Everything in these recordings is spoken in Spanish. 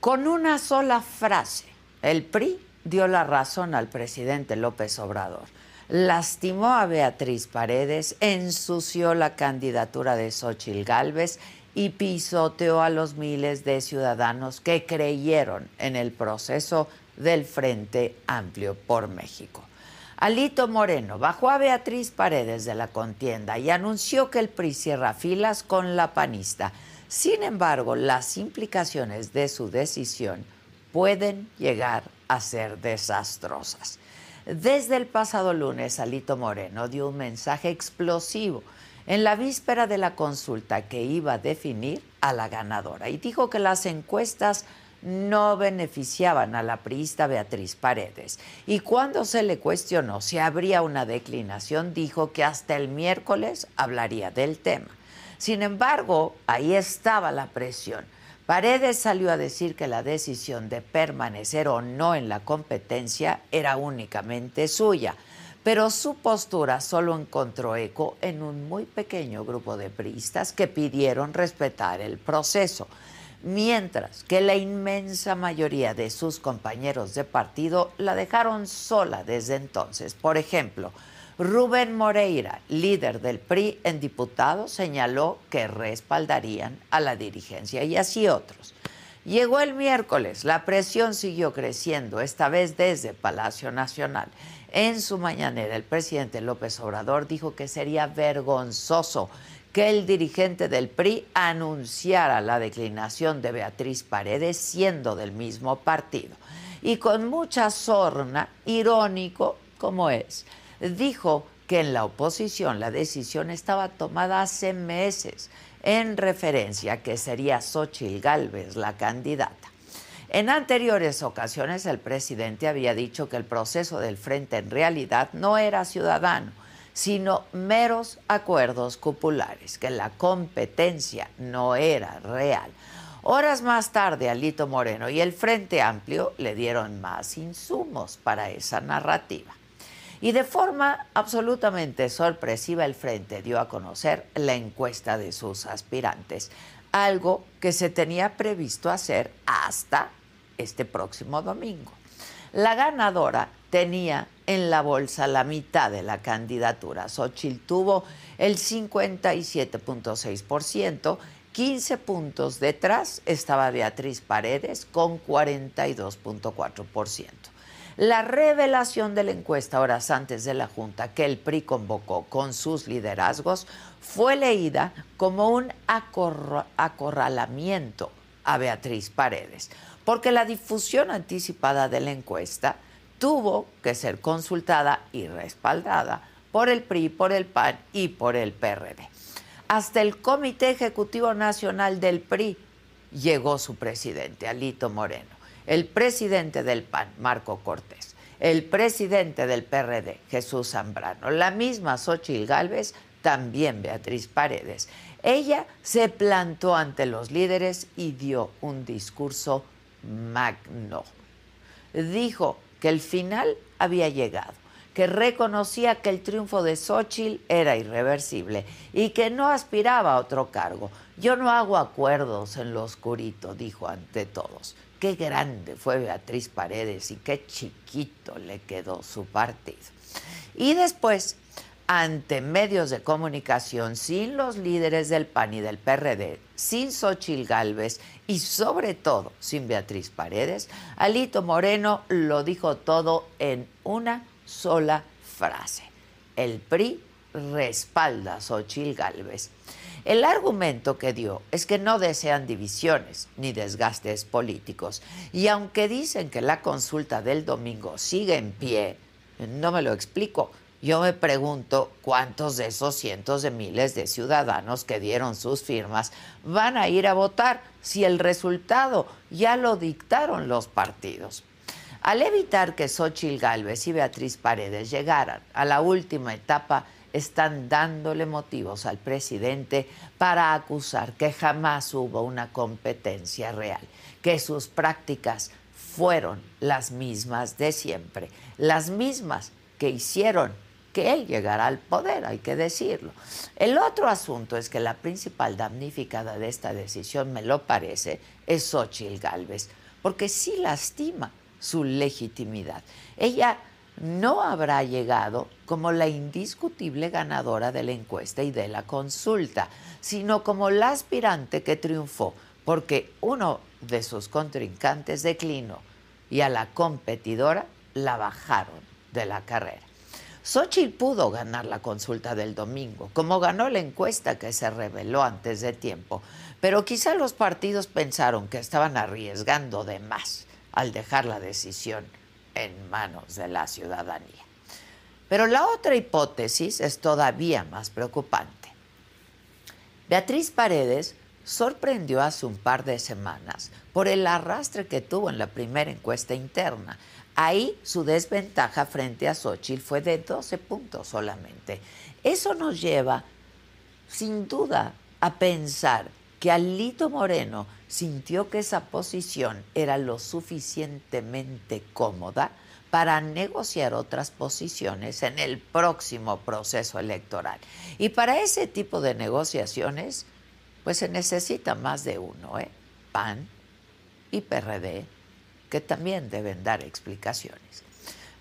Con una sola frase, el PRI dio la razón al presidente López Obrador. Lastimó a Beatriz Paredes, ensució la candidatura de Xochil Gálvez y pisoteó a los miles de ciudadanos que creyeron en el proceso del Frente Amplio por México. Alito Moreno bajó a Beatriz Paredes de la contienda y anunció que el PRI cierra filas con la panista. Sin embargo, las implicaciones de su decisión pueden llegar a ser desastrosas. Desde el pasado lunes, Alito Moreno dio un mensaje explosivo en la víspera de la consulta que iba a definir a la ganadora y dijo que las encuestas no beneficiaban a la priista Beatriz Paredes. Y cuando se le cuestionó si habría una declinación, dijo que hasta el miércoles hablaría del tema. Sin embargo, ahí estaba la presión. Paredes salió a decir que la decisión de permanecer o no en la competencia era únicamente suya pero su postura solo encontró eco en un muy pequeño grupo de priistas que pidieron respetar el proceso, mientras que la inmensa mayoría de sus compañeros de partido la dejaron sola desde entonces. Por ejemplo, Rubén Moreira, líder del PRI en diputados, señaló que respaldarían a la dirigencia y así otros. Llegó el miércoles, la presión siguió creciendo, esta vez desde Palacio Nacional. En su mañanera, el presidente López Obrador dijo que sería vergonzoso que el dirigente del PRI anunciara la declinación de Beatriz Paredes siendo del mismo partido. Y con mucha sorna, irónico como es, dijo que en la oposición la decisión estaba tomada hace meses en referencia a que sería Xochil Gálvez la candidata. En anteriores ocasiones el presidente había dicho que el proceso del frente en realidad no era ciudadano, sino meros acuerdos cupulares, que la competencia no era real. Horas más tarde, Alito Moreno y el Frente Amplio le dieron más insumos para esa narrativa. Y de forma absolutamente sorpresiva, el Frente dio a conocer la encuesta de sus aspirantes, algo que se tenía previsto hacer hasta este próximo domingo. La ganadora tenía en la bolsa la mitad de la candidatura. Xochitl tuvo el 57.6%, 15 puntos detrás estaba Beatriz Paredes con 42.4%. La revelación de la encuesta horas antes de la Junta que el PRI convocó con sus liderazgos fue leída como un acorralamiento a Beatriz Paredes porque la difusión anticipada de la encuesta tuvo que ser consultada y respaldada por el PRI, por el PAN y por el PRD. Hasta el Comité Ejecutivo Nacional del PRI llegó su presidente, Alito Moreno, el presidente del PAN, Marco Cortés, el presidente del PRD, Jesús Zambrano, la misma Xochitl Gálvez, también Beatriz Paredes. Ella se plantó ante los líderes y dio un discurso magno. Dijo que el final había llegado, que reconocía que el triunfo de Xochitl era irreversible y que no aspiraba a otro cargo. Yo no hago acuerdos en lo oscurito, dijo ante todos. Qué grande fue Beatriz Paredes y qué chiquito le quedó su partido. Y después ante medios de comunicación sin los líderes del PAN y del PRD, sin Xochil Gálvez y sobre todo sin Beatriz Paredes, Alito Moreno lo dijo todo en una sola frase. El PRI respalda a Xochil Gálvez. El argumento que dio es que no desean divisiones ni desgastes políticos. Y aunque dicen que la consulta del domingo sigue en pie, no me lo explico yo me pregunto cuántos de esos cientos de miles de ciudadanos que dieron sus firmas van a ir a votar si el resultado ya lo dictaron los partidos. Al evitar que Xochitl Gálvez y Beatriz Paredes llegaran a la última etapa, están dándole motivos al presidente para acusar que jamás hubo una competencia real, que sus prácticas fueron las mismas de siempre, las mismas que hicieron que él llegará al poder, hay que decirlo. El otro asunto es que la principal damnificada de esta decisión, me lo parece, es Xochitl Gálvez, porque sí lastima su legitimidad. Ella no habrá llegado como la indiscutible ganadora de la encuesta y de la consulta, sino como la aspirante que triunfó, porque uno de sus contrincantes declinó y a la competidora la bajaron de la carrera. Xochitl pudo ganar la consulta del domingo, como ganó la encuesta que se reveló antes de tiempo, pero quizá los partidos pensaron que estaban arriesgando de más al dejar la decisión en manos de la ciudadanía. Pero la otra hipótesis es todavía más preocupante. Beatriz Paredes sorprendió hace un par de semanas por el arrastre que tuvo en la primera encuesta interna Ahí su desventaja frente a Xochitl fue de 12 puntos solamente. Eso nos lleva, sin duda, a pensar que Alito Moreno sintió que esa posición era lo suficientemente cómoda para negociar otras posiciones en el próximo proceso electoral. Y para ese tipo de negociaciones, pues se necesita más de uno, ¿eh? PAN y PRD que también deben dar explicaciones.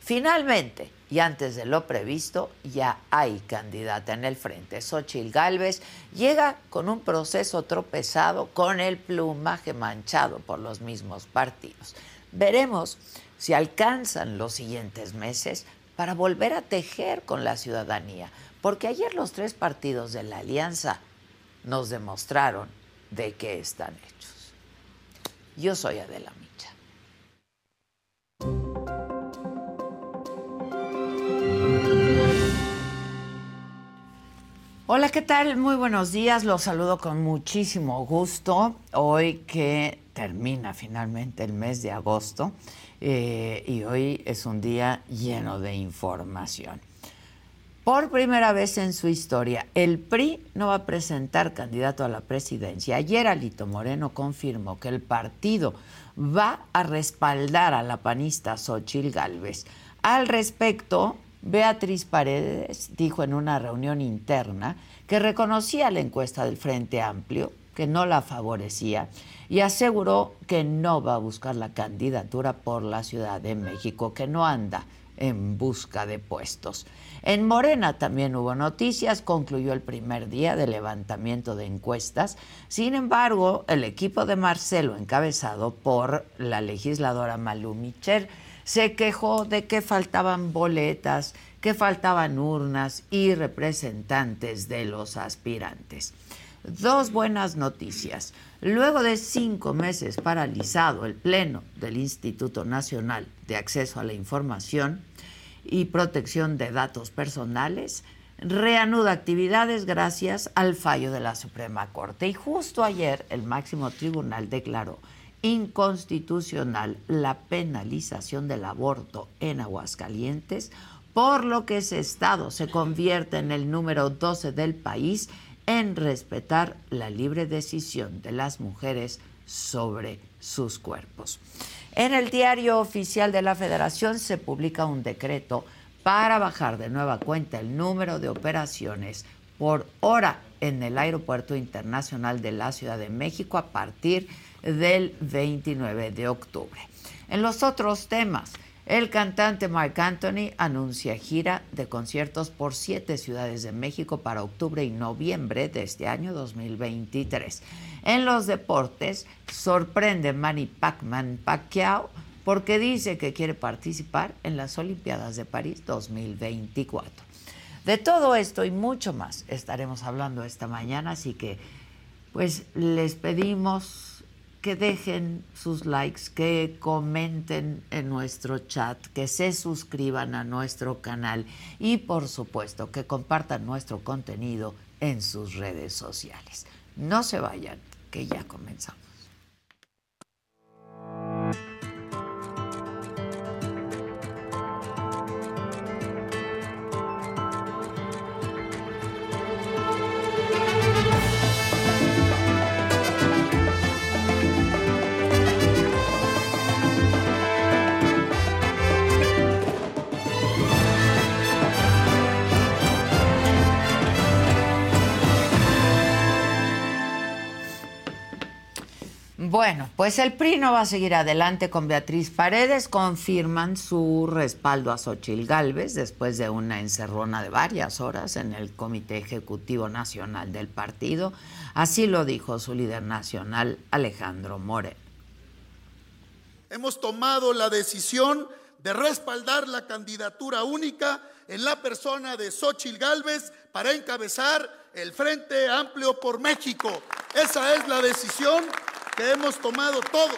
Finalmente, y antes de lo previsto, ya hay candidata en el frente. Xochil Gálvez llega con un proceso tropezado con el plumaje manchado por los mismos partidos. Veremos si alcanzan los siguientes meses para volver a tejer con la ciudadanía, porque ayer los tres partidos de la alianza nos demostraron de qué están hechos. Yo soy Adela Hola, ¿qué tal? Muy buenos días. Los saludo con muchísimo gusto. Hoy que termina finalmente el mes de agosto eh, y hoy es un día lleno de información. Por primera vez en su historia, el PRI no va a presentar candidato a la presidencia. Ayer Alito Moreno confirmó que el partido va a respaldar a la panista Xochil Gálvez. Al respecto, Beatriz Paredes dijo en una reunión interna que reconocía la encuesta del Frente Amplio, que no la favorecía, y aseguró que no va a buscar la candidatura por la Ciudad de México, que no anda en busca de puestos. En Morena también hubo noticias, concluyó el primer día de levantamiento de encuestas. Sin embargo, el equipo de Marcelo, encabezado por la legisladora Malú Micher, se quejó de que faltaban boletas, que faltaban urnas y representantes de los aspirantes. Dos buenas noticias. Luego de cinco meses paralizado el Pleno del Instituto Nacional de Acceso a la Información y Protección de Datos Personales, reanuda actividades gracias al fallo de la Suprema Corte. Y justo ayer el máximo tribunal declaró inconstitucional la penalización del aborto en Aguascalientes, por lo que ese estado se convierte en el número 12 del país en respetar la libre decisión de las mujeres sobre sus cuerpos. En el diario oficial de la Federación se publica un decreto para bajar de nueva cuenta el número de operaciones por hora en el Aeropuerto Internacional de la Ciudad de México a partir de del 29 de octubre. En los otros temas, el cantante Mark Anthony anuncia gira de conciertos por siete ciudades de México para octubre y noviembre de este año 2023. En los deportes, sorprende Manny Pacman Pacquiao porque dice que quiere participar en las Olimpiadas de París 2024. De todo esto y mucho más estaremos hablando esta mañana, así que pues les pedimos que dejen sus likes, que comenten en nuestro chat, que se suscriban a nuestro canal y por supuesto que compartan nuestro contenido en sus redes sociales. No se vayan, que ya comenzamos. Bueno, pues el PRI no va a seguir adelante con Beatriz Paredes. Confirman su respaldo a Xochil Gálvez después de una encerrona de varias horas en el Comité Ejecutivo Nacional del partido. Así lo dijo su líder nacional, Alejandro Moreno. Hemos tomado la decisión de respaldar la candidatura única en la persona de Xochil Gálvez para encabezar el Frente Amplio por México. Esa es la decisión que hemos tomado todos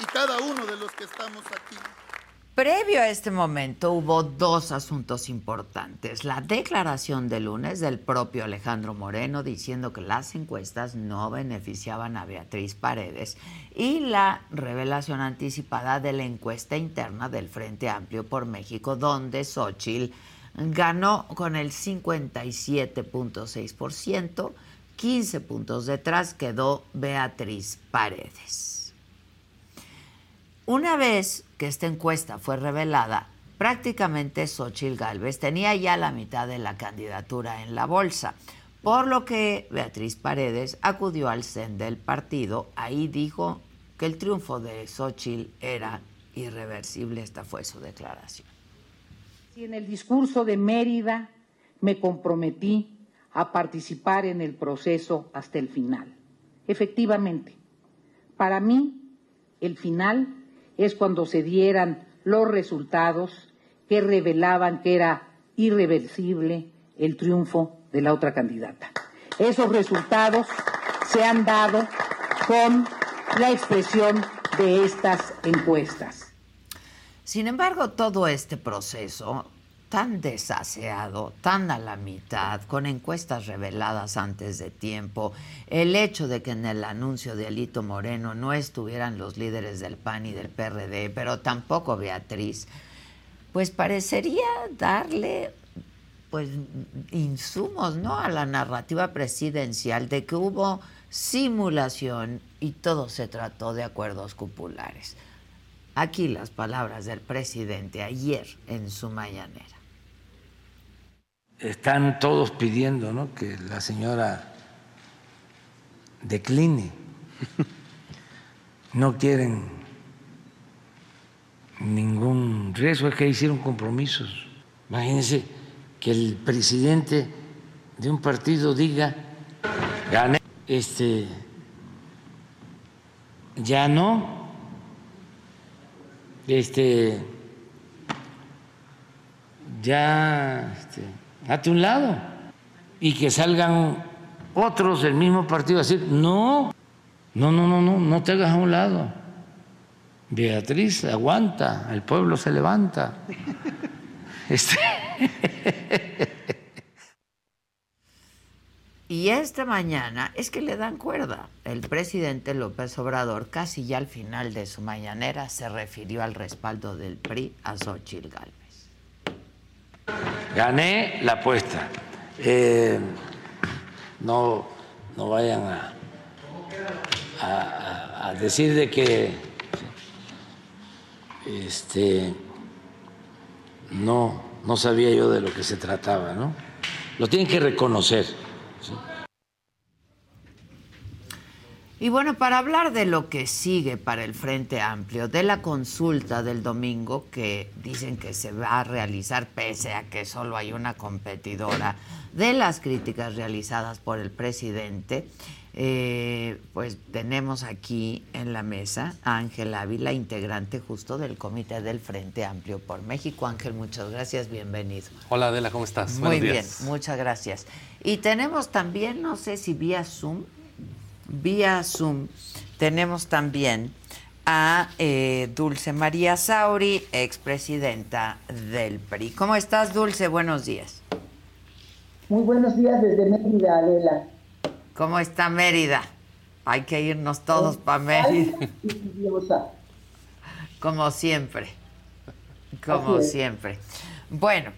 y cada uno de los que estamos aquí. Previo a este momento hubo dos asuntos importantes. La declaración de lunes del propio Alejandro Moreno diciendo que las encuestas no beneficiaban a Beatriz Paredes y la revelación anticipada de la encuesta interna del Frente Amplio por México donde Xochitl ganó con el 57.6%, 15 puntos detrás quedó Beatriz Paredes. Una vez que esta encuesta fue revelada, prácticamente Xochitl Gálvez tenía ya la mitad de la candidatura en la bolsa, por lo que Beatriz Paredes acudió al CEN del partido. Ahí dijo que el triunfo de Xochitl era irreversible. Esta fue su declaración. En el discurso de Mérida me comprometí a participar en el proceso hasta el final. Efectivamente, para mí el final es cuando se dieran los resultados que revelaban que era irreversible el triunfo de la otra candidata. Esos resultados se han dado con la expresión de estas encuestas. Sin embargo, todo este proceso tan desaseado, tan a la mitad, con encuestas reveladas antes de tiempo, el hecho de que en el anuncio de Alito Moreno no estuvieran los líderes del PAN y del PRD, pero tampoco Beatriz, pues parecería darle pues insumos, ¿no? a la narrativa presidencial de que hubo simulación y todo se trató de acuerdos cupulares. Aquí las palabras del presidente ayer en su mañanera. Están todos pidiendo ¿no? que la señora decline. No quieren ningún riesgo, es que hicieron compromisos. Imagínense que el presidente de un partido diga, gané, este, ya no, este, ya, este, hazte un lado, y que salgan otros del mismo partido a decir, no, no, no, no, no, no te hagas a un lado. Beatriz, aguanta, el pueblo se levanta. Este. Y esta mañana es que le dan cuerda. El presidente López Obrador, casi ya al final de su mañanera, se refirió al respaldo del PRI a Xochitl. Gané la apuesta. Eh, no, no vayan a, a, a decir de que este, no, no sabía yo de lo que se trataba, ¿no? Lo tienen que reconocer. Y bueno, para hablar de lo que sigue para el Frente Amplio, de la consulta del domingo que dicen que se va a realizar pese a que solo hay una competidora, de las críticas realizadas por el presidente, eh, pues tenemos aquí en la mesa a Ángel Ávila, integrante justo del Comité del Frente Amplio por México. Ángel, muchas gracias, bienvenido. Hola Adela, ¿cómo estás? Muy bien, muchas gracias. Y tenemos también, no sé si vía Zoom, vía Zoom, tenemos también a eh, Dulce María Sauri, expresidenta del PRI. ¿Cómo estás, Dulce? Buenos días. Muy buenos días desde Mérida, Adela. ¿Cómo está Mérida? Hay que irnos todos para Mérida. Como siempre. Como siempre. Bueno,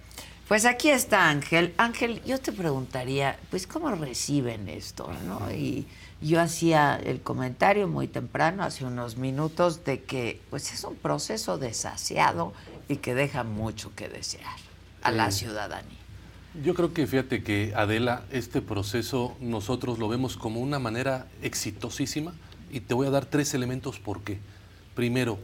pues aquí está Ángel. Ángel, yo te preguntaría, pues, ¿cómo reciben esto? ¿no? Y yo hacía el comentario muy temprano, hace unos minutos, de que pues es un proceso desasiado y que deja mucho que desear a la ciudadanía. Yo creo que fíjate que Adela, este proceso nosotros lo vemos como una manera exitosísima y te voy a dar tres elementos por qué. Primero,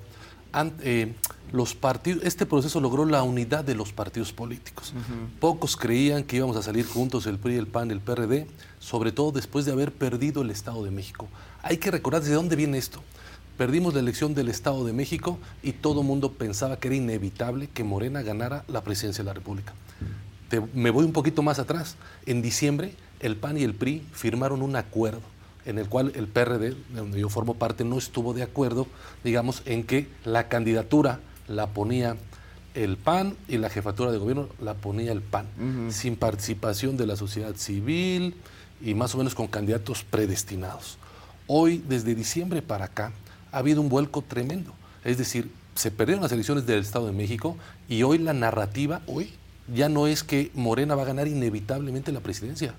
eh, los partidos, este proceso logró la unidad de los partidos políticos. Pocos creían que íbamos a salir juntos el PRI, el PAN, el PRD, sobre todo después de haber perdido el Estado de México. Hay que recordar de dónde viene esto. Perdimos la elección del Estado de México y todo el mundo pensaba que era inevitable que Morena ganara la presidencia de la República. me voy un poquito más atrás. En diciembre, el PAN y el PRI firmaron un acuerdo en el cual el PRD, de donde yo formo parte, no estuvo de acuerdo, digamos, en que la candidatura la ponía el PAN y la jefatura de gobierno la ponía el PAN, sin participación de la sociedad civil y más o menos con candidatos predestinados. Hoy, desde diciembre para acá, ha habido un vuelco tremendo. Es decir, se perdieron las elecciones del Estado de México y hoy la narrativa, hoy, ya no es que Morena va a ganar inevitablemente la presidencia.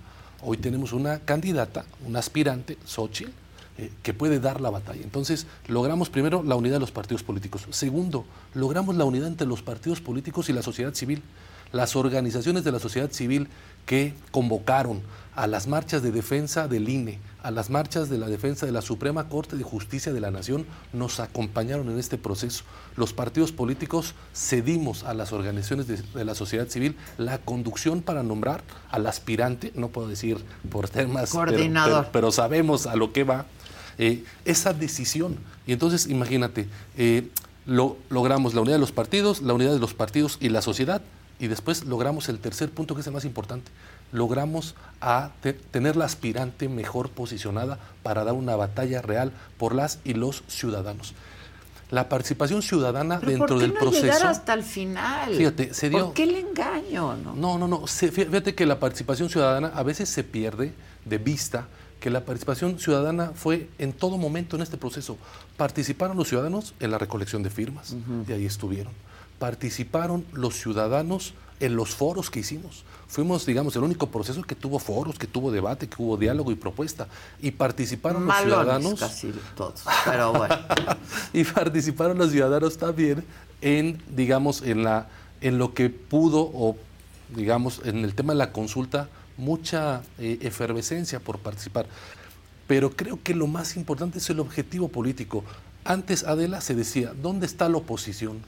Hoy tenemos una candidata, una aspirante, Xochitl, eh, que puede dar la batalla. Entonces, logramos primero la unidad de los partidos políticos. Segundo, logramos la unidad entre los partidos políticos y la sociedad civil. Las organizaciones de la sociedad civil que convocaron a las marchas de defensa del INE, a las marchas de la defensa de la Suprema Corte de Justicia de la Nación, nos acompañaron en este proceso. Los partidos políticos cedimos a las organizaciones de, la sociedad civil la conducción para nombrar al aspirante, no puedo decir por temas, Coordinador. Pero, sabemos a lo que va, eh, esa decisión. Y entonces, imagínate, eh, lo, logramos la unidad de los partidos, la unidad de los partidos y la sociedad, y después logramos el tercer punto que es el más importante, logramos a tener la aspirante mejor posicionada para dar una batalla real por las y los ciudadanos. La participación ciudadana dentro ¿por qué del no proceso. Llegar hasta el final. Fíjate, se dio. ¿Por qué el engaño? No, no, no. no. fíjate que la participación ciudadana a veces se pierde de vista que la participación ciudadana fue en todo momento en este proceso. Participaron los ciudadanos en la recolección de firmas y ahí estuvieron. Participaron los ciudadanos en los foros que hicimos. Fuimos, digamos, el único proceso que tuvo foros, que tuvo debate, que hubo diálogo y propuesta. Y participaron los ciudadanos. Casi todos, pero bueno. y participaron los ciudadanos también en, digamos, en, la, en lo que pudo, o digamos, en el tema de la consulta, mucha eh, efervescencia por participar. Pero creo que lo más importante es el objetivo político. Antes, Adela, se decía, ¿dónde está la oposición?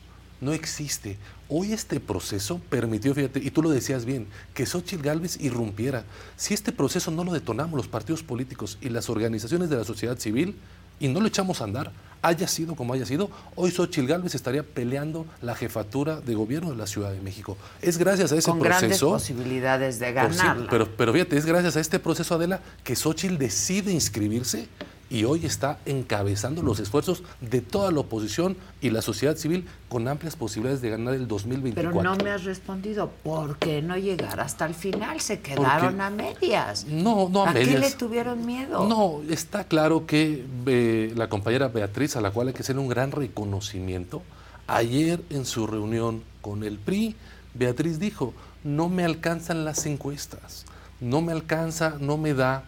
No existe. Hoy este proceso permitió, fíjate, y tú lo decías bien, que Xochitl Gálvez irrumpiera. Si este proceso no lo detonamos los partidos políticos y las organizaciones de la sociedad civil y no lo echamos a andar, haya sido como haya sido, hoy Xochitl Gálvez estaría peleando la jefatura de gobierno de la Ciudad de México. Es gracias a ese Con proceso. Grandes posibilidades de ganar. pero, pero fíjate, es gracias a este proceso, Adela, que Xochitl decide inscribirse y hoy está encabezando los esfuerzos de toda la oposición y la sociedad civil con amplias posibilidades de ganar el 2024. Pero no me has respondido, ¿por qué no llegar hasta el final? Se quedaron a medias. No, no a, medias. ¿A qué le tuvieron miedo? No, está claro que eh, la compañera Beatriz, a la cual hay que hacer un gran reconocimiento, ayer en su reunión con el PRI, Beatriz dijo, no me alcanzan las encuestas, no me alcanza, no me da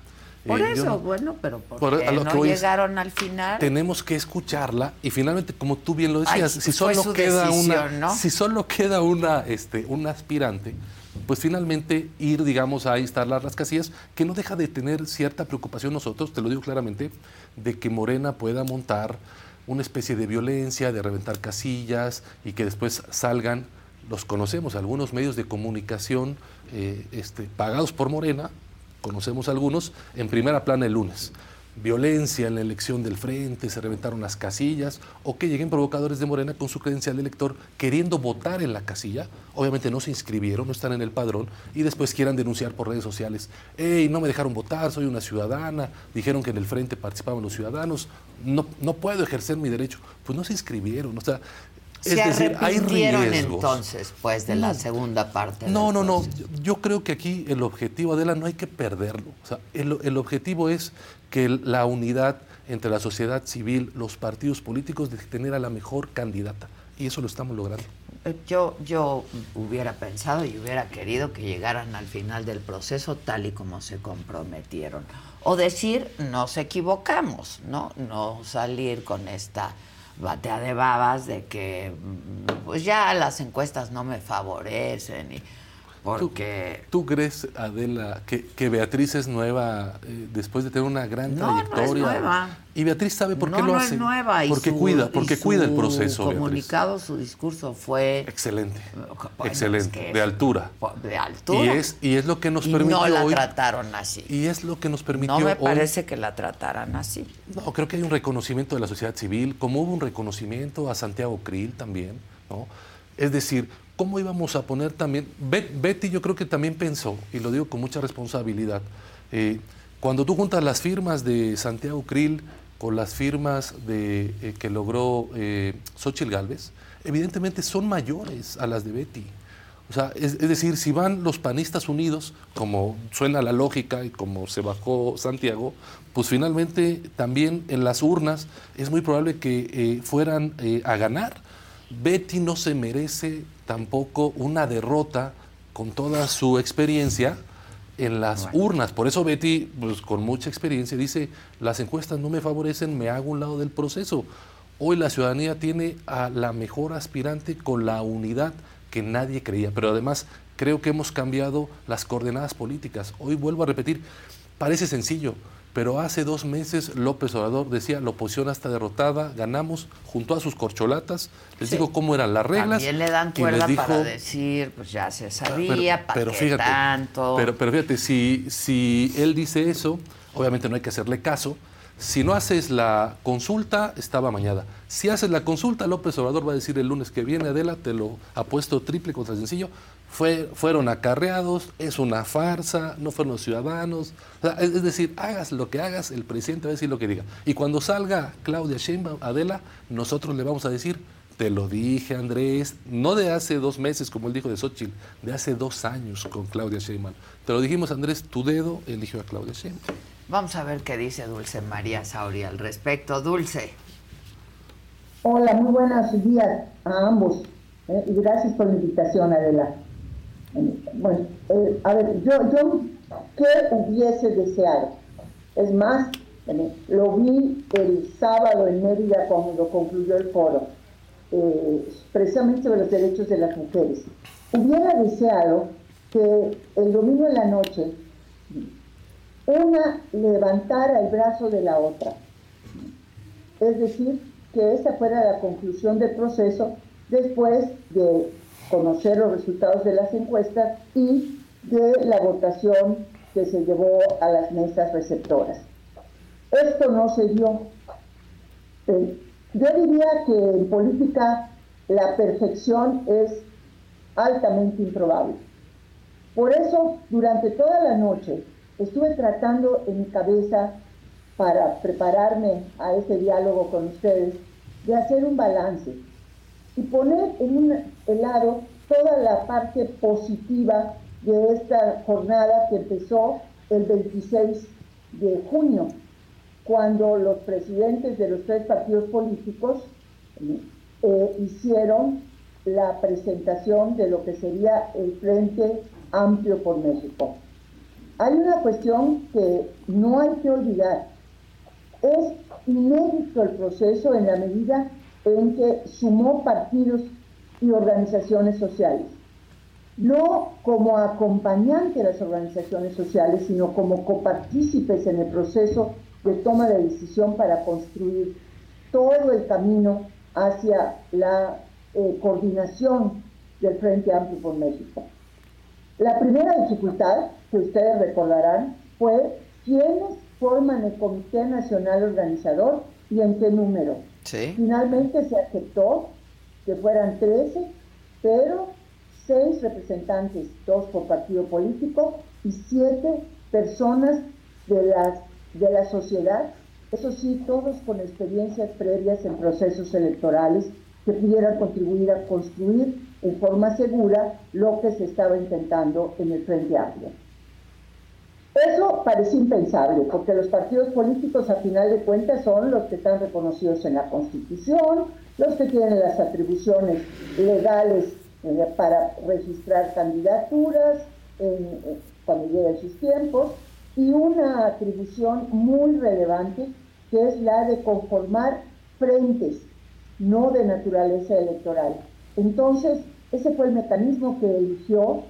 por eh, eso, bueno, pero ¿por, no llegaron al final? Tenemos que escucharla y finalmente, como tú bien lo decías, si solo queda una, si solo queda una, este, un aspirante, pues finalmente ir, digamos, a instalar las casillas, que no deja de tener cierta preocupación nosotros, te lo digo claramente, de que Morena pueda montar una especie de violencia, de reventar casillas y que después salgan, los conocemos, algunos medios de comunicación eh, este, pagados por Morena, conocemos algunos, en primera plana el lunes. Violencia en la elección del frente, se reventaron las casillas, o que lleguen provocadores de Morena con su credencial de elector queriendo votar en la casilla, obviamente no se inscribieron, no están en el padrón, y después quieran denunciar por redes sociales, hey, no me dejaron votar, soy una ciudadana, dijeron que en el frente participaban los ciudadanos, no, no puedo ejercer mi derecho. Pues no se inscribieron, o sea, es ¿Se decir, arrepintieron entonces, pues, de la segunda parte? No, no, no. Yo creo que aquí el objetivo, Adela, no hay que perderlo. O sea, el, el objetivo es que la unidad entre la sociedad civil, los partidos políticos, de tener a la mejor candidata. Y eso lo estamos logrando. Eh, yo, yo hubiera pensado y hubiera querido que llegaran al final del proceso tal y como se comprometieron. O decir, nos equivocamos, ¿no? No salir con esta batea de babas de que pues ya las encuestas no me favorecen y Porque... ¿Tú, crees, Adela, que, Beatriz es nueva eh, después de tener una gran trayectoria? No es nueva. Y Beatriz sabe por qué lo hace. Es nueva. porque cuida, porque cuida el proceso. Su comunicado, su discurso fue excelente, excelente, de altura, de altura. Y es y es lo que nos permitió no la trataron así. Y es lo que nos permitió. No me parece que la trataran así. No, creo que hay un reconocimiento de la sociedad civil, como hubo un reconocimiento a Santiago Krill también, ¿no? Es decir, ¿cómo íbamos a poner también? Betty yo creo que también pensó, y lo digo con mucha responsabilidad, eh, cuando tú juntas las firmas de Santiago Krill con las firmas de, eh, que logró eh, Xochitl Galvez, evidentemente son mayores a las de Betty. O sea, es, decir, si van los panistas unidos, como suena la lógica y como se bajó Santiago, pues finalmente también en las urnas es muy probable que fueran a ganar. Betty no se merece tampoco una derrota con toda su experiencia en las urnas. Por eso Betty, pues, con mucha experiencia, dice, las encuestas no me favorecen, me hago un lado del proceso. Hoy la ciudadanía tiene a la mejor aspirante con la unidad que nadie creía, pero además creo que hemos cambiado las coordenadas políticas. Hoy vuelvo a repetir, parece sencillo, pero hace dos meses López Obrador decía, la oposición está derrotada, ganamos, junto a sus corcholatas, les digo cómo eran las reglas. También le dan cuerda para decir, pues ya se sabía, pero, para fíjate, tanto. Pero, pero fíjate, si, si él dice eso, obviamente no hay que hacerle caso, si no haces la consulta, estaba mañana. Si haces la consulta, López Obrador va a decir el lunes que viene, Adela, te lo apuesto triple contra sencillo, fue, fueron acarreados, es una farsa, no fueron los ciudadanos. es, decir, hagas lo que hagas, el presidente va a decir lo que diga. Y cuando salga Claudia Sheinbaum, Adela, nosotros le vamos a decir, te lo dije Andrés, no de hace dos meses como él dijo de Xochitl, de hace dos años con Claudia Sheinbaum. Te lo dijimos Andrés, tu dedo eligió a Claudia Sheinbaum. Vamos a ver qué dice Dulce María Sauri al respecto. Dulce. Hola, muy buenos días a ambos. Eh, y gracias por la invitación, Adela. Bueno, eh, a ver, yo, yo, ¿qué hubiese deseado? Es más, lo vi el sábado en Mérida cuando concluyó el foro, eh, precisamente sobre los derechos de las mujeres. Hubiera deseado que el domingo en la noche una levantara el brazo de la otra. Es decir, que esa fuera la conclusión del proceso después de conocer los resultados de las encuestas y de la votación que se llevó a las mesas receptoras. Esto no se dio. Eh, yo diría que en política la perfección es altamente improbable. Por eso, durante toda la noche, estuve tratando en mi cabeza, para prepararme a este diálogo con ustedes, de hacer un balance y poner en un lado toda la parte positiva de esta jornada que empezó el 26 de junio, cuando los presidentes de los tres partidos políticos eh, hicieron la presentación de lo que sería el Frente Amplio por México. Hay una cuestión que no hay que olvidar. Es inédito el proceso en la medida en que sumó partidos y organizaciones sociales, no como acompañante de las organizaciones sociales, sino como copartícipes en el proceso de toma de decisión para construir todo el camino hacia la eh, coordinación del Frente Amplio por México. La primera dificultad, que ustedes recordarán, fue quiénes forman el Comité Nacional Organizador y en qué número. Finalmente se aceptó que fueran 13, pero seis representantes, dos por partido político y siete personas de, de la sociedad, eso sí, todos con experiencias previas en procesos electorales que pudieran contribuir a construir en forma segura lo que se estaba intentando en el Frente Amplio. Eso parece impensable, porque los partidos políticos a final de cuentas son los que están reconocidos en la Constitución, los que tienen las atribuciones legales eh, para registrar candidaturas eh, cuando lleguen sus tiempos, y una atribución muy relevante que es la de conformar frentes, no de naturaleza electoral. Entonces, ese fue el mecanismo que eligió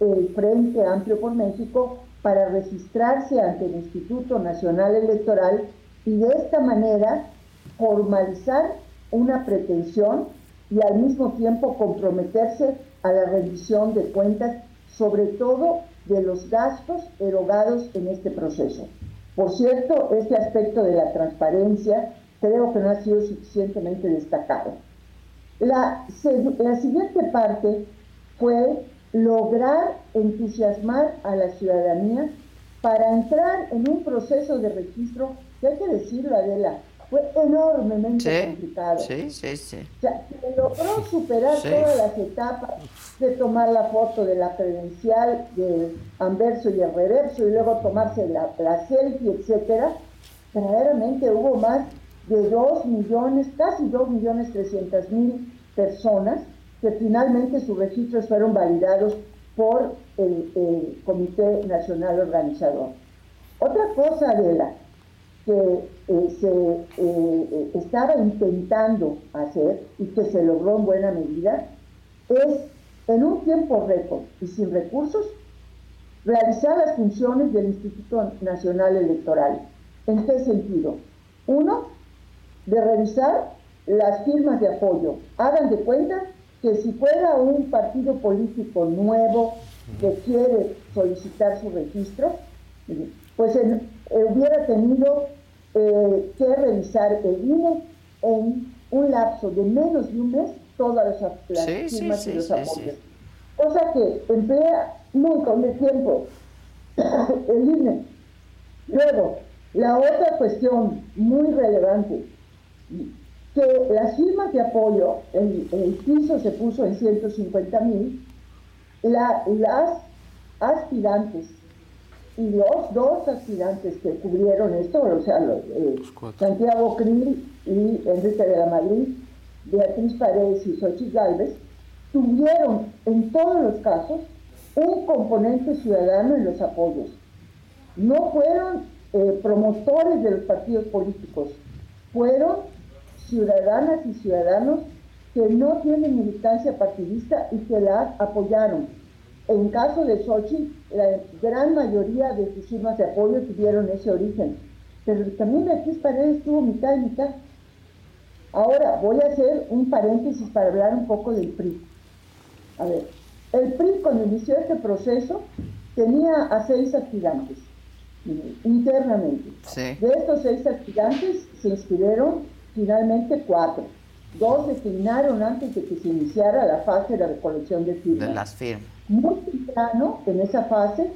el Frente Amplio por México para registrarse ante el Instituto Nacional Electoral y de esta manera formalizar una pretensión y al mismo tiempo comprometerse a la rendición de cuentas, sobre todo de los gastos erogados en este proceso. Por cierto, este aspecto de la transparencia creo que no ha sido suficientemente destacado. La, la siguiente parte fue lograr entusiasmar a la ciudadanía para entrar en un proceso de registro que hay que decirlo, Adela, fue enormemente complicado. Sí, sí, sí. O sea, se logró superar todas las etapas de tomar la foto de la credencial, del anverso y el reverso, y luego tomarse la, la selfie, etcétera. Verdaderamente hubo más de 2 millones, casi 2 millones 300 mil personas que finalmente sus registros fueron validados por el, Comité Nacional Organizador. Otra cosa, de la que eh, se eh, eh, estaba intentando hacer y que se logró en buena medida es, en un tiempo récord y sin recursos, realizar las funciones del Instituto Nacional Electoral. ¿En qué sentido? Uno, de revisar las firmas de apoyo. Hagan de cuenta que si fuera un partido político nuevo que quiere solicitar su registro, pues eh, hubiera tenido eh, que revisar el INE en un lapso de menos de un mes todas las, firmas y los apoyos. Cosa que emplea un montón de tiempo el INE. Luego, la otra cuestión muy relevante, que las firmas de apoyo, el, el piso se puso en 150 mil, la, las aspirantes y los dos aspirantes que cubrieron esto, o sea, eh, Santiago Krill y Enrique de la Madrid, Beatriz Paredes y Xochitl Galvez, tuvieron en todos los casos un componente ciudadano en los apoyos. No fueron eh, promotores de los partidos políticos, fueron ciudadanas y ciudadanos que no tienen militancia partidista y que la apoyaron. En caso de Sochi, la gran mayoría de sus firmas de apoyo tuvieron ese origen. Pero también Beatriz Paredes tuvo mitad y mitad. Ahora, voy a hacer un paréntesis para hablar un poco del PRI. A ver, el PRI cuando inició este proceso tenía a seis aspirantes internamente. De estos seis aspirantes se inscribieron finalmente cuatro. Dos declinaron antes de que se iniciara la fase de recolección de firmas. De las firmas. Muy temprano, en esa fase,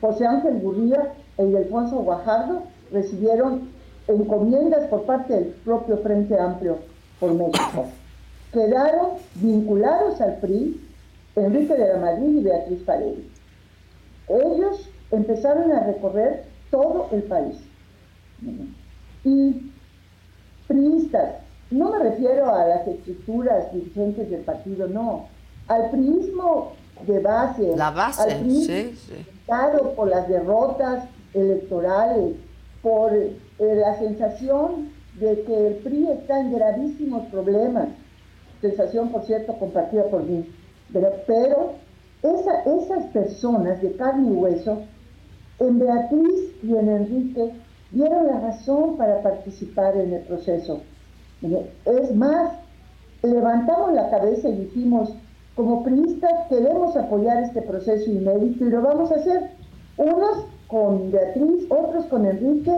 José Ángel Gurría y Alfonso Guajardo recibieron encomiendas por parte del propio Frente Amplio por México. Quedaron vinculados al PRI Enrique de la Madrid y Beatriz Paredes. Ellos empezaron a recorrer todo el país. Y priistas, no me refiero a las estructuras dirigentes del partido, no, al priismo de base, la base, al priismo sí, por las derrotas electorales, por eh, la sensación de que el PRI está en gravísimos problemas, sensación por cierto compartida por mí, pero, pero esa, esas personas de carne y hueso, en Beatriz y en Enrique, dieron la razón para participar en el proceso. Es más, levantamos la cabeza y dijimos, como priistas queremos apoyar este proceso inédito y lo vamos a hacer. Unos con Beatriz, otros con Enrique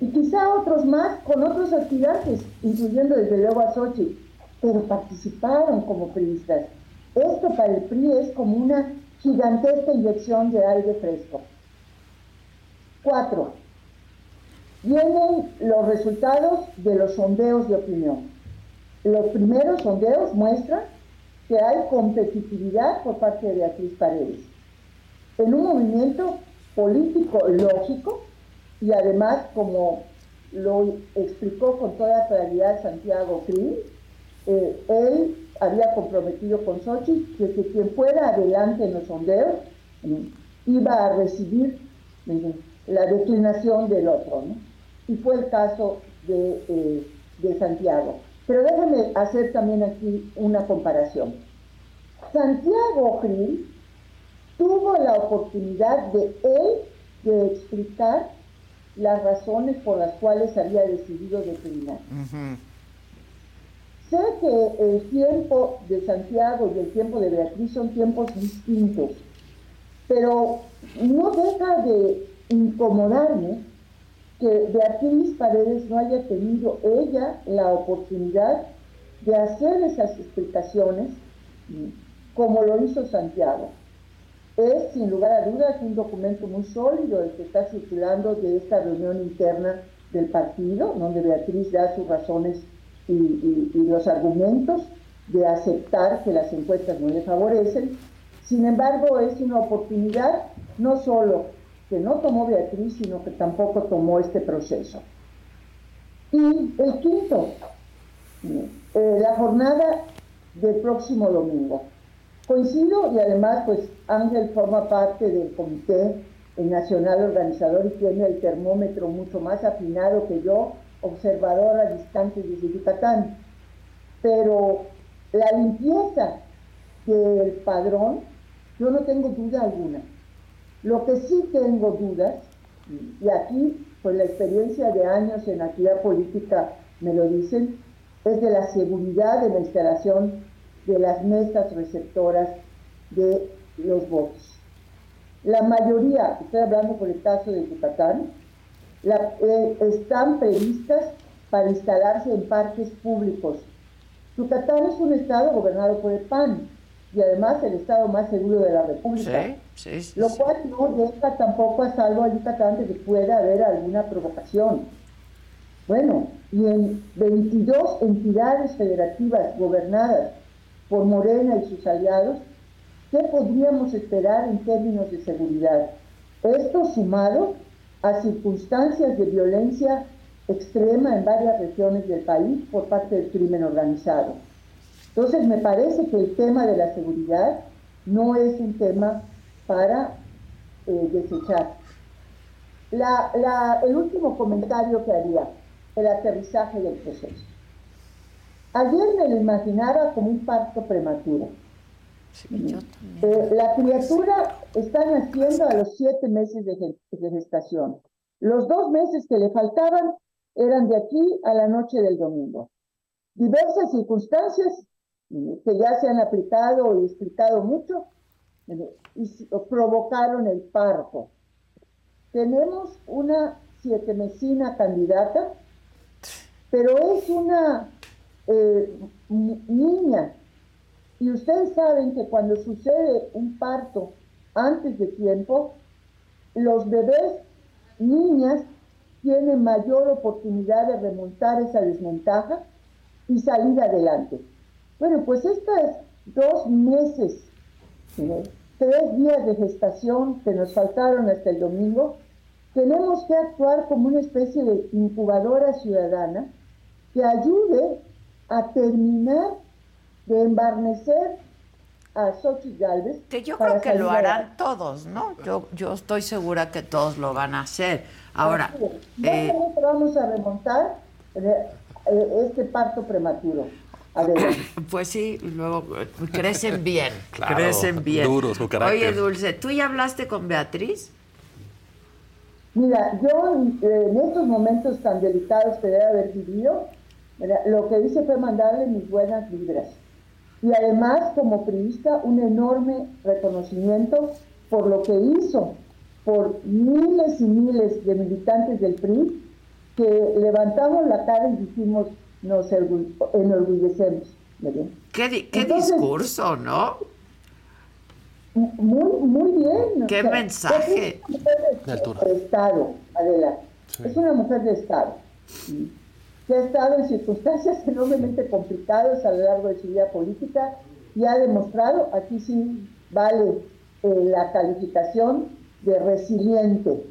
y quizá otros más con otros aspirantes, incluyendo desde luego a Sochi, pero participaron como priistas. Esto para el PRI es como una gigantesca inyección de aire fresco. Cuatro, vienen los resultados de los sondeos de opinión. Los primeros sondeos muestran que hay competitividad por parte de Beatriz Paredes en un movimiento político lógico y además, como lo explicó con toda claridad Santiago Krill, eh, él había comprometido con Sochi que, quien fuera adelante en los sondeos iba a recibir la declinación del otro. ¿no? Y fue el caso eh, de, Santiago. Pero déjame hacer también aquí una comparación. Santiago Krill tuvo la oportunidad de él de explicar las razones por las cuales había decidido declinar. Sé que el tiempo de Santiago y el tiempo de Beatriz son tiempos distintos, pero no deja de incomodarme que Beatriz Paredes no haya tenido ella la oportunidad de hacer esas explicaciones como lo hizo Santiago. Es, sin lugar a dudas, un documento muy sólido el que está circulando de esta reunión interna del partido, donde Beatriz da sus razones y, los argumentos de aceptar que las encuestas no le favorecen. Sin embargo, es una oportunidad no solo que no tomó Beatriz, sino que tampoco tomó este proceso. Y el quinto, eh, la jornada del próximo domingo. Coincido y además pues Ángel forma parte del comité nacional organizador y tiene el termómetro mucho más afinado que yo, observador a distancia desde Yucatán. Pero la limpieza del padrón, yo no tengo duda alguna. Lo que sí tengo dudas, y aquí pues la experiencia de años en actividad política me lo dicen, es de la seguridad de la instalación de las mesas receptoras de los votos. La mayoría, estoy hablando por el caso de Yucatán, eh, están previstas para instalarse en parques públicos. Yucatán es un estado gobernado por el PAN y además el estado más seguro de la República, lo cual no deja tampoco a salvo a Yucatán de que pueda haber alguna provocación. Bueno, y en 22 entidades federativas gobernadas por Morena y sus aliados, ¿qué podríamos esperar en términos de seguridad? Esto sumado a circunstancias de violencia extrema en varias regiones del país por parte del crimen organizado. Entonces me parece que el tema de la seguridad no es un tema para eh, desechar. el último comentario que haría, el aterrizaje del proceso. Ayer me lo imaginaba como un parto prematuro. Eh, la criatura está naciendo a los siete meses de, gestación. Los dos meses que le faltaban eran de aquí a la noche del domingo. Diversas circunstancias que ya se han aplicado y explicado mucho eh, y provocaron el parto. Tenemos una siete mesina candidata, pero es una niña y ustedes saben que cuando sucede un parto antes de tiempo, los bebés, niñas, tienen mayor oportunidad de remontar esa desventaja y salir adelante. Bueno, pues estas dos meses, tres días de gestación que nos faltaron hasta el domingo, tenemos que actuar como una especie de incubadora ciudadana que ayude a terminar de embarnecer a Xochitl Galvez. Que yo creo que lo harán todos, ¿no? Yo, yo estoy segura que todos lo van a hacer. Ahora, eh, vamos a remontar eh, este parto prematuro. A ver. Pues sí, luego eh, crecen bien, crecen bien. Duros, su carácter. Oye, Dulce, ¿tú ya hablaste con Beatriz? Mira, yo en estos momentos tan delicados que debe haber vivido, lo que hice fue mandarle mis buenas vibras y además como priista un enorme reconocimiento por lo que hizo por miles y miles de militantes del PRI que levantamos la cara y dijimos nos enorgullecemos. ¿Qué, qué discurso, ¿no? Muy, muy bien. ¿Qué mensaje? Es una mujer de, Estado, Adela. Es una mujer de Estado que ha estado en circunstancias enormemente complicadas a lo largo de su vida política y ha demostrado, aquí sí vale eh, la calificación de resiliente.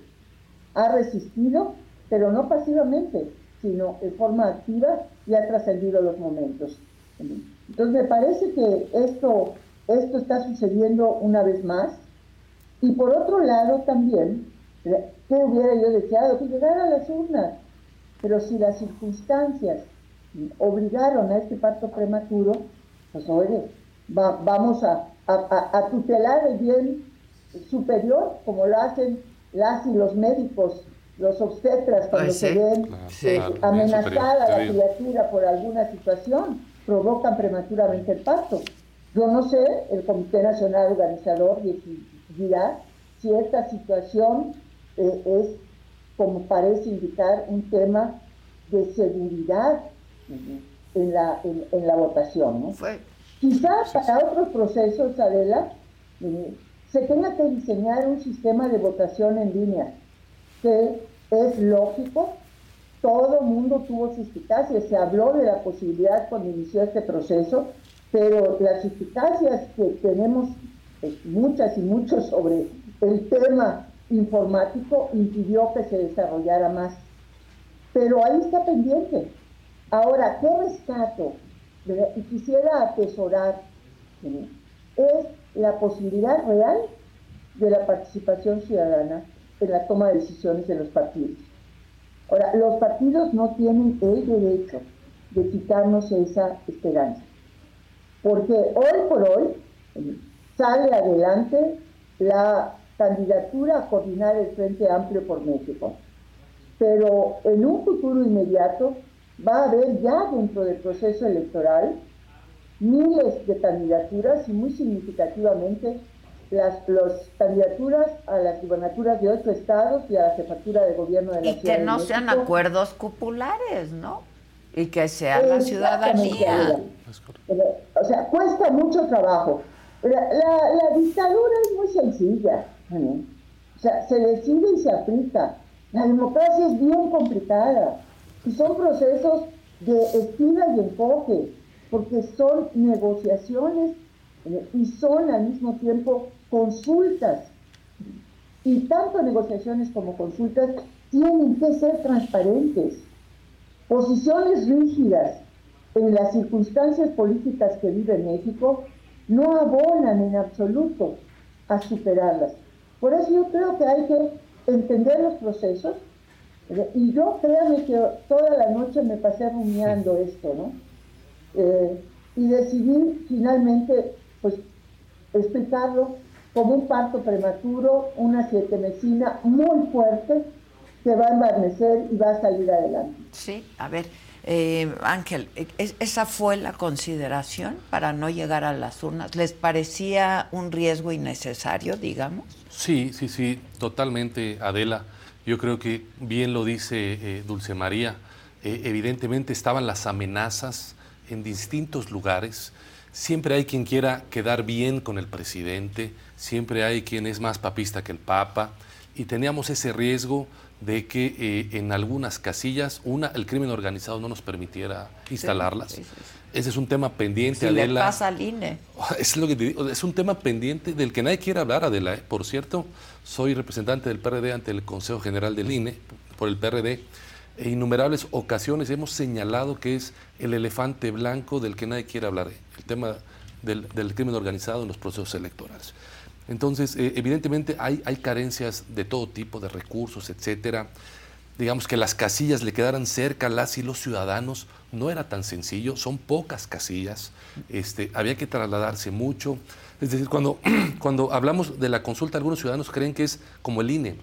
Ha resistido, pero no pasivamente, sino de forma activa y ha trascendido los momentos. Entonces me parece que esto, esto está sucediendo una vez más. Y por otro lado también, ¿qué hubiera yo deseado? Que llegara a las urnas pero si las circunstancias obligaron a este parto prematuro, pues oye, vamos a, tutelar el bien superior, como lo hacen las y los médicos, los obstetras, cuando se ven amenazada la criatura por alguna situación, provocan prematuramente el parto. Yo no sé, el Comité Nacional Organizador dirá si esta situación eh, es, como parece indicar, un tema de seguridad en la, en, la votación. ¿no? Quizás para otros procesos, Adela, eh, se tenga que diseñar un sistema de votación en línea, que es lógico, todo el mundo tuvo suspicacias, se habló de la posibilidad cuando inició este proceso, pero las suspicacias que tenemos eh, muchas y muchos sobre el tema informático impidió que se desarrollara más. Pero ahí está pendiente. Ahora, ¿qué rescato? Y quisiera atesorar, es la posibilidad real de la participación ciudadana en la toma de decisiones de los partidos. Ahora, los partidos no tienen el derecho de quitarnos esa esperanza, porque hoy por hoy sale adelante la candidatura a coordinar el Frente Amplio por México, pero en un futuro inmediato va a haber ya dentro del proceso electoral miles de candidaturas y muy significativamente las, candidaturas a las gubernaturas de ocho estados y a la jefatura de gobierno de la y que no sean acuerdos cupulares, ¿no? Y que sea la ciudadanía. O sea, cuesta mucho trabajo. La, dictadura es muy sencilla. O sea, se decide y se aplica. La democracia es bien complicada. Y son procesos de estira y enfoque, porque son negociaciones eh, y son al mismo tiempo consultas. Y tanto negociaciones como consultas tienen que ser transparentes. Posiciones rígidas en las circunstancias políticas que vive México no abonan en absoluto a superarlas. Por eso yo creo que hay que entender los procesos, y yo créame que toda la noche me pasé rumiando esto, ¿no? Eh, y decidí finalmente, pues, explicarlo como un parto prematuro, una siete mesina muy fuerte que va a embarnecer y va a salir adelante. Sí, a ver, eh, Ángel, ¿esa fue la consideración para no llegar a las urnas? ¿Les parecía un riesgo innecesario, digamos? Sí, sí, sí, totalmente, Adela. Yo creo que bien lo dice eh, Dulce María. Eh, evidentemente estaban las amenazas en distintos lugares. Siempre hay quien quiera quedar bien con el presidente, siempre hay quien es más papista que el Papa, y teníamos ese riesgo de que eh, en algunas casillas, una, el crimen organizado no nos permitiera instalarlas. Ese es un tema pendiente, Adela. Le pasa al INE. Es lo que te digo, es un tema pendiente del que nadie quiere hablar, Adela. ¿eh? Por cierto, soy representante del PRD ante el Consejo General del INE por el PRD. En innumerables ocasiones hemos señalado que es el elefante blanco del que nadie quiere hablar, ¿eh? el tema del, crimen organizado en los procesos electorales. Entonces, eh, evidentemente hay, hay carencias de todo tipo, de recursos, etcétera digamos que las casillas le quedaran cerca a las y los ciudadanos, no era tan sencillo, son pocas casillas, este, había que trasladarse mucho. Es decir, cuando, cuando hablamos de la consulta, algunos ciudadanos creen que es como el INE,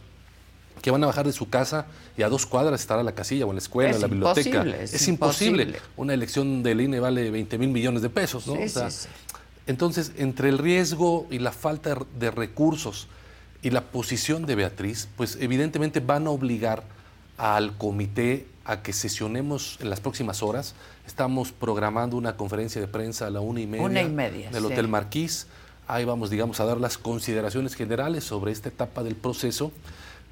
que van a bajar de su casa y a dos cuadras estará la casilla o en la escuela, en la biblioteca. Es, imposible. Una elección del INE vale 20 mil millones de pesos, ¿no? Entonces, entre el riesgo y la falta de recursos y la posición de Beatriz, pues evidentemente van a obligar al comité a que sesionemos en las próximas horas. Estamos programando una conferencia de prensa a la una y media, una y media del Hotel Marquís. Ahí vamos, digamos, a dar las consideraciones generales sobre esta etapa del proceso.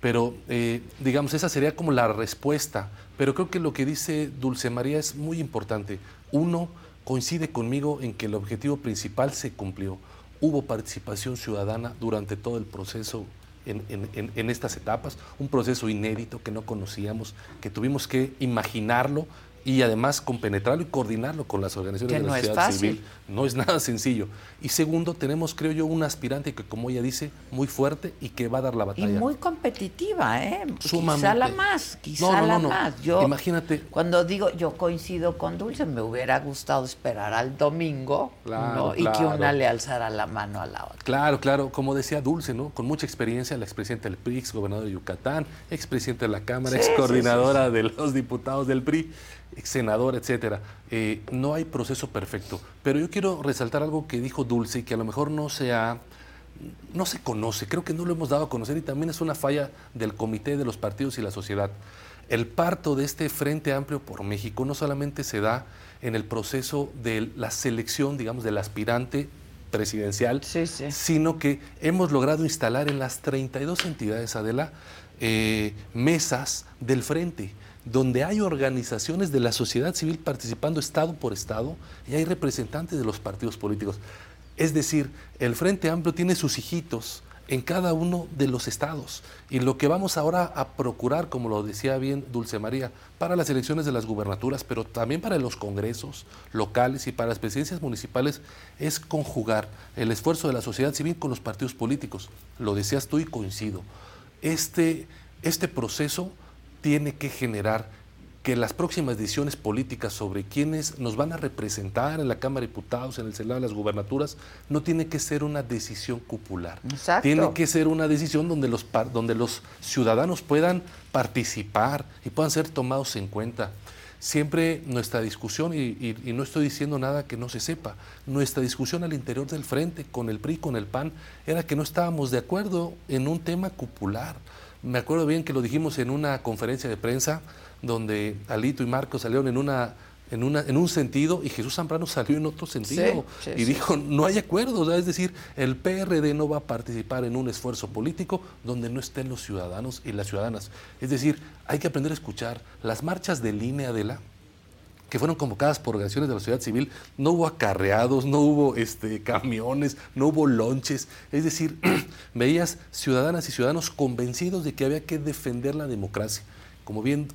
Pero, eh, digamos, esa sería como la respuesta. Pero creo que lo que dice Dulce María es muy importante. Uno, coincide conmigo en que el objetivo principal se cumplió. Hubo participación ciudadana durante todo el proceso en, estas etapas, un proceso inédito que no conocíamos, que tuvimos que imaginarlo y además compenetrarlo y coordinarlo con las organizaciones Que de la no sociedad civil. No es nada sencillo. Y segundo, tenemos, creo yo, un aspirante que, como ella dice, muy fuerte y que va a dar la Y batalla. muy competitiva, ¿eh? Quizá Sumamente. la más, quizá No, no, la más. Yo, Imagínate. Cuando digo, yo coincido con Dulce, me hubiera gustado esperar al domingo y que una le alzara la mano a la otra. Claro, claro, como decía Dulce, ¿no? Con mucha experiencia, la expresidenta del PRI, ex gobernador de Yucatán, expresidenta de la Cámara, Sí, ex sí, coordinadora de los diputados del PRI, ex senadora, etcétera. Eh, no hay proceso perfecto. Pero yo quiero resaltar algo que dijo Dulce y que a lo mejor no se ha- no se conoce, creo que no lo hemos dado a conocer y también es una falla del comité de los partidos y la sociedad. El parto de este Frente Amplio por México no solamente se da en el proceso de la selección, digamos, del aspirante presidencial, Sí, sí. sino que hemos logrado instalar en las 32 entidades, Adela, eh, mesas del frente, donde hay organizaciones de la sociedad civil participando estado por estado y hay representantes de los partidos políticos. Es decir, el Frente Amplio tiene sus hijitos en cada uno de los estados. Y lo que vamos ahora a procurar, como lo decía bien Dulce María, para las elecciones de las gubernaturas, pero también para los congresos locales y para las presidencias municipales, es conjugar el esfuerzo de la sociedad civil con los partidos políticos. Lo decías tú y coincido. Este, este proceso tiene que generar que las próximas decisiones políticas sobre quienes nos van a representar en la Cámara de Diputados, en el Senado de las gubernaturas, no tiene que ser una decisión cupular. Exacto. Tiene que ser una decisión donde los, donde los ciudadanos puedan participar y puedan ser tomados en cuenta. Siempre nuestra discusión, y, y- y no estoy diciendo nada que no se sepa, nuestra discusión al interior del frente con el PRI, con el PAN, era que no estábamos de acuerdo en un tema cupular. Me acuerdo bien que lo dijimos en una conferencia de prensa donde Alito y Marcos salieron en una en, una, en un sentido y Jesús Zambrano salió en otro sentido. Sí, y sí, dijo no hay acuerdo, sea, es decir, el PRD no va a participar en un esfuerzo político donde no estén los ciudadanos y las ciudadanas. Es decir, hay que aprender a escuchar las marchas de línea de la que fueron convocadas por organizaciones de la sociedad civil, no hubo acarreados, no hubo este, camiones, no hubo lonches. Es decir, veías ciudadanas y ciudadanos convencidos de que había que defender la democracia. Como bien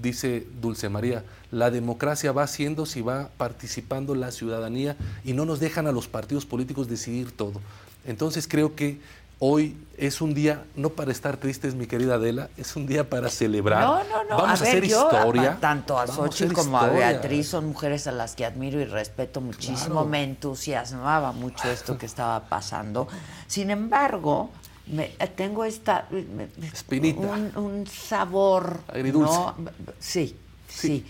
dice Dulce María, la democracia va haciendo si va participando la ciudadanía y no nos dejan a los partidos políticos decidir todo. Entonces creo que hoy es un día, no para estar tristes, mi querida Adela, es un día para celebrar. No, no, no. Vamos a, ver, hacer yo, historia. a- tanto a Xochitl como a. Beatriz son mujeres a las que admiro y respeto muchísimo. Claro. Me entusiasmaba mucho esto que estaba pasando. Sin embargo, me- eh, tengo esta me- me- Espinita. Un, un sabor Agridulce. ¿no? Sí, sí.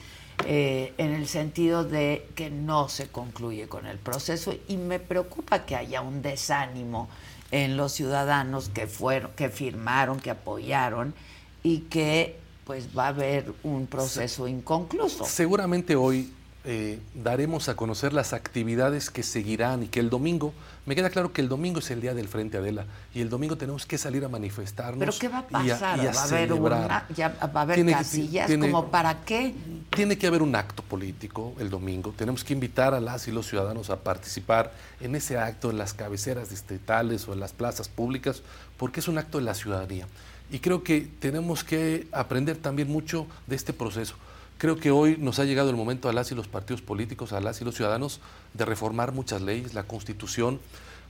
Eh, en el sentido de que no se concluye con el proceso y me preocupa que haya un desánimo en los ciudadanos que fueron, que firmaron, que apoyaron y que pues va a haber un proceso inconcluso. Seguramente hoy eh, daremos a conocer las actividades que seguirán y que el domingo, me queda claro que el domingo es el día del Frente Adela y el domingo tenemos que salir a manifestarnos. Pero ¿qué va a y pasar? y ¿Va a haber una, ya va a haber Tiene casillas? tiene- ¿Como para qué? Tiene que haber un acto político el domingo. Tenemos que invitar a las y los ciudadanos a participar en ese acto en las cabeceras distritales o en las plazas públicas, porque es un acto de la ciudadanía. Y creo que tenemos que aprender también mucho de este proceso. Creo que hoy nos ha llegado el momento a las y los partidos políticos, a las y los ciudadanos, de reformar muchas leyes, la constitución,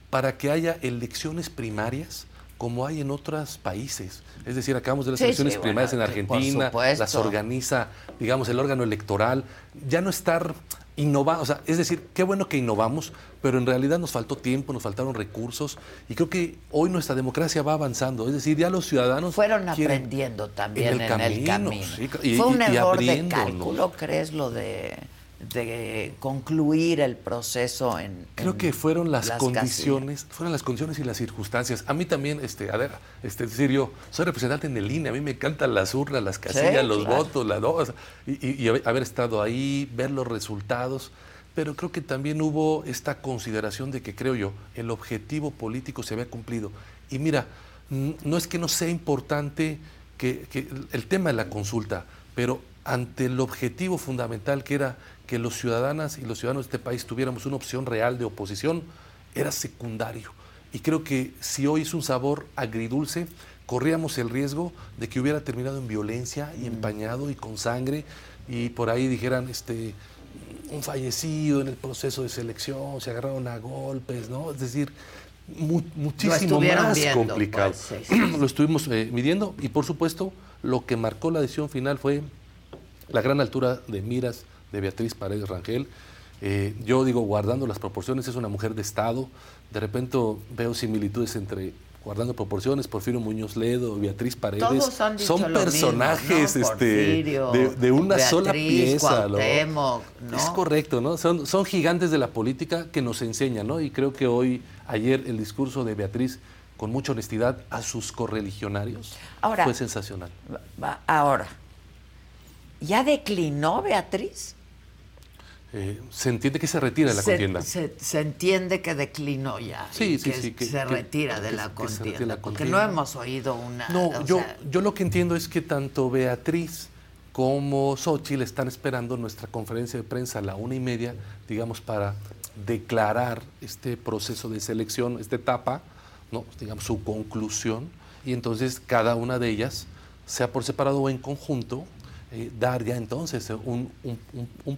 para que haya elecciones primarias como hay en otros países. Es decir, acabamos de las Sí, elecciones sí, primarias bueno, en Argentina, las organiza, digamos, el órgano electoral. Ya no estar innovando, o sea, es decir, qué bueno que innovamos, pero en realidad nos faltó tiempo, nos faltaron recursos y creo que hoy nuestra democracia va avanzando. Es decir, ya los ciudadanos Fueron aprendiendo también en el en camino. el camino, sí, y- Fue un y- y error de cálculo, ¿crees, lo de, de concluir el proceso en Creo en que fueron las, condiciones, fueron las condiciones y las circunstancias. A mí también, este, a ver, este, yo soy representante en el INE, a mí me encantan las urnas, las casillas, los claro. votos, la, no, o sea, y, y- y haber- estado ahí, ver los resultados. Pero creo que también hubo esta consideración de que, creo yo, el objetivo político se había cumplido. Y mira, no es que no sea importante que, que el tema de la consulta, pero ante el objetivo fundamental que era que los ciudadanas y los ciudadanos de este país tuviéramos una opción real de oposición, era secundario. Y creo que si hoy es un sabor agridulce, corríamos el riesgo de que hubiera terminado en violencia y empañado y con sangre. y por ahí dijeran, este, un fallecido en el proceso de selección, se agarraron a golpes, ¿no? Es decir, muchísimo más complicado. Pues, lo estuvimos eh, midiendo y por supuesto lo que marcó la decisión final fue la gran altura de miras de Beatriz Paredes Rangel. Eh, yo digo, guardando las proporciones, es una mujer de Estado. De repente veo similitudes entre guardando proporciones, Porfirio Muñoz Ledo, Beatriz Paredes, son personajes este, de, una sola pieza. Es correcto, ¿no? Son, son gigantes de la política que nos enseñan, ¿no? Y creo que hoy, ayer, el discurso de Beatriz, con mucha honestidad, a sus correligionarios, fue sensacional. Ahora, ¿ya declinó Beatriz? Eh, se entiende que se retira de la contienda. Se, entiende que declinó ya. Sí, sí, sí. Que, se retira de la contienda. Porque no hemos oído una. No, yo, yo lo que entiendo es que tanto Beatriz como Xochitl están esperando nuestra conferencia de prensa a la una y media, digamos, para declarar este proceso de selección, esta etapa, ¿no? digamos, su conclusión. Y entonces cada una de ellas, sea por separado o en conjunto, eh, dar ya entonces un,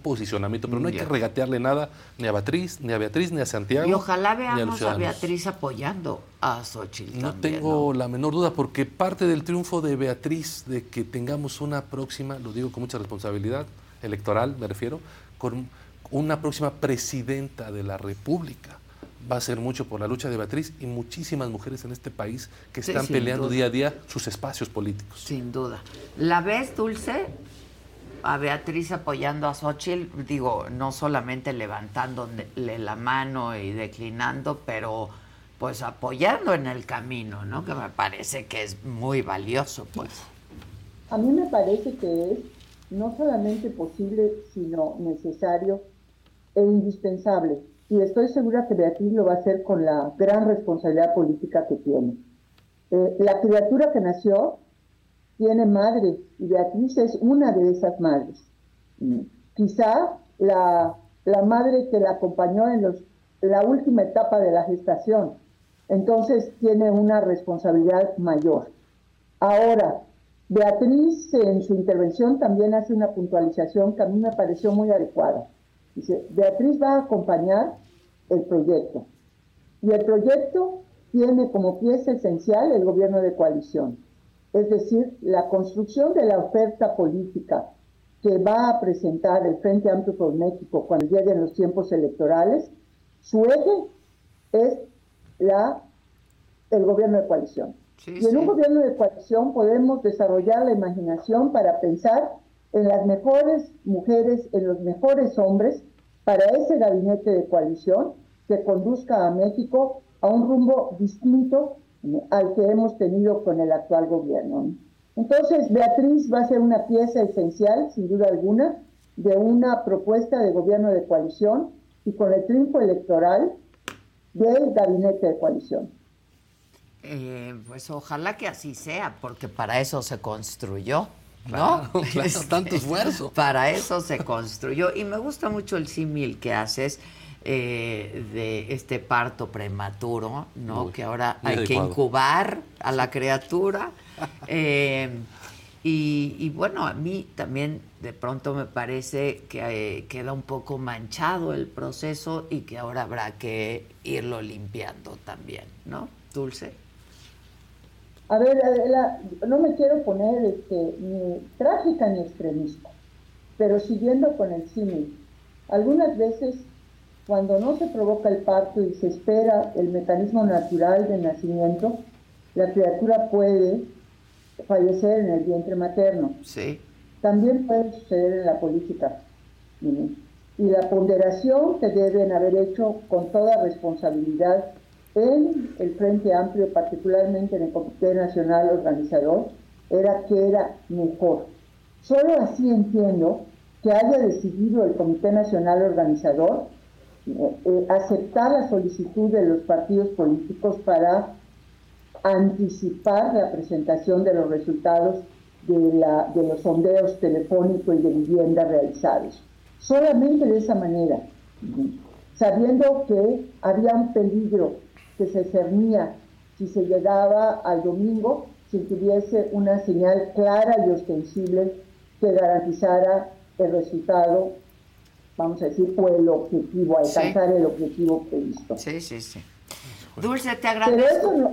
posicionamiento, pero no hay que regatearle nada ni a Beatriz, ni a Beatriz, ni a Santiago. Y ojalá veamos a, Beatriz apoyando a Xochitl. No tengo la menor duda, porque parte del triunfo de Beatriz, de que tengamos una próxima, lo digo con mucha responsabilidad electoral, me refiero, con una próxima presidenta de la República va a ser mucho por la lucha de Beatriz y muchísimas mujeres en este país que están peleando día a día sus espacios políticos. Sin duda. ¿La ves, Dulce? A Beatriz apoyando a Xochitl, digo, no solamente levantándole la mano y declinando, pero pues apoyando en el camino, ¿no? Que me parece que es muy valioso, pues. A mí me parece que es no solamente posible, sino necesario e indispensable y estoy segura que Beatriz lo va a hacer con la gran responsabilidad política que tiene. Eh, la criatura que nació tiene madre y Beatriz es una de esas madres. Mm. Quizá la, la, madre que la acompañó en los, la última etapa de la gestación. Entonces tiene una responsabilidad mayor. Ahora, Beatriz en su intervención también hace una puntualización que a mí me pareció muy adecuada. Dice, Beatriz va a acompañar el proyecto. Y el proyecto tiene como pieza esencial el gobierno de coalición, es decir, la construcción de la oferta política que va a presentar el Frente Amplio por México cuando lleguen los tiempos electorales, su eje es la, el gobierno de coalición. y en un gobierno de coalición podemos desarrollar la imaginación para pensar en las mejores mujeres, en los mejores hombres, para ese gabinete de coalición que conduzca a México a un rumbo distinto al que hemos tenido con el actual gobierno. Entonces, Beatriz va a ser una pieza esencial, sin duda alguna, de una propuesta de gobierno de coalición y con el triunfo electoral del gabinete de coalición. Eh, pues ojalá que así sea, porque para eso se construyó. ¿No? tanto esfuerzo. Para eso se construyó. Y me gusta mucho el símil que haces eh, de este parto prematuro, ¿no? que ahora hay que incubar a la criatura. Eh, y, bueno, a mí también de pronto me parece que eh, queda un poco manchado el proceso y que ahora habrá que irlo limpiando también, ¿no? Dulce. A ver, Adela, no me quiero poner este, ni trágica ni extremista, pero siguiendo con el cine, algunas veces cuando no se provoca el parto y se espera el mecanismo natural de nacimiento, la criatura puede fallecer en el vientre materno. Sí. También puede suceder en la política. Y la ponderación que deben haber hecho con toda responsabilidad en el Frente Amplio, particularmente en el Comité Nacional Organizador, era que era mejor. Solo así entiendo que haya decidido el Comité Nacional Organizador eh, eh, aceptar la solicitud de los partidos políticos para anticipar la presentación de los resultados de, la, de los sondeos telefónicos y de vivienda realizados. Solamente de esa manera, sabiendo que había un peligro que se cernía si se llegaba al domingo sin que hubiese una señal clara y ostensible que garantizara el resultado, vamos a decir, o el objetivo, alcanzar el objetivo previsto. Sí, sí, sí. Dulce, te Pero agradezco. eso no,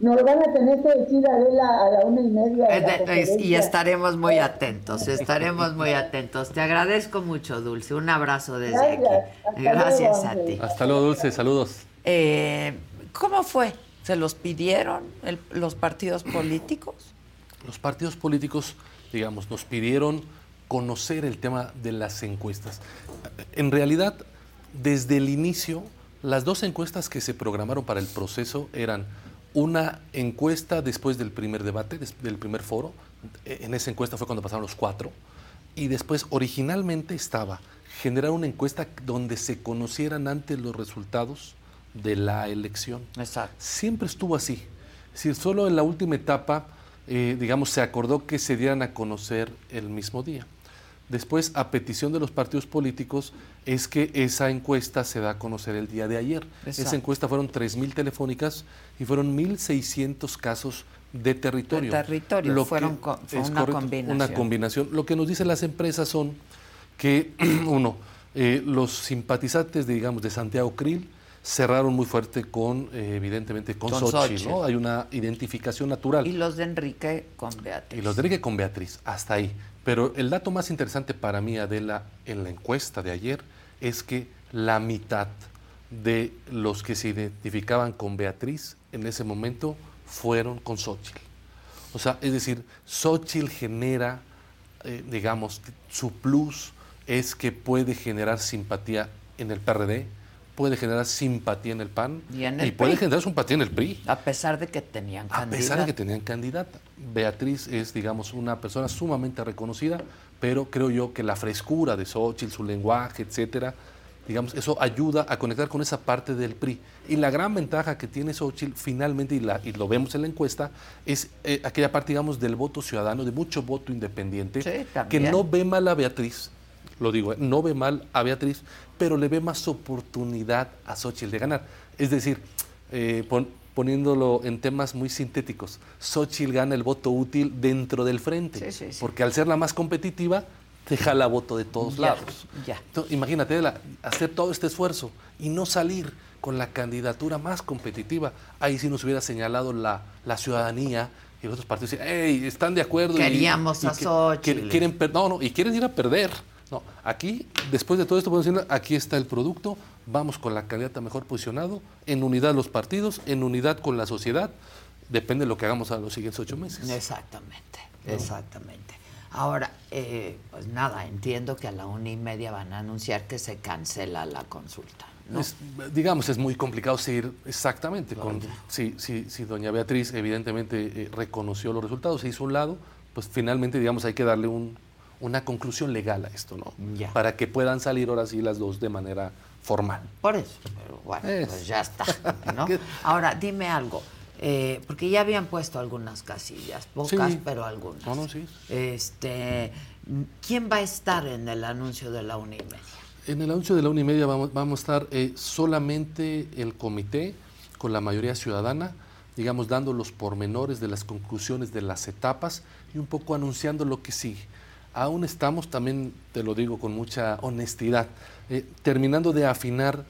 nos lo van a tener que decir Adela a la una y media. de la Eh, Y estaremos muy atentos, estaremos muy atentos. Te agradezco mucho, Dulce. Un abrazo desde Gracias. aquí. Hasta Gracias luego, a ti. Hasta luego, Dulce, saludos. Eh, ¿Cómo fue? ¿Se los pidieron los partidos políticos? Los partidos políticos, digamos, nos pidieron conocer el tema de las encuestas. En realidad, desde el inicio, las dos encuestas que se programaron para el proceso eran una encuesta después del primer debate, del primer foro. En esa encuesta fue cuando pasaron los cuatro. Y después, originalmente estaba generar una encuesta donde se conocieran antes los resultados de la elección Exacto. siempre estuvo así. Es decir, solo en la última etapa, eh, digamos, se acordó que se dieran a conocer el mismo día. Después, a petición de los partidos políticos, es que esa encuesta se da a conocer el día de ayer. Exacto. Esa encuesta fueron 3.000 telefónicas y fueron 1.600 casos de territorio. De territorio, Lo que- fueron fue una correcto, combinación. Una combinación. Lo que nos dicen las empresas son que, uno, eh, los simpatizantes, de, digamos, de Santiago Krill cerraron muy fuerte con, eh, evidentemente, con, Con. ¿no? Hay una identificación natural. Y los de Enrique con Beatriz. Y los de Enrique con Beatriz, hasta ahí. Pero el dato más interesante para mí, Adela, en la encuesta de ayer, es que la mitad de los que se identificaban con Beatriz en ese momento fueron con Xochitl. O sea, es decir, Xochitl genera, eh, digamos, su plus es que puede generar simpatía en el PRD, puede generar simpatía en el PAN Y en el puede generar simpatía en el PRI. A pesar de que tenían A candidato. pesar de que tenían candidata. Beatriz es, digamos, una persona sumamente reconocida, pero creo yo que la frescura de Xochitl, su lenguaje, etcétera, digamos, eso ayuda a conectar con esa parte del PRI. Y la gran ventaja que tiene Xochitl, finalmente, y, la- y lo vemos en la encuesta, es eh, aquella parte, digamos, del voto ciudadano, de mucho voto independiente, Sí, que no ve mal a Beatriz, lo digo, eh, no ve mal a Beatriz, pero le ve más oportunidad a Xochitl de ganar. Es decir, eh, pon- poniéndolo en temas muy sintéticos, Xochitl gana el voto útil dentro del frente, Sí, sí, sí. porque al ser la más competitiva, te jala voto de todos Ya, lados. ya. Entonces, imagínate la- hacer todo este esfuerzo y no salir con la candidatura más competitiva. Ahí sí nos hubiera señalado la, la ciudadanía y los otros partidos. decían, "Ey, están de acuerdo. y- Queríamos a que- Xóchitl". que- quieren no, no, y quieren ir a perder. No, aquí, después de todo esto, podemos decir, aquí está el producto, vamos con la candidata mejor posicionado, en unidad los partidos, en unidad con la sociedad, depende de lo que hagamos a los siguientes ocho meses. Exactamente, exactamente. Ahora, eh, pues nada, entiendo que a la una y media van a anunciar que se cancela la consulta. ¿no? Es, digamos, es muy complicado seguir exactamente con... Si, si, si doña Beatriz evidentemente eh, reconoció los resultados, se hizo un lado, pues finalmente, digamos, hay que darle un- una conclusión legal a esto, ¿no? Ya. Para que puedan salir ahora sí las dos de manera formal. Por eso, pero bueno, Es. pues ya está, ¿no? Ahora, dime algo, eh, porque ya habían puesto algunas casillas, pocas, Sí. pero algunas. No, no, sí. Este, ¿quién va a estar en el anuncio de la una y media? En el anuncio de la una y media vamos, vamos a estar eh, solamente el comité con la mayoría ciudadana, digamos, dando los pormenores de las conclusiones de las etapas y un poco anunciando lo que sigue. Aún estamos, también te lo digo con mucha honestidad, eh, terminando de afinar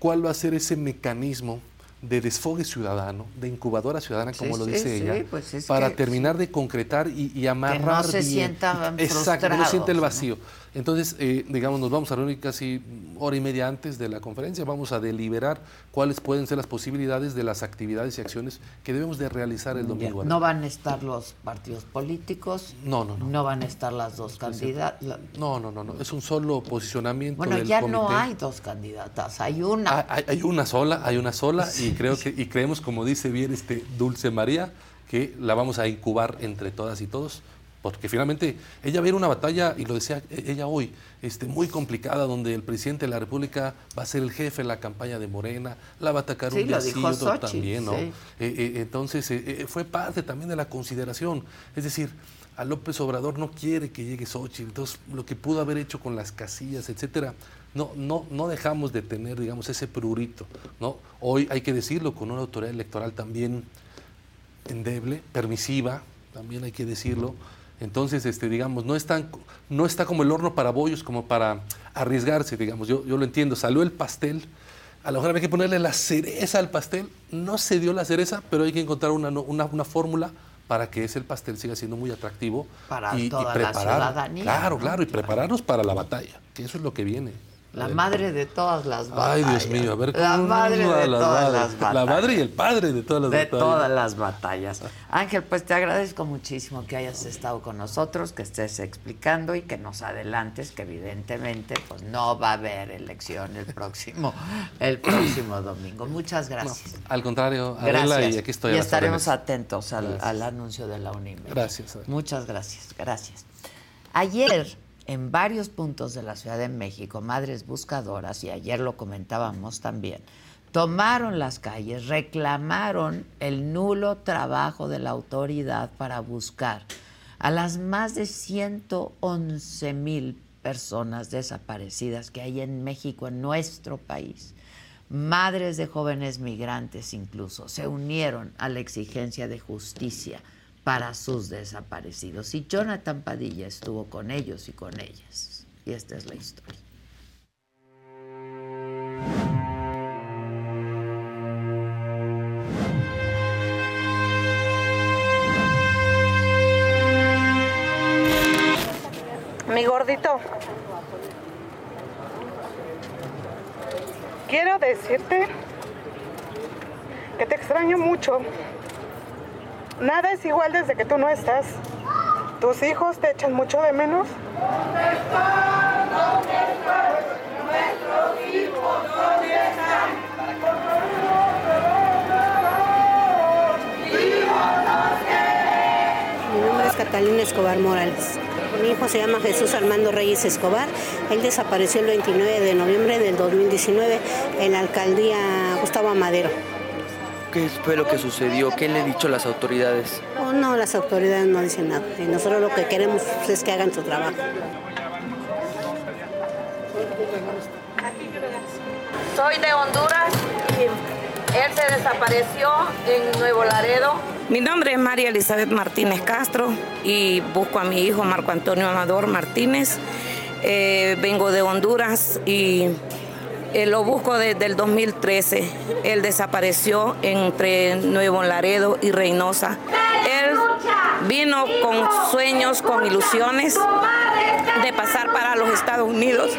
cuál va a ser ese mecanismo de desfogue ciudadano, de incubadora ciudadana, como Sí, lo dice sí, ella, pues es para que- terminar de concretar y, y amarrar se bien. sientan Exacto, que no siente el vacío. Entonces, eh, digamos, nos vamos a reunir casi hora y media antes de la conferencia, vamos a deliberar cuáles pueden ser las posibilidades de las actividades y acciones que debemos de realizar el domingo. No van a estar los partidos políticos, No, no, no. no van a estar las dos candidatas. No, no, no, no, es un solo posicionamiento Bueno, del ya no comité. hay dos candidatas, hay una. Ah, Hay, hay una sola, hay una sola y creo que y creemos como dice bien este Dulce María que la vamos a incubar entre todas y todos porque finalmente ella a una batalla y lo decía e- ella hoy este muy complicada donde el presidente de la República va a ser el jefe de la campaña de Morena la va a atacar Sí, un Xochitl, también no sí. Eh, eh, entonces eh, eh, fue parte también de la consideración es decir a López Obrador no quiere que llegue Xochitl, entonces lo que pudo haber hecho con las casillas, etcétera, no, no, no dejamos de tener, digamos, ese prurito, ¿no? Hoy hay que decirlo, con una autoridad electoral también endeble, permisiva, también hay que decirlo, Entonces, este, digamos, no, están, no está como el horno para bollos, como para arriesgarse, digamos. Yo, yo lo entiendo. Salió el pastel. A lo mejor había que ponerle la cereza al pastel. No se dio la cereza, pero hay que encontrar una, una, una fórmula para que ese pastel siga siendo muy atractivo Para y, y toda la ciudadanía, Claro, ¿no? claro, y prepararnos para la batalla, que eso es lo que viene. La madre de todas las Ay, batallas. Dios mío, a ver La cómo madre no a de las todas madres. las batallas. La madre y el padre de todas las de batallas. todas las batallas. Ángel, pues te agradezco muchísimo que hayas estado con nosotros, que estés explicando y que nos adelantes que evidentemente pues no va a haber elección el próximo el próximo domingo. Muchas gracias. Al contrario, Adela, Gracias. y aquí estoy y a las estaremos órdenes. atentos al, al anuncio de la UNIME. Gracias. Adela. Muchas gracias, gracias. Ayer, en varios puntos de la Ciudad de México, madres buscadoras, y ayer lo comentábamos también, tomaron las calles, reclamaron el nulo trabajo de la autoridad para buscar a las más de 111 mil personas desaparecidas que hay en México, en nuestro país. Madres de jóvenes migrantes incluso se unieron a la exigencia de justicia para sus desaparecidos. Y Jonathan Padilla estuvo con ellos y con ellas. Y esta es la historia. Mi gordito. Quiero decirte que te extraño mucho. Nada es igual desde que tú no estás. Tus hijos te echan mucho de menos. Mi nombre es Catalina Escobar Morales. Mi hijo se llama Jesús Armando Reyes Escobar. Él desapareció el 29 de noviembre del 2019 en la alcaldía Gustavo Amadero. ¿Qué fue lo que sucedió? ¿Qué le han dicho las autoridades? Oh, no, las autoridades no dicen nada. Y nosotros lo que queremos es que hagan su trabajo. Soy de Honduras y él se desapareció en Nuevo Laredo. Mi nombre es María Elizabeth Martínez Castro y busco a mi hijo Marco Antonio Amador Martínez. Eh, vengo de Honduras y eh, lo busco desde el 2013. Él desapareció entre Nuevo Laredo y Reynosa. Él vino con sueños, con ilusiones de pasar para los Estados Unidos.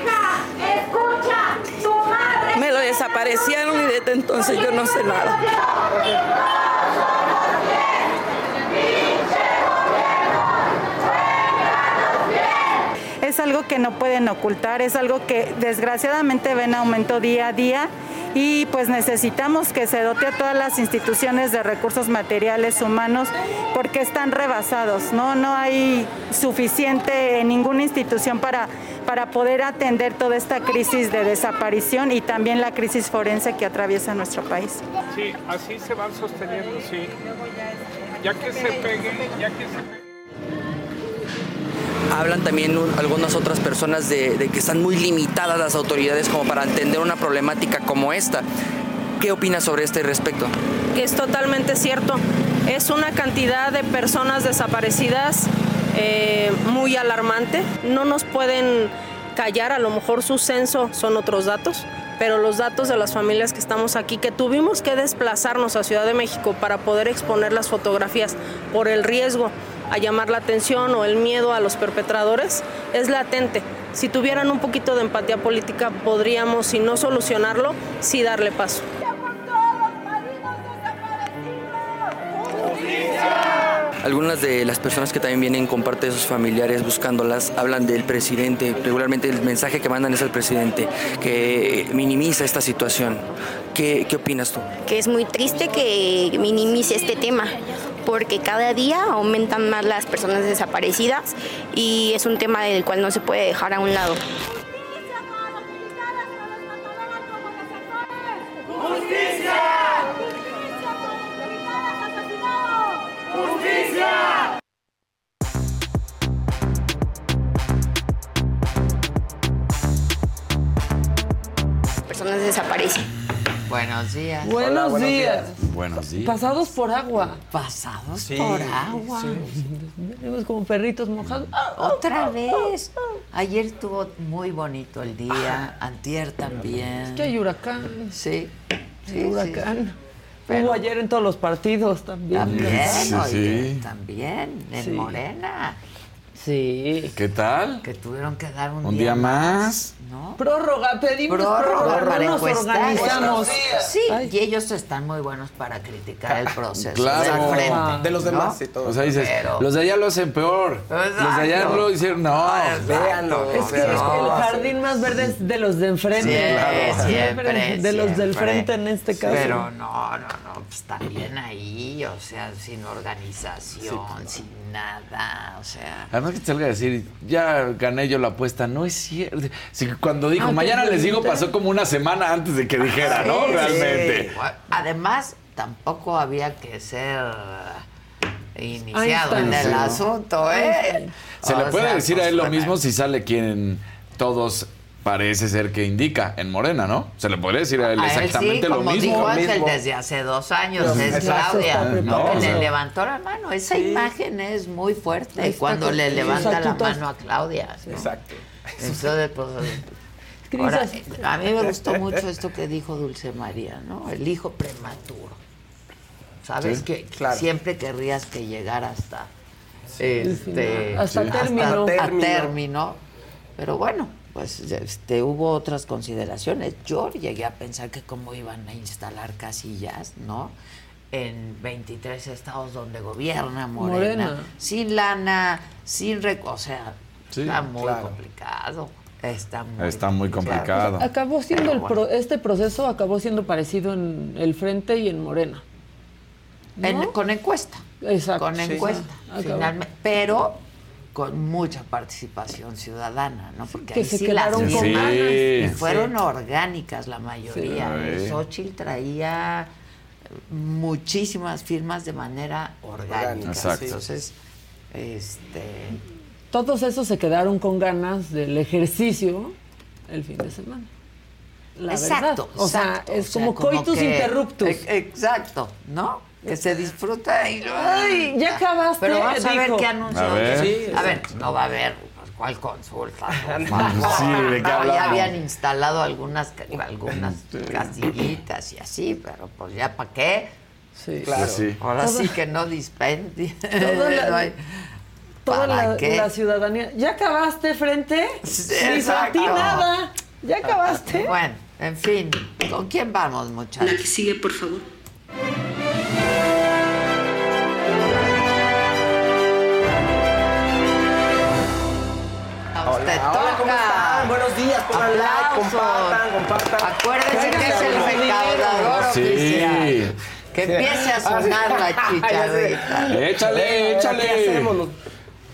Me lo desaparecieron y desde entonces yo no sé nada. Es algo que no pueden ocultar, es algo que desgraciadamente ven aumento día a día y pues necesitamos que se dote a todas las instituciones de recursos materiales humanos porque están rebasados, ¿no? No hay suficiente en ninguna institución para, para poder atender toda esta crisis de desaparición y también la crisis forense que atraviesa nuestro país. Sí, así se van sosteniendo, sí. Ya que se peguen, ya que se peguen. Hablan también un- algunas otras personas de, que están muy limitadas las autoridades como para entender una problemática como esta. ¿Qué opinas sobre este respecto? es totalmente cierto. Es una cantidad de personas desaparecidas eh, muy alarmante. No nos pueden callar, a lo mejor su censo son otros datos, pero los datos de las familias que estamos aquí, que tuvimos que desplazarnos a Ciudad de México para poder exponer las fotografías por el riesgo a llamar la atención o el miedo a los perpetradores, es latente. Si tuvieran un poquito de empatía política, podríamos, si no solucionarlo, sí darle paso. Algunas de las personas que también vienen con parte de sus familiares buscándolas hablan del presidente. Regularmente el mensaje que mandan es al presidente, que minimiza esta situación. ¿Qué, qué opinas tú? que es muy triste que minimice este tema, porque cada día aumentan más las personas desaparecidas y es un tema del cual no se puede dejar a un lado. Personas desaparecen. Buenos días. Buenos Hola, buenos días. días. Buenos días. Pasados por agua. Pasados Sí, por agua. Venimos como perritos mojados. Otra vez. Ayer estuvo muy bonito el día, antier también. Es que hay huracán. Sí. sí, Hay huracán. sí. Hubo ayer en todos los partidos también. También, Sí, oye, sí. también, en Sí. Morena. Sí. ¿Qué tal? Que tuvieron que dar un, Un día más. ¿No? Prórroga, pedimos Prórroga prórroga, para no nos organizamos. Sí, y ellos están muy buenos para criticar el proceso. Claro. del frente, De los ¿no? demás y todo. O sea, dices, Pero- los de allá lo hacen peor. Los de allá lo hicieron. No, Véanlo. Es que No, el jardín más verde es de los de enfrente. Sí, siempre, De los del frente en este caso. Pero no, no, no, pues también ahí, o sea, sin organización, sin nada, o sea. Además que te salga a decir, ya gané yo la apuesta, no es cierto. Sí, cuando dijo, Ah, mañana ¿te les digo, pasó como una semana antes de que dijera, ¿no? Sí, Realmente. sí. Además, tampoco había que ser iniciado en el Sí. asunto, ¿eh? Se le puede sea, decir pues, a él lo mismo si sale quien todos parece ser que indica en Morena, ¿no? Se le podría decir a él A él exactamente sí, lo como mismo. dijo Ángel desde hace dos años, Pero es Claudia, ¿no? que le levantó la mano. Esa imagen es muy fuerte cuando le levanta la mano a Claudia. ¿no? Exacto. Entonces, pues, ahora, a mí me gustó mucho esto que dijo Dulce María, ¿no? El hijo prematuro. Sabes Sí, que claro. siempre querrías que llegara hasta este Hasta sí. término. a Término. término. Pero bueno, pues este hubo otras consideraciones. Yo llegué a pensar que cómo iban a instalar casillas, ¿no? En 23 estados donde gobierna Morena, Morena. sin lana, sin rec o sea, Sí, está muy claro. complicado. Está muy Está muy complicado. Acabó siendo el pro- este proceso acabó siendo parecido en el frente y en Morena. ¿no? En- con encuesta. Exacto. Con Sí. encuesta, Acabó. finalmente. Pero con mucha participación ciudadana, ¿no? Porque Que ahí se sí las quedaron vi. con ganas. Y Sí. fueron orgánicas la mayoría. Sí. Xochitl traía muchísimas firmas de manera orgánica. Exacto. Entonces, este... Todos esos se quedaron con ganas del ejercicio el fin de semana. La exacto, verdad. O sea, es O sea, como, coitus que- interruptus. e- Exacto, ¿no? Que se disfruta y Ay, ya acabaste. Pero vamos a ver qué anuncio. A ver. Sí, a ver, no va a haber pues, cuál consulta. favor. Sí, ¿de qué No, ya habían instalado algunas algunas casillitas y así, pero pues ya para qué. Sí, Claro. sí. Ahora Toda- sí que no la- No hay- Toda ¿Para la, qué? la ciudadanía. ¿Ya acabaste frente? Sí, exacto. sentí nada. ¿Ya acabaste? Bueno, en fin, ¿con quién vamos, muchachos? La que sigue, por favor. Hola, ¿cómo están? Buenos días, pongan like, Aplausos. compartan, compartan. Acuérdense que es el recaudador Sí. oficial. Que empiece a sonar la chicharrita. Échale, échale. ¿Qué hacemos?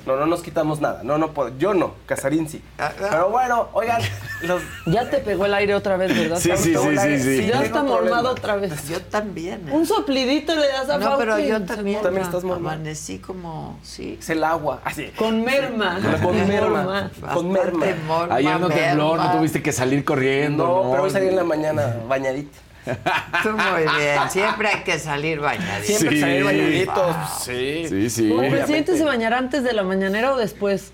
No, no nos quitamos nada. No, no puedo. Yo no, Casarín sí. Pero bueno, oigan, los... Ya te pegó el aire otra vez, ¿verdad? Sí, sí, sí, sí, sí. Ya está mormado otra vez. Yo también. ¿eh? Un soplidito le das a No, pero yo también. morma. También estás mormado. Amanecí como, sí. Es el agua. Así. Con merma. Con merma. Con merma. Ayer no tembló, merma. no tuviste que salir corriendo. No, pero hoy salí en la mañana bañadita. Tú muy bien. Siempre hay que salir bañadito. Siempre Sí. salir bañaditos. Ah. Sí. Sí, sí. ¿El presidente se bañará antes de la mañanera o después?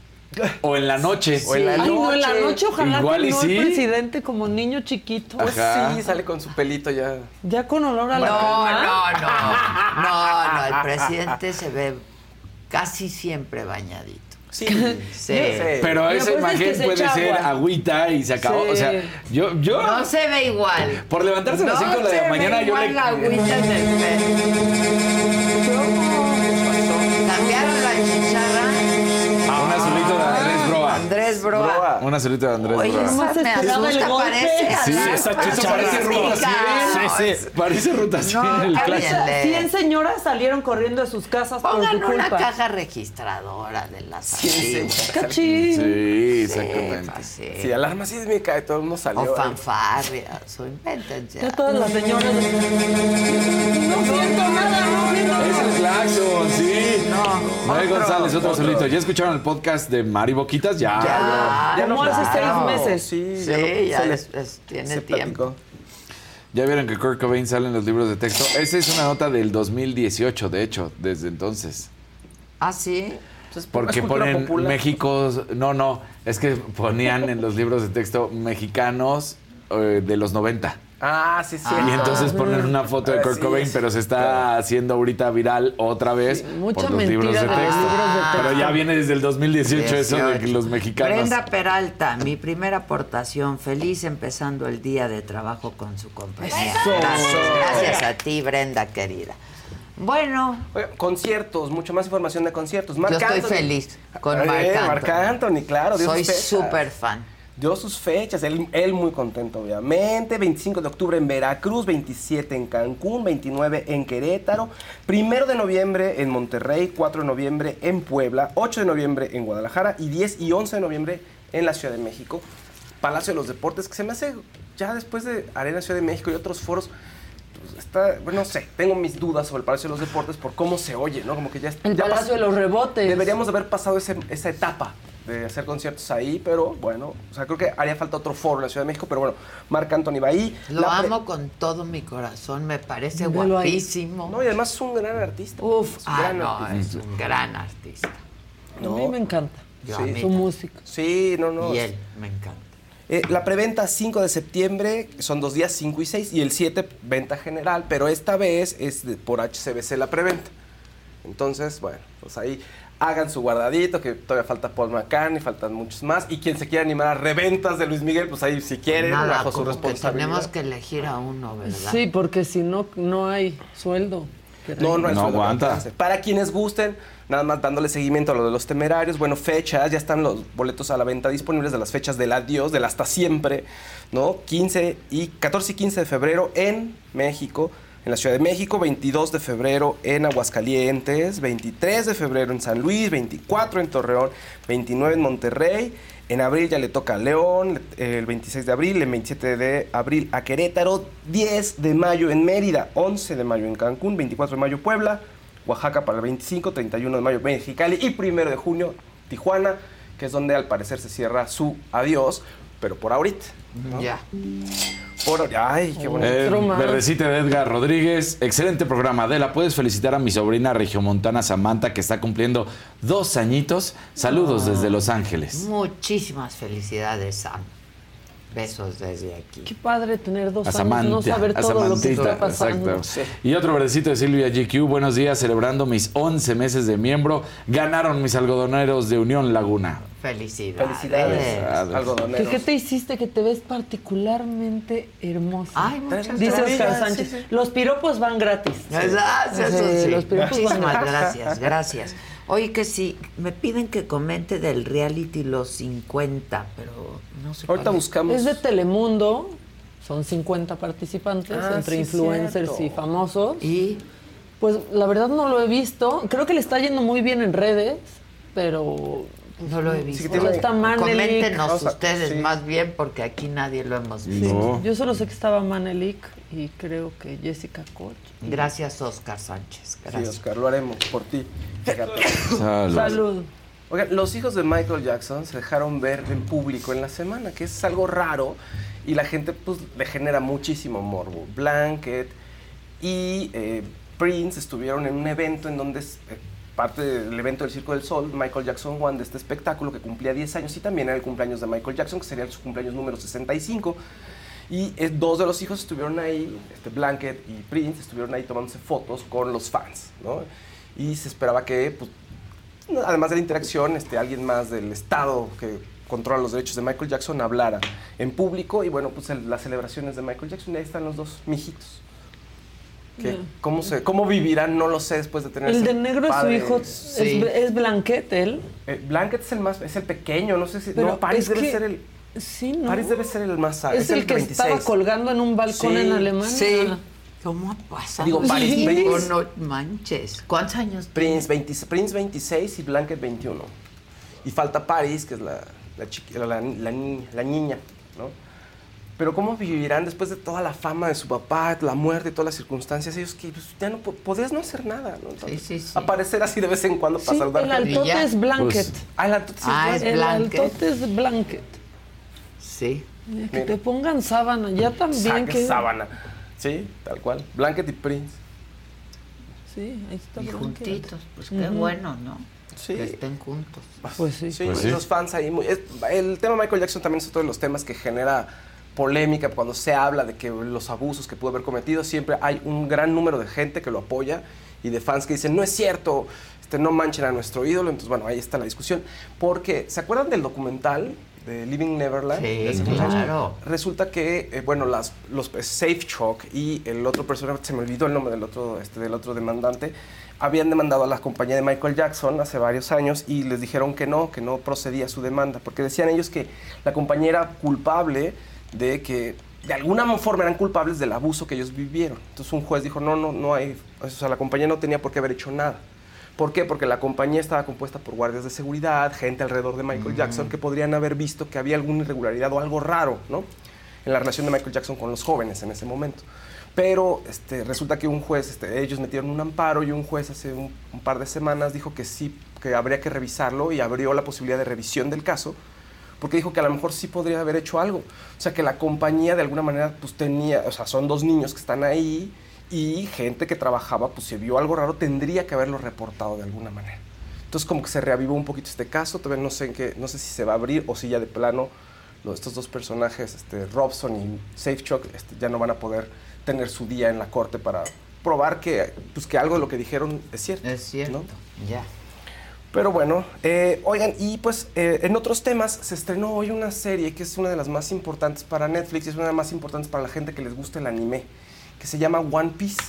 O en la noche. O en la Ay, no, en la noche. noche ojalá Igual que y no sí. el presidente como niño chiquito. Pues Ajá. sí, sale con su pelito ya. Ya con olor a la No, cama. no, no. No, no. El presidente se ve casi siempre bañadito. Sí. Sí. Pero esa aparte es que imagen se puede ser agua. agüita y se acabó. Sí. O sea, yo, yo No se ve igual. por levantarse a las No 5 de la se ve mañana, yo igual le. la agüita en el Broa. Andrés Broa. Un azulito de Andrés Oye, Broa. esa me asusta, golpe. parece Sí, esa parece política. rotación. Sí, Parece rotación No, en el clásico. 100 señoras salieron corriendo de sus casas por tu una culpa. caja registradora de las Sí. Cachín. Sí, Sí, exactamente. pues sí. Sí, alarma sísmica y todo el mundo salió. O ahí. fanfarrias, o invéntense. Ya todas las señoras. No siento nada, no Es el claxon, sí. No, Noé González, otro otro. azulito. ¿Ya escucharon el podcast de Mari Boquitas? Ya. Ya, Como hace claro. seis meses. Sí, Sí, ya, lo- ya se le- es- es- tiene se tiempo. platicó. Ya vieron que Kurt Cobain sale en los libros de texto. Esa es una nota del 2018, de hecho, desde entonces. ¿Ah, sí? Porque ponen México. No, no. Es que ponían en los libros de texto mexicanos eh, de los 90. Ah, sí, sí. Y entonces ponen una foto de Kurt Cobain, pero se está haciendo ahorita viral otra vez mucha por los libros de texto. de los libros de texto. Pero ya viene desde el 2018 eso de que los mexicanos. Brenda Peralta, mi primera aportación, feliz empezando el día de trabajo con su compañía. Eso. Gracias, gracias a ti, Brenda querida. Bueno, conciertos, mucho más información de conciertos. Marc yo estoy Anthony. feliz con Eh, Marc Anthony. Marc Anthony, claro. dio Soy súper fan. Dio sus fechas, él, él muy contento, obviamente. 25 de octubre en Veracruz, 27 en Cancún, 29 en Querétaro, 1 de noviembre en Monterrey, 4 de noviembre en Puebla, 8 de noviembre en Guadalajara y 10 y 11 de noviembre en la Ciudad de México. Palacio de los Deportes, que se me hace ya después de Arena Ciudad de México y otros foros. pues, Está, bueno, no sé, tengo mis dudas sobre el Palacio de los Deportes por cómo se oye, ¿no? Como que ya El ya Palacio de los Rebotes. Deberíamos de haber pasado ese- esa etapa de hacer conciertos ahí, pero bueno, o sea, creo que haría falta otro foro en la Ciudad de México, pero bueno, Marc Anthony va ahí. Lo amo con todo mi corazón, me parece Velo ahí. guapísimo. No, y además es un gran artista. Uf, Es un ah, gran no, artista. es un gran artista. A mí me encanta. Yo mí Su música. Sí, no, no. Y él, me encanta. Eh, la preventa 5 de septiembre, son dos días 5 y 6, y el 7 venta general, pero esta vez es de- por HCBC la preventa. Entonces, bueno, pues ahí hagan su guardadito, que todavía falta Paul McCartney, faltan muchos más, y quien se quiera animar a reventas de Luis Miguel, pues ahí si quieren, Nada, bajo su que responsabilidad. tenemos que elegir a uno, ¿verdad? Sí, porque si no, no hay sueldo. No, no, hay No sueldo, aguanta. Para quienes gusten, nada más dándole seguimiento a lo de los temerarios, bueno, fechas, ya están los boletos a la venta disponibles de las fechas del adiós, del hasta siempre, ¿no? 15 y 14 y 15 de febrero en México, en la Ciudad de México, 22 de febrero en Aguascalientes, 23 de febrero en San Luis, 24 en Torreón, 29 en Monterrey. En abril ya le toca a León, el 26 de abril, el 27 de abril a Querétaro, 10 de mayo en Mérida, 11 de mayo en Cancún, 24 de mayo Puebla, Oaxaca para el 25, 31 de mayo Mexicali y 1 de junio Tijuana, que es donde al parecer se cierra su adiós, pero por ahorita. ¿No? Ya. Por, ay, qué bonito. Eh, verdecita de Edgar Rodríguez. Excelente programa. Adela, ¿puedes felicitar a mi sobrina regiomontana Samantha que está cumpliendo dos añitos? Saludos desde Los Ángeles. Muchísimas felicidades, Sam. Besos desde aquí. Qué padre tener dos A años, Samantha. no saber todo lo que está pasando. exacto. Y otro verdecito de Silvia GQ. Buenos días, celebrando mis 11 meses de miembro. Ganaron mis algodoneros de Unión Laguna. Felicidades. Felicidades, ¿Qué, algodoneros. qué te hiciste que te ves particularmente hermosa? Ay, muchas Dice gracias. Oscar Sánchez. Sí, sí. Los piropos van gratis. Gracias, Sí, eso sí. Los piropos van gracias, gracias. Oye, que sí, me piden que comente del reality Los 50, pero no sé Ahorita cuál es. buscamos. Es de Telemundo. Son 50 participantes Ah, entre sí, influencers cierto. y famosos. Y Pues la verdad no lo he visto. Creo que le está yendo muy bien en redes, pero no lo he visto. Solo está Manelik. Coméntenos ustedes sí. más bien, porque aquí nadie lo hemos Sí, visto. Yo solo sé que estaba Manelik y creo que Jessica Koch. Gracias, Oscar Sánchez. Sí, Gracias. Oscar, lo haremos por ti. Salud. Salud. Oigan, los hijos de Michael Jackson se dejaron ver en público en la semana, que es algo raro y la gente pues le genera muchísimo morbo. Blanket y eh, Prince estuvieron en un evento en donde eh, parte del evento del Circo del Sol, Michael Jackson One, de este espectáculo que cumplía 10 años y también era el cumpleaños de Michael Jackson, que sería su cumpleaños número 65. Y eh, dos de los hijos estuvieron ahí, este Blanket y Prince, estuvieron ahí tomándose fotos con los fans, ¿no? Y se esperaba que, pues, además de la interacción, este, alguien más del Estado que controla los derechos de Michael Jackson hablara en público y bueno, pues las celebraciones de Michael Jackson y ahí están los dos mijitos. Que. ¿cómo, se, ¿Cómo vivirán? No lo sé después de tener El de negro es su padre. hijo, Sí. es, es Blanquet, él. Eh, Blanket es el más, es el pequeño, no sé si. Pero no, Paris debe que- ser el. Sí, ¿no? Paris debe ser el más es, el, que 26. estaba colgando en un balcón Sí, en Alemania. Sí. ¿Cómo ha pasado? Digo, Paris, Sí. Prince. Oh, no manches. ¿Cuántos años Prince, 20 Prince 26 y Blanket 21. Y falta Paris, que es la, la, chiqui- la, la ni- la niña, ¿no? Pero ¿cómo vivirán después de toda la fama de su papá, la muerte, todas las circunstancias? Ellos que pues, ya no po- podías no hacer nada, ¿no? Entonces, Sí, sí, sí. Aparecer así de vez en cuando para Sí, saludar el altote es Blanquet. Pues, Ah, el altote Ah, es Blanket. el altote es Blanquet. Sí. Mira, que Mira. te pongan sábana, ya también Saque que... sábana. Sí, tal cual. Blanket y Prince. Sí, ahí está. Y Blanket. juntitos, pues qué bueno, ¿no? Sí. Que estén juntos. Pues sí. Sí, Pues sí. los fans ahí. muy- es- el tema Michael Jackson también es otro de los temas que genera polémica cuando se habla de que los abusos que pudo haber cometido. Siempre hay un gran número de gente que lo apoya y de fans que dicen, no es cierto, este, no manchen a nuestro ídolo. Entonces, bueno, ahí está la discusión. Porque, ¿se acuerdan del documental de Living Neverland? Sí, claro. Resulta que, eh, bueno, las, los eh, Safe Shock y el otro personaje, se me olvidó el nombre del otro, este, del otro demandante, habían demandado a la compañía de Michael Jackson hace varios años y les dijeron que no, que no procedía su demanda, porque decían ellos que la compañía era culpable de que de alguna forma eran culpables del abuso que ellos vivieron. Entonces un juez dijo, no, no, no hay, o sea, la compañía no tenía por qué haber hecho nada. ¿Por qué? Porque la compañía estaba compuesta por guardias de seguridad, gente alrededor de Michael Jackson que podrían haber visto que había alguna irregularidad o algo raro, ¿no? En la relación de Michael Jackson con los jóvenes en ese momento. Pero este, resulta que un juez, este, ellos metieron un amparo y un juez hace un, un par de semanas dijo que sí, que habría que revisarlo y abrió la posibilidad de revisión del caso porque dijo que a lo mejor sí podría haber hecho algo. O sea, que la compañía de alguna manera pues tenía, o sea, son dos niños que están ahí y gente que trabajaba, pues si vio algo raro, tendría que haberlo reportado de alguna manera. Entonces como que se reavivó un poquito este caso, todavía no sé en qué, no sé si se va a abrir o si ya de plano estos dos personajes, este, Robson y Safechuck, este, ya no van a poder tener su día en la corte para probar que, pues, que algo de lo que dijeron es cierto. Es cierto, ya. Pero bueno, eh, oigan, y pues eh, en otros temas se estrenó hoy una serie que es una de las más importantes para Netflix y es una de las más importantes para la gente que les gusta el anime, que se llama One Piece.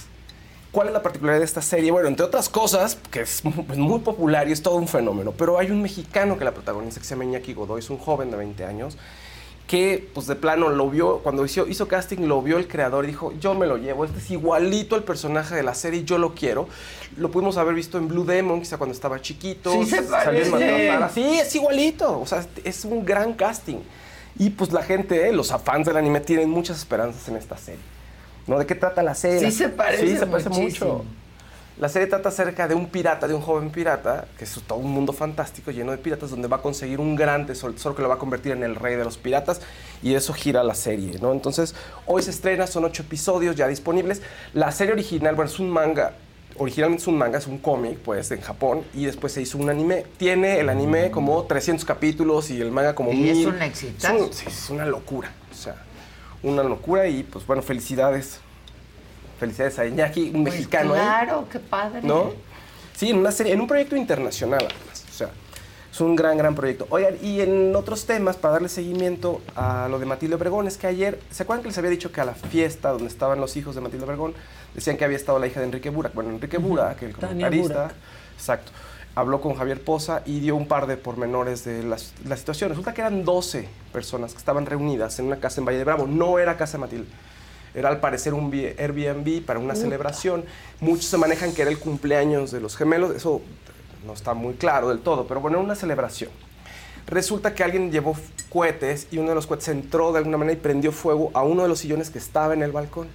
¿Cuál es la particularidad de esta serie? Bueno, entre otras cosas, que es pues, muy popular y es todo un fenómeno, pero hay un mexicano que la protagoniza que se llama Iñaki Godoy, es un joven de 20 años, que pues de plano lo vio, cuando hizo, hizo casting lo vio el creador y dijo, yo me lo llevo, este es igualito al personaje de la serie, yo lo quiero. Lo pudimos haber visto en Blue Demon, quizá cuando estaba chiquito. Sí se salió en parece. Sí, es igualito, o sea, es un gran casting. Y pues la gente, eh, los fans del anime tienen muchas esperanzas en esta serie. ¿No? ¿De qué trata la serie? Sí se parece Sí, se parece mucho. La serie trata acerca de un pirata, de un joven pirata, que es todo un mundo fantástico lleno de piratas, donde va a conseguir un gran tesoro, que lo va a convertir en el rey de los piratas, y eso gira la serie, ¿no? Entonces, hoy se estrena, son ocho episodios ya disponibles. La serie original, bueno, es un manga, originalmente es un manga, es un cómic, pues, en Japón, y después se hizo un anime. Tiene el anime como 300 capítulos y el manga como Y es mil. exitazo. Es un- sí, es una locura, o sea, una locura, y pues, bueno, felicidades. Felicidades a Iñaki, un Pues mexicano claro, qué padre. ¿No? Sí, en una serie, en un proyecto internacional además. O sea, es un gran, gran proyecto. Oigan, y en otros temas, para darle seguimiento a lo de Matilde Obregón, es que ayer, ¿se acuerdan que les había dicho que a la fiesta donde estaban los hijos de Matilde Obregón, decían que había estado la hija de Enrique Burak? Bueno, Enrique Burak, el comentarista, exacto, habló con Javier Poza y dio un par de pormenores de la, la situación. Resulta que eran 12 personas que estaban reunidas en una casa en Valle de Bravo. No era casa de Matilde. Era al parecer un Airbnb para una Uta. celebración. Muchos se manejan que era el cumpleaños de los gemelos. Eso no está muy claro del todo, pero bueno, era una celebración. Resulta que alguien llevó cohetes y uno de los cohetes entró de alguna manera y prendió fuego a uno de los sillones que estaba en el balcón.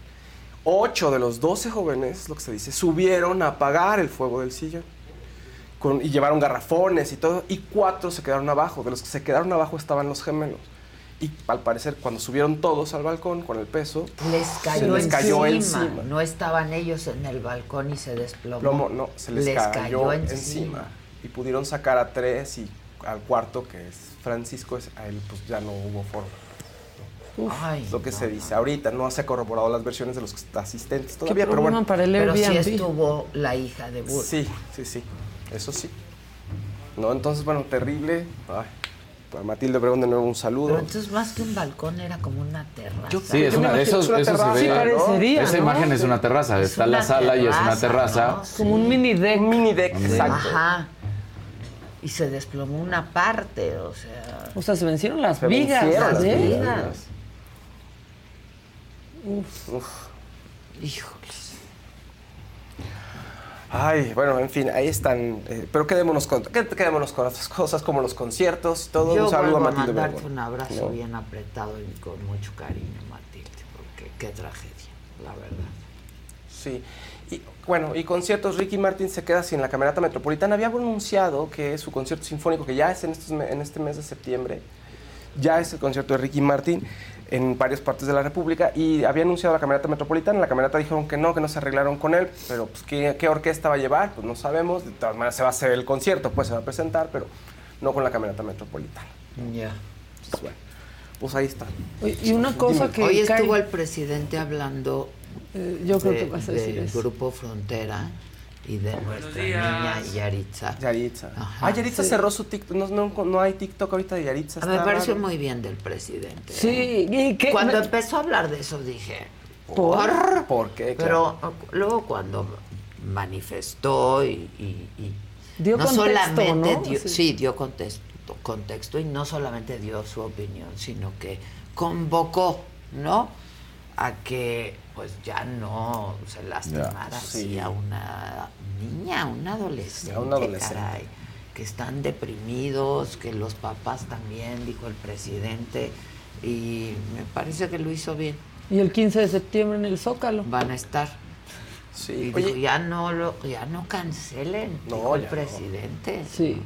Ocho de los doce jóvenes, lo que se dice, subieron a apagar el fuego del sillón. Con- y llevaron garrafones y todo, y cuatro se quedaron abajo. De los que se quedaron abajo estaban los gemelos. Y al parecer, cuando subieron todos al balcón con el peso, Les se cayó, les cayó encima. encima. No estaban ellos en el balcón y se desplomó. Plomo, no, se les, cayó, encima. Y pudieron sacar a tres y al cuarto, que es Francisco, a él pues ya no hubo forma. Ay, Es lo que no, se dice ahorita. No se ha corroborado las versiones de los asistentes todavía, pero bueno. para el Pero sí estuvo la hija de Burr. Sí, sí, sí. Eso sí. No, entonces, bueno, terrible. Ay, Matilde Obregón de nuevo un saludo. Pero entonces más que un balcón era como una terraza. Sí, es una de esos, imagino que es eso una se ve. terraza, Esa ¿no? imagen es una terraza. Es Está una la sala y es una terraza. Como un mini deck. Un mini deck, exacto. Ajá. Y se desplomó una parte, o sea. O sea, se vencieron las Se vigas. vencieron las ¿eh? vigas. Uf. Uf. Híjoles. Ay, bueno, en fin, ahí están. eh, pero quedémonos con, qued- quedémonos con otras cosas como los conciertos y todo. Yo un saludo a Matilde mandarte un abrazo ¿no? bien apretado y con mucho cariño, Matilde, porque qué tragedia, la verdad. Sí. Y, bueno, y conciertos, Ricky Martin se queda sin la Camerata Metropolitana. Había anunciado que su concierto sinfónico, que ya es en, estos en este mes de septiembre, ya es el concierto de Ricky Martin en varias partes de la República y había anunciado la Camerata Metropolitana. La Camerata dijeron que no, que no se arreglaron con él, pero pues, ¿qué, qué orquesta va a llevar? Pues no sabemos. De todas maneras se va a hacer el concierto, pues se va a presentar, pero no con la Camerata Metropolitana. Ya. Pues bueno, pues ahí está. Oye, Y una cosa Dime. que. Hoy estuvo el presidente hablando Eh, yo creo de- que vas a decir del eso. Grupo Frontera y de nuestra niña Yaritza. Yaritza. Ajá. Ah, Yaritza cerró su TikTok. No, no, no hay TikTok ahorita de Yaritza. Me está pareció raro. muy bien del presidente. Sí, y que Cuando me- empezó a hablar de eso dije, ¿Por? ¿Por qué? Pero luego cuando manifestó y, y- y Dio no contexto, solamente ¿no? dio, Sí. sí, dio contexto, contexto y no solamente dio su opinión, sino que convocó, ¿no? A que pues ya no se lastimara Ya, así sí. a una niña, a un adolescente, A un adolescente. caray, que están deprimidos, que los papás también, dijo el presidente, y me parece que lo hizo bien. Y el 15 de septiembre en el Zócalo. Van a estar. Sí. Y Oye, dijo, ya no lo, ya no cancelen, No, dijo el no. presidente. Sí.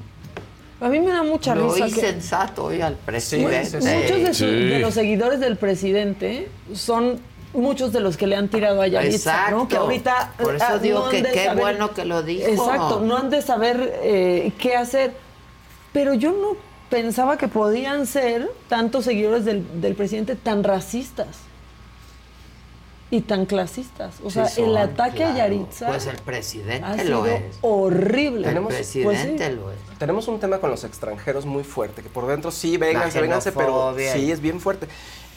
A mí me da mucha Lo risa hice que sensato hoy al presidente. muchos de, su- Sí. de los seguidores del presidente son muchos de los que le han tirado a Yaritza, ¿no? Exacto. Que ahorita Por eso ah, digo han que qué saber- bueno que lo dijo. Exacto, no han de saber eh, qué hacer. Pero yo no pensaba que podían ser tantos seguidores del, del presidente tan racistas y tan clasistas. O Sí sea, el ataque a claro. Yaritza Pues el presidente ha lo es. horrible. El Tenemos- presidente Pues sí. lo es. Tenemos un tema con los extranjeros muy fuerte, que por dentro sí, vénganse, vénganse, pero sí es bien fuerte.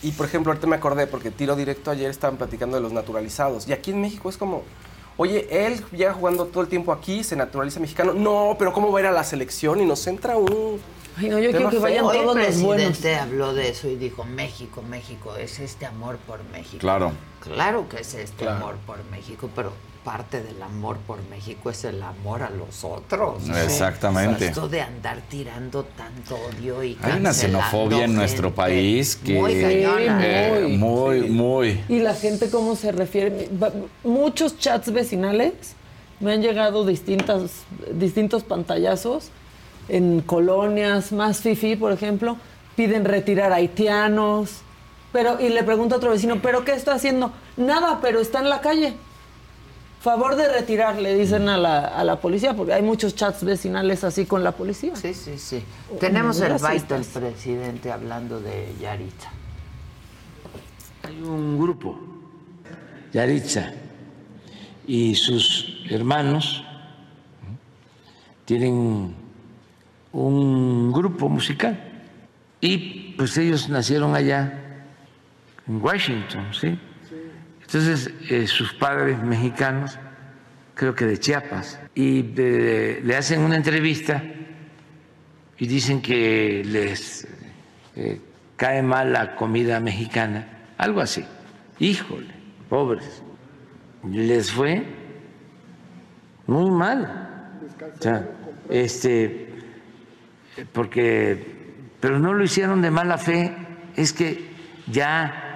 Y por ejemplo, ahorita me acordé, porque tiro directo ayer estaban platicando de los naturalizados. Y aquí en México es como, oye, él llega jugando todo el tiempo aquí, se naturaliza mexicano. No, pero ¿cómo va a ir a la selección? Y nos entra un. Ay, no, yo quiero que vayan feo. Hoy todos el los buenos. presidente habló de eso y dijo, México, México, es este amor por México. Claro. Claro que es este Claro. amor por México, pero parte del amor por México es el amor a los otros. Exactamente. O sea, esto de andar tirando tanto odio y Hay una xenofobia en nuestro país que muy cañona. eh, muy, muy. Y la gente cómo se refiere. Muchos chats vecinales me han llegado distintas, distintos pantallazos en colonias, más fifi, por ejemplo, piden retirar haitianos. Pero, y le pregunto a otro vecino, ¿pero qué está haciendo? Nada, pero está en la calle. Favor de retirar, le dicen a la, a la policía, porque hay muchos chats vecinales así con la policía. Sí, sí, sí. Tenemos muy el baito del presidente hablando de Yaritza. Hay un grupo, Yaritza, y sus hermanos tienen un grupo musical. Y pues ellos nacieron allá, en Washington, ¿sí? Entonces, eh, sus padres mexicanos, creo que de Chiapas, y le hacen una entrevista y dicen que les eh, cae mal la comida mexicana, algo así. Híjole, pobres. Les fue muy mal. O sea, este, porque, pero no lo hicieron de mala fe, es que ya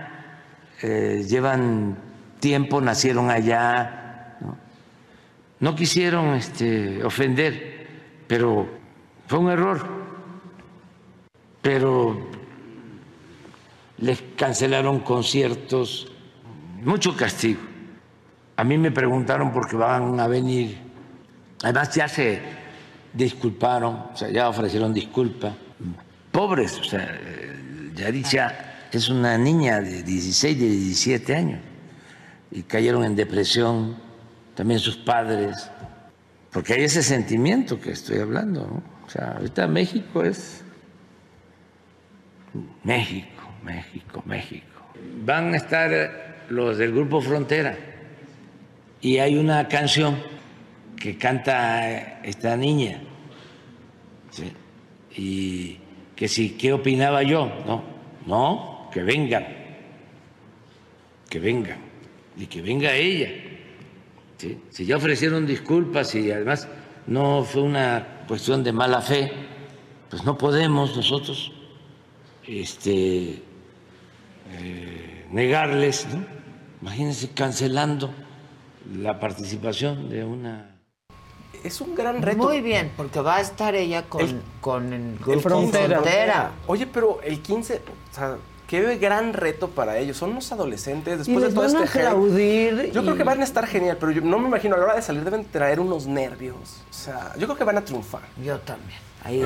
eh, llevan tiempo, nacieron allá, no, quisieron este, ofender, pero fue un error. Pero les cancelaron conciertos, mucho castigo. A mí me preguntaron por qué van a venir. Además ya se disculparon, o sea, ya ofrecieron disculpa. Pobres, o sea, Yaritza es una niña de 16, de 17 años y cayeron en depresión, también sus padres, porque hay ese sentimiento que estoy hablando, ¿no? O sea, ahorita México es México, México, México. Van a estar los del grupo Frontera y hay una canción que canta esta niña ¿sí? y que si qué opinaba yo, no, no, que vengan, que vengan y que venga ella. ¿sí? Si ya ofrecieron disculpas y además no fue una cuestión de mala fe, pues no podemos nosotros este, eh, negarles, ¿no? Imagínense cancelando la participación de una es un gran reto. Muy bien, porque va a estar ella con el, con el grupo Frontera. Frontera. Oye, pero el 15, o sea, qué gran reto para ellos. Son unos adolescentes después Y de les todo van a este hate. aplaudir Yo creo que van a estar genial, pero yo no me imagino a la hora de salir deben traer unos nervios. O sea, yo creo que van a triunfar. Yo también. Ahí.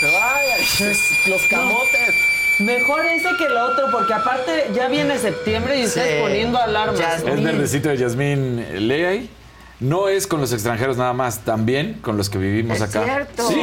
Pero ay, los camotes. Mejor ese que el otro, porque aparte ya viene septiembre y ustedes Sí. poniendo alarmas. Es verdecito de Yasmín Leay. No es con los extranjeros nada más, también con los que vivimos Es acá. cierto. Sí,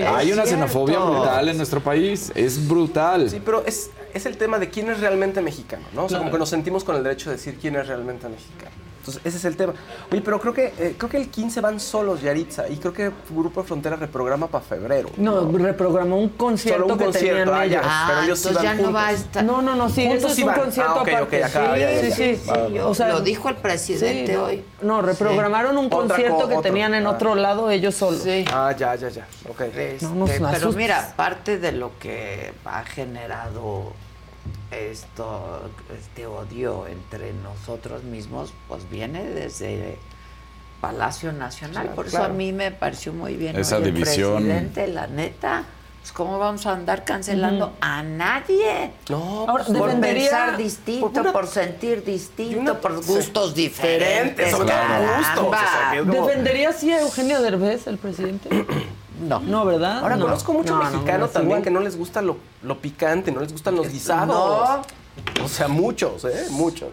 Es hay una cierto. xenofobia brutal en nuestro país. Es brutal. Sí, pero es, es el tema de quién es realmente mexicano, ¿no? O sea, Claro. como que nos sentimos con el derecho de decir quién es realmente mexicano. Entonces, ese es el tema. Oye, pero creo que, eh, creo que el 15 van solos, Yaritza, y creo que Grupo de Frontera reprograma para febrero. No, reprogramó un concierto Solo un que concierto, tenían ah, ya, ellos. pero ellos sí entonces van ya no va a estar. No, no, no, sí, ese es sí un van. concierto Ah, aparte. acá, sí, ya, ya, sí, ya. sí, sí. O sea, Lo dijo el presidente sí, hoy. No, reprogramaron un Otra concierto co- que otro. tenían en Ah. otro lado ellos solos. Ah, ya, ya, ya. Ok. Este, No nos pero mira, parte de lo que ha generado esto, este odio entre nosotros mismos, pues viene desde Palacio Nacional. Claro, Por eso claro. a mí me pareció muy bien Esa hoy el división. presidente, la neta. Pues ¿Cómo vamos a andar cancelando a nadie? No, Ahora, por defendería- pensar distinto, por, sentir distinto, una- por gustos diferentes. sobre todo caramba. gustos, o sea, que es como- ¿Defendería así a Eugenio Derbez, el presidente? No. No, ¿verdad? Ahora No. conozco mucho No, no, mexicano no, también igual. que no les gusta lo, lo picante, no les gustan los guisados. No. O sea, muchos, ¿eh? Muchos.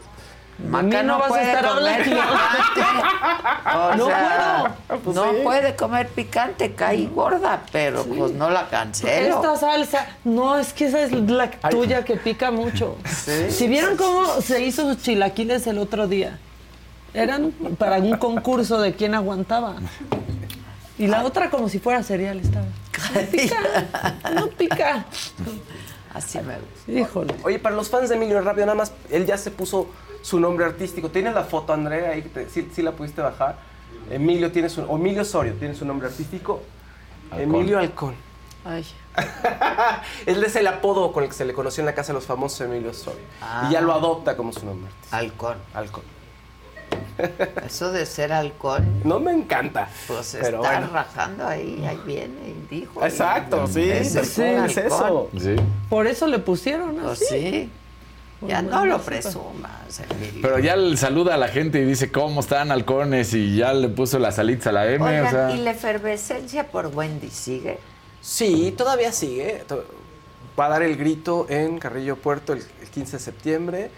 Maca no no, vas a puede estar comer hablando. picante. O No sea, Pues no sí. puede comer picante, cae gorda, pero pues no la cancelo. Esta salsa, no, es que esa es la tuya que pica mucho. Si vieron cómo se hizo sus chilaquiles el otro día, eran para un concurso de quién aguantaba. Y la otra como si fuera cereal estaba. No pica, no pica. Así me gusta. Híjole. Oye, para los fans de Emilio Rápido, nada más, él ya se puso su nombre artístico. ¿Tienes la foto, Andrea? Ahí, te- sí, sí la pudiste bajar. Emilio tiene su, o Emilio Osorio tiene su nombre artístico. Emilio Halcón. Ay. Él es el apodo con el que se le conoció en la casa de los famosos Emilio Osorio. Y ya lo adopta como su nombre artístico. Halcón. Halcón. Eso de ser halcón, No me encanta. pues Pero está bueno. rajando ahí, ahí viene y dijo. Exacto, sí, Ese sí, fue es halcón. eso. Sí. Por eso le pusieron Pues así. sí. Ya no lo presumas, Emilio. Pero ya le saluda a la gente y dice cómo están halcones y ya le puso las alitas a la M. Oigan, o sea, ¿y la efervescencia por Wendy sigue? Sí, todavía sigue. Va a dar el grito en Carrillo Puerto el, el 15 de septiembre.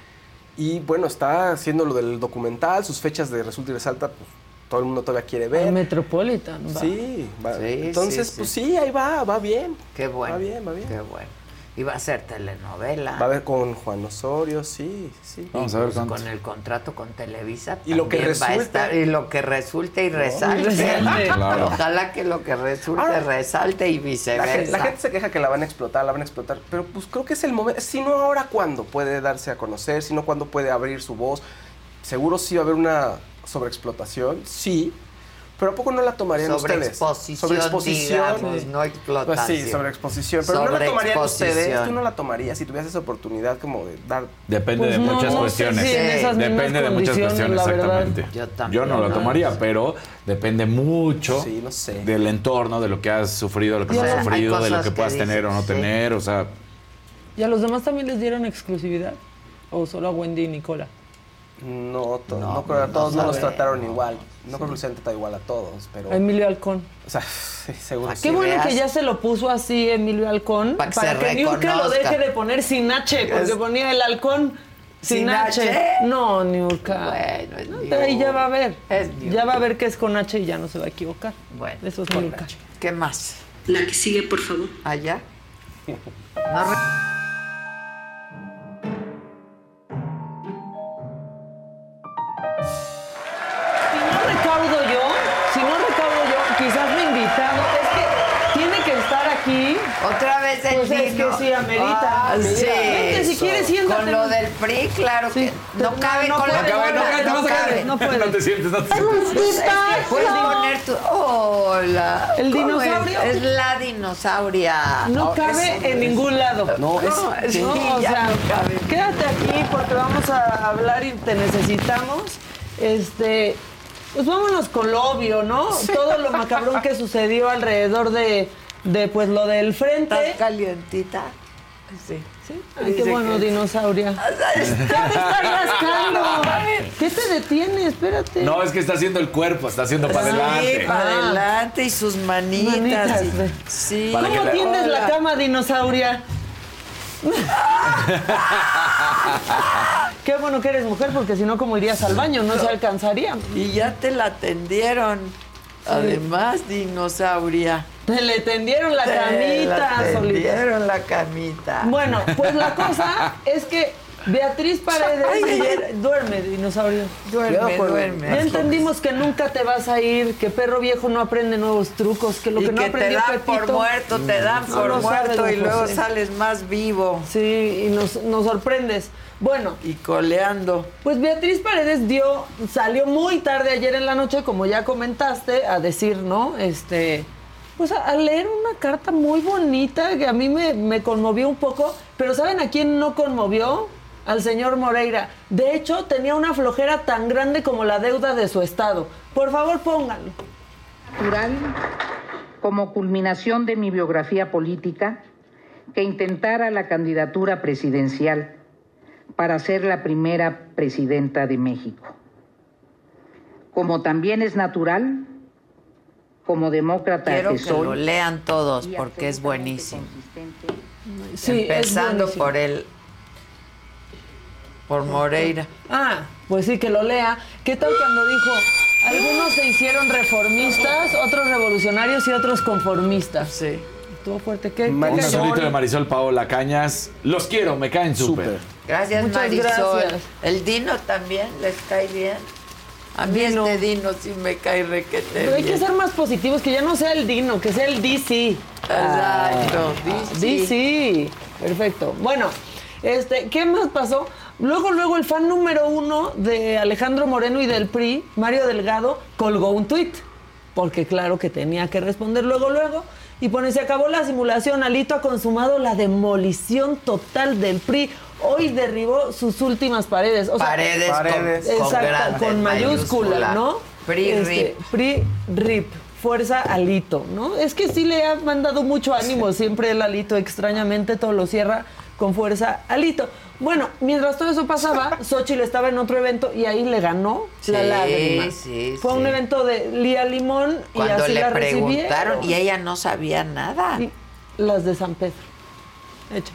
Y bueno, está haciendo lo del documental, sus fechas de Resulta y Resalta, pues todo el mundo todavía quiere El ver. Metropolitan. va. Sí, va- Sí, entonces, sí, pues sí. sí, ahí va, va bien. Qué bueno. Va bien, va bien. Qué bueno. Y va a ser telenovela. Va a ver con Juan Osorio, sí, sí. Vamos a ver Pues cuánto. con el contrato con Televisa. Y lo que también va a resulte. estar- y lo que resulte y resalte. resalte. Claro. Ojalá que lo que resulte Ahora, resalte y La viceversa. gente, la gente se queja que la van a explotar, la van a explotar, pero pues creo que es el momento, si no ahora, ¿cuándo puede darse a conocer? Si no, ¿cuándo puede abrir su voz? Seguro sí va a haber una sobreexplotación, sí, pero ¿a poco no la tomarían ustedes? Sobreexposición, digamos, no explotación. Pues sí, sobreexposición, pero no la tomarían ustedes, tú no la tomarías si tuvieras esa oportunidad como de dar... Depende Pues de no, muchas no sé cuestiones. en depende de muchas cuestiones, la verdad. exactamente. Yo también, no lo no. tomaría, pero depende mucho Sí, no sé. del entorno, de lo que has sufrido, de lo que no has sufrido, de lo que que puedas dices, tener o no sí. tener, o sea, ¿Y a los demás también les dieron exclusividad? ¿O solo a Wendy y Nicola? No, to- No, no, creo que a no todos no los trataron igual, no creo que se han tratado igual a todos, pero... A Emilio Halcón. O sea, sí, seguro ¿A sí. Qué bueno veas. que ya se lo puso así Emilio Halcón. Pa' que para se que Niurka lo deje de poner sin H, porque ponía el halcón sin, ¿Sin H. H? No, Niurka. Bueno, es ahí ya va a ver. Es. Ya va a ver que es con H y ya no se va a equivocar. Bueno, Eso es con Niurka. ¿Qué más? La que sigue, por favor. ¿Allá? No El Pues es Dino. que sí, amerita. Ah, sí. vente, si quieres, siéntate. Con lo del PRI, claro Sí. que no No, cabe no con la puede, no, gorra, no, no, no cabe. no puede. no te sientes, no te sientes. Es que puedes poner tu... Hola. ¿El ¿Cómo dinosaurio? Es, Es la dinosauria. No Oh, cabe es- en ningún lado. No, es- No, es- No, sí, o sea, no cabe. quédate aquí porque vamos a hablar y te necesitamos. Este, Pues vámonos con lo obvio, ¿no? Todo lo macabrón que sucedió alrededor de, de pues lo del frente. ¿Estás calientita? Sí. ¿Sí? Ay, qué bueno, dinosauria. ¿Qué te estás rascando? ¿Qué te detiene? Espérate. No, es que está haciendo el cuerpo, está haciendo para adelante. Sí, para adelante y sus manitas. Manitas, y- ve. sí. Para ¿Cómo la- tiendes la Hola. cama, dinosauria? Qué bueno que eres mujer, porque si no, como irías al baño, no se alcanzaría. Y ya te la atendieron. Además, dinosauria. Te le tendieron la Te camita, solita. tendieron la camita. Bueno, pues la cosa es que Beatriz Paredes Ay, duerme, dinosaurio. Duerme, con- duerme. Ya entendimos que nunca te vas a ir, que perro viejo no aprende nuevos trucos, que lo y que no que te aprendió dan por muerto, te dan No por muerto y luego José. sales más vivo Sí, y nos, nos sorprendes. Bueno, y coleando. Pues Beatriz Paredes dio, salió muy tarde ayer en la noche, como ya comentaste, a decir, ¿no? Este, pues a, leer una carta muy bonita que a mí me, me conmovió un poco, pero ¿saben a quién no conmovió? Al señor Moreira. De hecho, tenía una flojera tan grande como la deuda de su estado. Por favor, pónganlo. natural como culminación de mi biografía política que intentara la candidatura presidencial para ser la primera presidenta de México. Como también es natural, como demócrata Quiero que que soy, lo lean todos porque es buenísimo. Sí, es Empezando buenísimo. por el por Moreira. Ah, pues sí, que lo lea. ¿Qué tal cuando dijo, algunos se hicieron reformistas, otros revolucionarios y otros conformistas? Sí. Estuvo fuerte. ¿Qué, Un cañón? de Marisol Paola Cañas. Los quiero, me caen súper. Gracias, Muchas Marisol. gracias. El Dino también les cae bien. A mí Dino. este Dino sí me cae requete Pero hay bien. que ser más positivos, que ya no sea el Dino, que sea el DC. Exacto, DC. DC. Perfecto. Bueno, este, ¿qué más pasó? Luego, luego el fan número uno de Alejandro Moreno y del PRI, Mario Delgado, colgó un tuit. Porque claro que tenía que responder luego, luego. Y pone, se acabó la simulación, Alito ha consumado la demolición total del PRI. Hoy derribó sus últimas paredes. O sea, Paredes, con- Paredes. con, Exacto, grande con mayúscula, mayúscula. ¿no? PRI Este, RIP. PRI RIP. Fuerza Alito, ¿no? Es que sí le ha mandado mucho ánimo siempre el Alito, extrañamente todo lo cierra con fuerza Alito. Bueno, mientras todo eso pasaba, Xochitl estaba en otro evento y ahí le ganó la Sí, lágrima. sí, Fue un sí. evento de Lía Limón y así le la preguntaron recibieron. y ella no sabía nada. Y las de San Pedro. Hecho.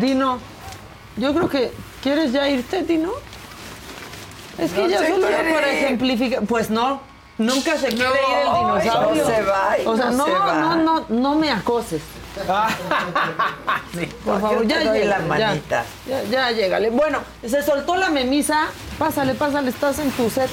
Dino, yo creo que quieres ya irte, Dino. Es que No se solo era para ejemplificar. Pues no, nunca se quiere No, ir el dinosaurio. no se va, O sea, no no, se va. no, no, no me acoses. Por favor, Yo ya llega, ya. Ya, ya, llégale. Bueno, se soltó la memisa. Pásale, pásale, estás en tu set.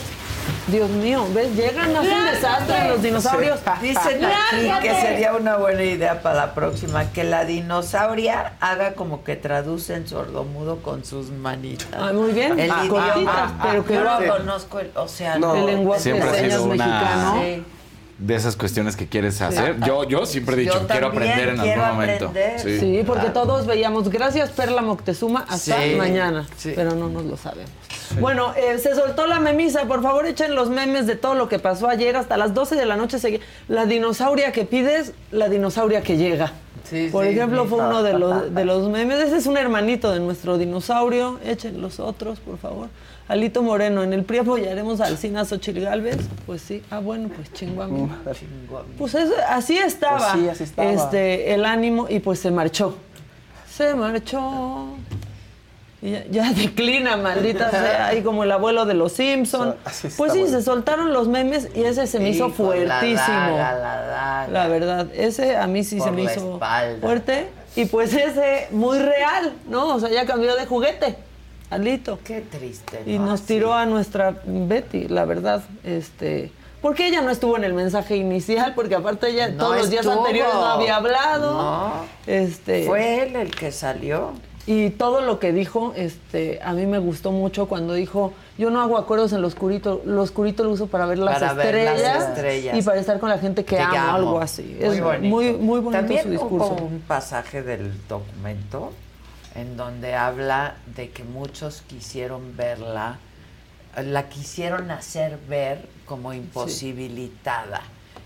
Dios mío, ¿ves? Llegan, hacen desastre los dinosaurios. Dicen aquí que sería una buena idea para la próxima que la dinosauria haga como que traduce en sordomudo con sus manitas. Ah, muy bien. El Ah, idioma. cortitas, pero que Yo lo no conozco el, o sea, No. El lenguaje Siempre ha de señas sido una- mexicano. Sí. De esas cuestiones que quieres hacer. Yo, yo siempre he dicho, Yo quiero aprender en quiero algún momento. aprender. Sí. Sí, porque Claro. todos veíamos, gracias Perla Moctezuma, hasta Sí, mañana. sí. Pero no nos lo sabemos. Bueno, eh, se soltó la memisa. Por favor, echen los memes de todo lo que pasó ayer. Hasta las 12 de la noche. La dinosauria que pides, la dinosauria que llega. Sí, Por sí, ejemplo, fue uno de los, de los memes. Ese es un hermanito de nuestro dinosaurio. Echen los otros, por favor. Alito Moreno, en el PRI apoyaremos al Cina Xochitl Galvez. Pues sí. Ah, bueno, pues chingo a mí. Pues eso- así estaba, Pues sí, así estaba. Este, el ánimo y pues se marchó. Se marchó. Y ya, ya declina, maldita sea, ahí como el abuelo de los Simpson. Pues sí, bueno. se soltaron los memes y ese se me hizo Hijo, fuertísimo. la verdad, ese a mí sí Por se me hizo espalda. fuerte. Y pues ese muy real, ¿no? O sea, ya cambió de juguete, Alito. Qué triste. Y ¿no? nos Así. tiró a nuestra Betty, la verdad. Este, porque ella no estuvo en el mensaje inicial, porque aparte ella No todos los días anteriores no había hablado. No. Este, Fue él el que salió. Y todo lo que dijo, este, a mí me gustó mucho cuando dijo, yo no hago acuerdos en lo oscurito, lo oscurito lo uso para ver las, Para ver las estrellas, y para estar con la gente que, Que amo, amo. algo así. Muy es bonito. muy, muy bonito También su discurso. hubo un pasaje del documento en donde habla de que muchos quisieron verla, la quisieron hacer ver como imposibilitada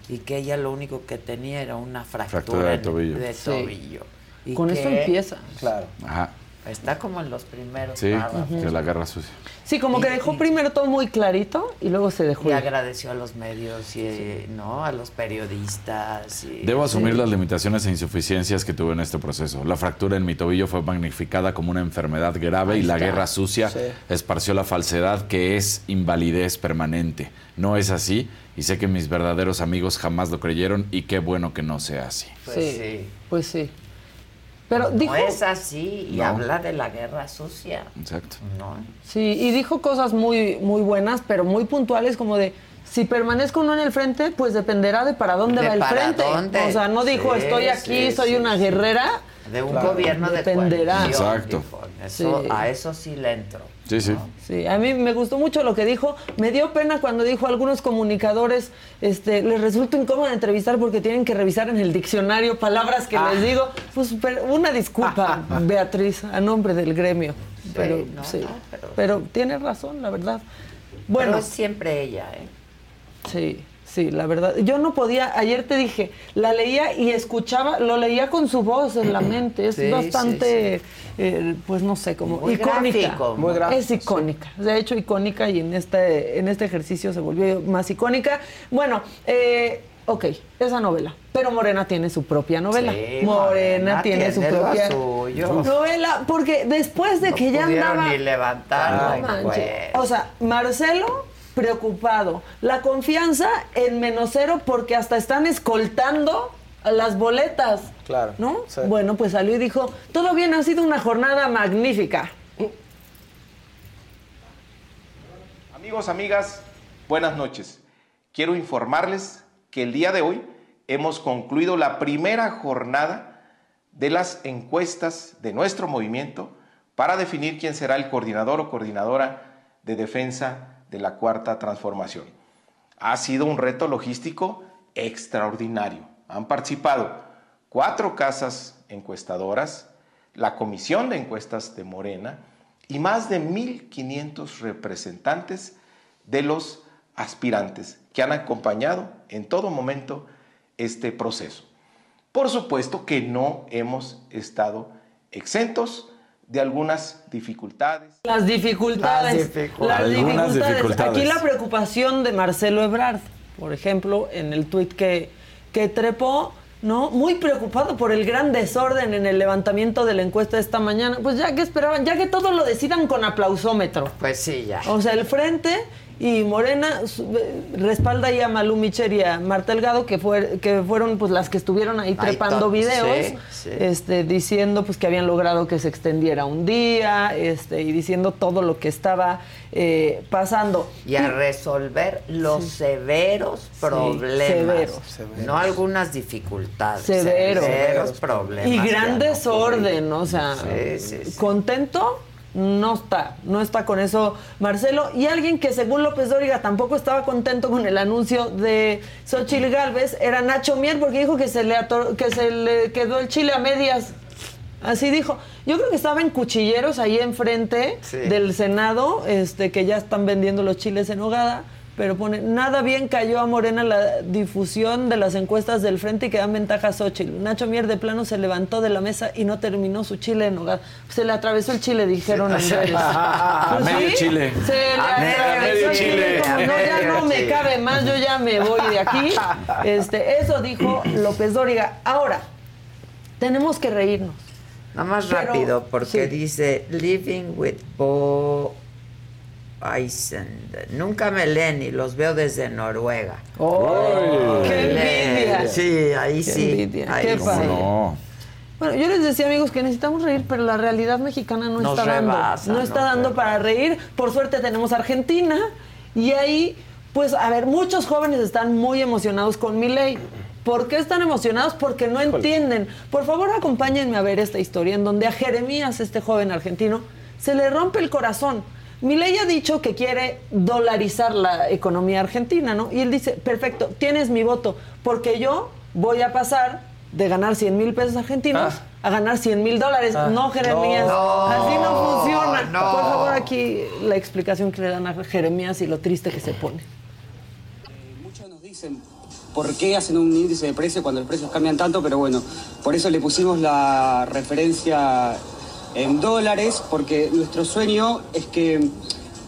y que ella lo único que tenía era una fractura, Fractura de tobillo. de Sí. Y Con eso que empieza. Claro. Ajá. Está como en los primeros Sí, párrafos. que la guerra sucia. Sí, como que dejó primero todo muy clarito y luego se dejó Y ir. agradeció a los medios y no a los periodistas. y- Debo asumir las limitaciones e insuficiencias que tuve en este proceso. La fractura en mi tobillo fue magnificada como una enfermedad grave Ahí y la está. guerra sucia Sí. esparció la falsedad que es invalidez permanente. No es así y sé que mis verdaderos amigos jamás lo creyeron y qué bueno que no sea así. Pues sí, sí. Pues sí. Pero No dijo, es así y No. habla de la guerra sucia. Exacto. No. sí, y dijo cosas muy, muy buenas, pero muy puntuales, como de si permanezco o no en el frente, pues dependerá de para dónde De va el para frente. dónde. O sea, no dijo Sí, estoy aquí, sí, soy sí, una guerrera. De un Claro. gobierno de Dependerá. Exacto. dijo. Eso, Sí. A eso sí le entro. Sí, sí. Sí, a mí me gustó mucho lo que dijo. Me dio pena cuando dijo a algunos comunicadores, este, les resulta incómodo entrevistar porque tienen que revisar en el diccionario palabras que Ah. les digo. Pues pero una disculpa, Beatriz, a nombre del gremio. Pero no, sí, no, pero- pero tiene razón, la verdad. Bueno, Bueno, es siempre ella, ¿eh? sí, sí, la verdad. Yo no podía, ayer te dije, la leía y escuchaba, lo leía con su voz en la mente. Es Sí, bastante, eh, pues no sé, como Muy icónica. gráfico. Muy gráfico, Es icónica. De hecho, icónica y en este, en este ejercicio se volvió más icónica. Bueno, eh, ok, esa novela. Pero Morena tiene su propia novela. Sí, Morena, Morena tiene, su tiene propia suyo. novela. Porque después de No que ya andaba. ni levantar No la manches. encuesta. O sea, Marcelo preocupado. La confianza en menos cero porque hasta están escoltando a las boletas. Claro, ¿No? sí. Bueno, pues salió y dijo, todo bien, ha sido una jornada magnífica. Amigos, amigas, buenas noches. Quiero informarles que el día de hoy hemos concluido la primera jornada de las encuestas de nuestro movimiento para definir quién será el coordinador o coordinadora de defensa de la cuarta transformación. Ha sido un reto logístico extraordinario. Han participado cuatro casas encuestadoras, la Comisión de Encuestas de Morena y más de 1.500 representantes de los aspirantes que han acompañado en todo momento este proceso. Por supuesto que no hemos estado exentos de algunas dificultades. Las dificultades. Las dificultades. Las Algunas dificultades. Aquí la preocupación de Marcelo Ebrard, por ejemplo, en el tuit que, que trepó, ¿no? Muy preocupado por el gran desorden en el levantamiento de la encuesta de esta mañana. Pues ya que esperaban, ya que todo lo decidan con aplausómetro. Pues sí, ya. O sea, el frente y Morena eh, respalda ahí a Malú Micher y a Marta Delgado, que, fue, que fueron pues las que estuvieron ahí trepando videos, sí, sí. este, diciendo pues que habían logrado que se extendiera un día, este, y diciendo todo lo que estaba eh, pasando. Y a resolver los severos problemas. severos. No algunas dificultades. Severos. Severos problemas. Y gran desorden, o sea, Sí, sí, sí. contento no está, no está con eso Marcelo. Y alguien que según López Dóriga tampoco estaba contento con el anuncio de Xochitl Galvez era Nacho Mier porque dijo que se le, ator- que se le quedó el chile a medias. Así dijo. Yo creo que estaba en cuchilleros ahí enfrente Sí. del Senado, este, que ya están vendiendo los chiles en hogada. Pero pone, nada bien cayó a Morena la difusión de las encuestas del frente y que dan ventaja a Xochitl. Nacho Mier de plano se levantó de la mesa y no terminó su chile en hogar. Se le atravesó el chile, dijeron en redes. A Pues medio sí, chile. Se le A atravesó el chile. Como, A no, ya no me cabe más, yo ya me voy de aquí. Este, eso dijo López Dóriga. Ahora, tenemos que reírnos. Nada más Pero- rápido, porque sí. dice Living with Bo Eisen. Nunca me leen y los veo desde Noruega. ¡Oh! ¡Qué envidia! Sí, ahí Qué sí. envidia, ahí qué sí. No. Bueno, yo les decía, amigos, que necesitamos reír, pero la realidad mexicana no Nos está dando. No está dando rebasa. para reír. Por suerte tenemos Argentina y ahí, Pues a ver, muchos jóvenes están muy emocionados con mi ley. ¿Por qué están emocionados? Porque no entienden. Por favor, acompáñenme a ver esta historia en donde a Jeremías, este joven argentino, se le rompe el corazón. Milei ha dicho que quiere dolarizar la economía argentina, ¿no? Y él dice, perfecto, tienes mi voto, porque yo voy a pasar de ganar 100 mil pesos argentinos a ganar 100 mil dólares. Ah, no, Jeremías, no, así no funciona. no. Por favor, aquí la explicación que le dan a Jeremías y lo triste que se pone. Muchos nos dicen por qué hacen un índice de precio cuando los precios cambian tanto, pero bueno, por eso le pusimos la referencia en dólares, porque nuestro sueño es que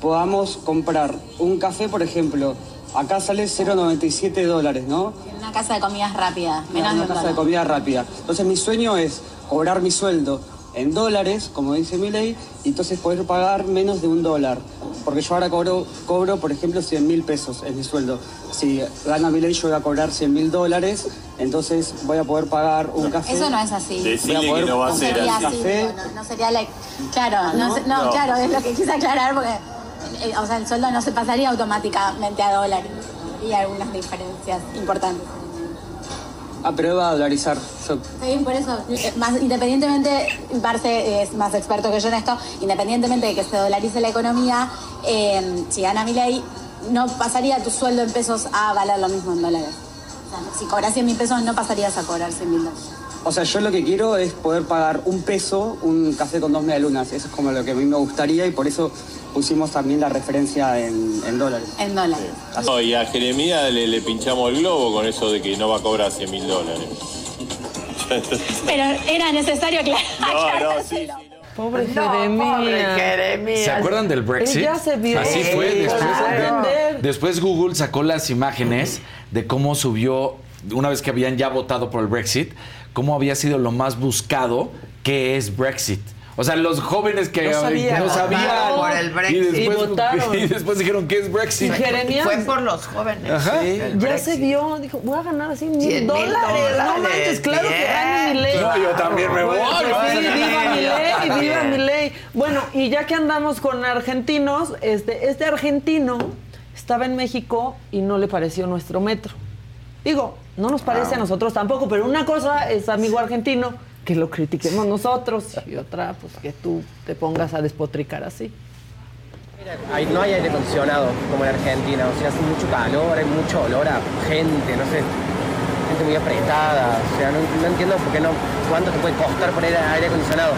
podamos comprar un café, por ejemplo, acá sale 0,97 dólares, ¿no? En una casa de comidas rápidas, menos de una un casa de dólar. comida rápida. Entonces mi sueño es cobrar mi sueldo en dólares, como dice mi ley, y entonces poder pagar menos de un dólar. Porque yo ahora cobro, cobro por ejemplo, 100 mil pesos es mi sueldo. Si gana mi ley, yo voy a cobrar 100 mil dólares, entonces voy a poder pagar un café. Eso no es así. Voy a poder no sería así, café. no, no sería la... Claro, no, ¿No? se- no, No. claro, es lo que quise aclarar porque, eh, o sea, el sueldo no se pasaría automáticamente a dólar y hay algunas diferencias importantes. Pero va a dolarizar. Yo Sí, por eso, eh, más independientemente, Barce es más experto que yo en esto, independientemente de que se dolarice la economía, eh, si gana mi ley, no pasaría tu sueldo en pesos a valer lo mismo en dólares. O sea, si cobras 100 mil pesos, no pasarías a cobrar 100 mil dólares. O sea, yo lo que quiero es poder pagar un peso, un café con dos medialunas. Eso es como lo que a mí me gustaría y por eso pusimos también la referencia en, en dólares. En dólares. No, y a Jeremías le, le pinchamos el globo con eso de que no va a cobrar 100 mil dólares. Pero era necesario aclarar. No, no, sí. Pobre No, Jeremías. pobre Jeremías. ¿Se acuerdan del Brexit? Él ya se vio. Así fue. Después, claro. de- después Google sacó las imágenes de cómo subió, una vez que habían ya votado por el Brexit, cómo había sido lo más buscado que es Brexit. O sea, los jóvenes que No sabían. no sabían. Votaron por el Brexit. Y después, Y votaron. y después dijeron, ¿qué es Brexit? Y Jeremías- Fue por los jóvenes. Ajá. Sí, Ya se vio, dijo, voy a ganar así 100 mil mil dólares. No manches, claro que gane mi ley. No, yo también me voy. Pues sí, viva mi ley, viva mi ley. Bueno, y ya que andamos con argentinos, este, este argentino estaba en México y no le pareció nuestro metro. Digo, no nos parece a nosotros tampoco, pero una cosa es amigo argentino, que lo critiquemos nosotros, y otra, pues que tú te pongas a despotricar así. Ahí no hay aire acondicionado como en Argentina, o sea, hace mucho calor, hay mucho olor a gente, no sé, gente muy apretada, o sea, no, no entiendo por qué no, cuánto te puede costar poner aire acondicionado,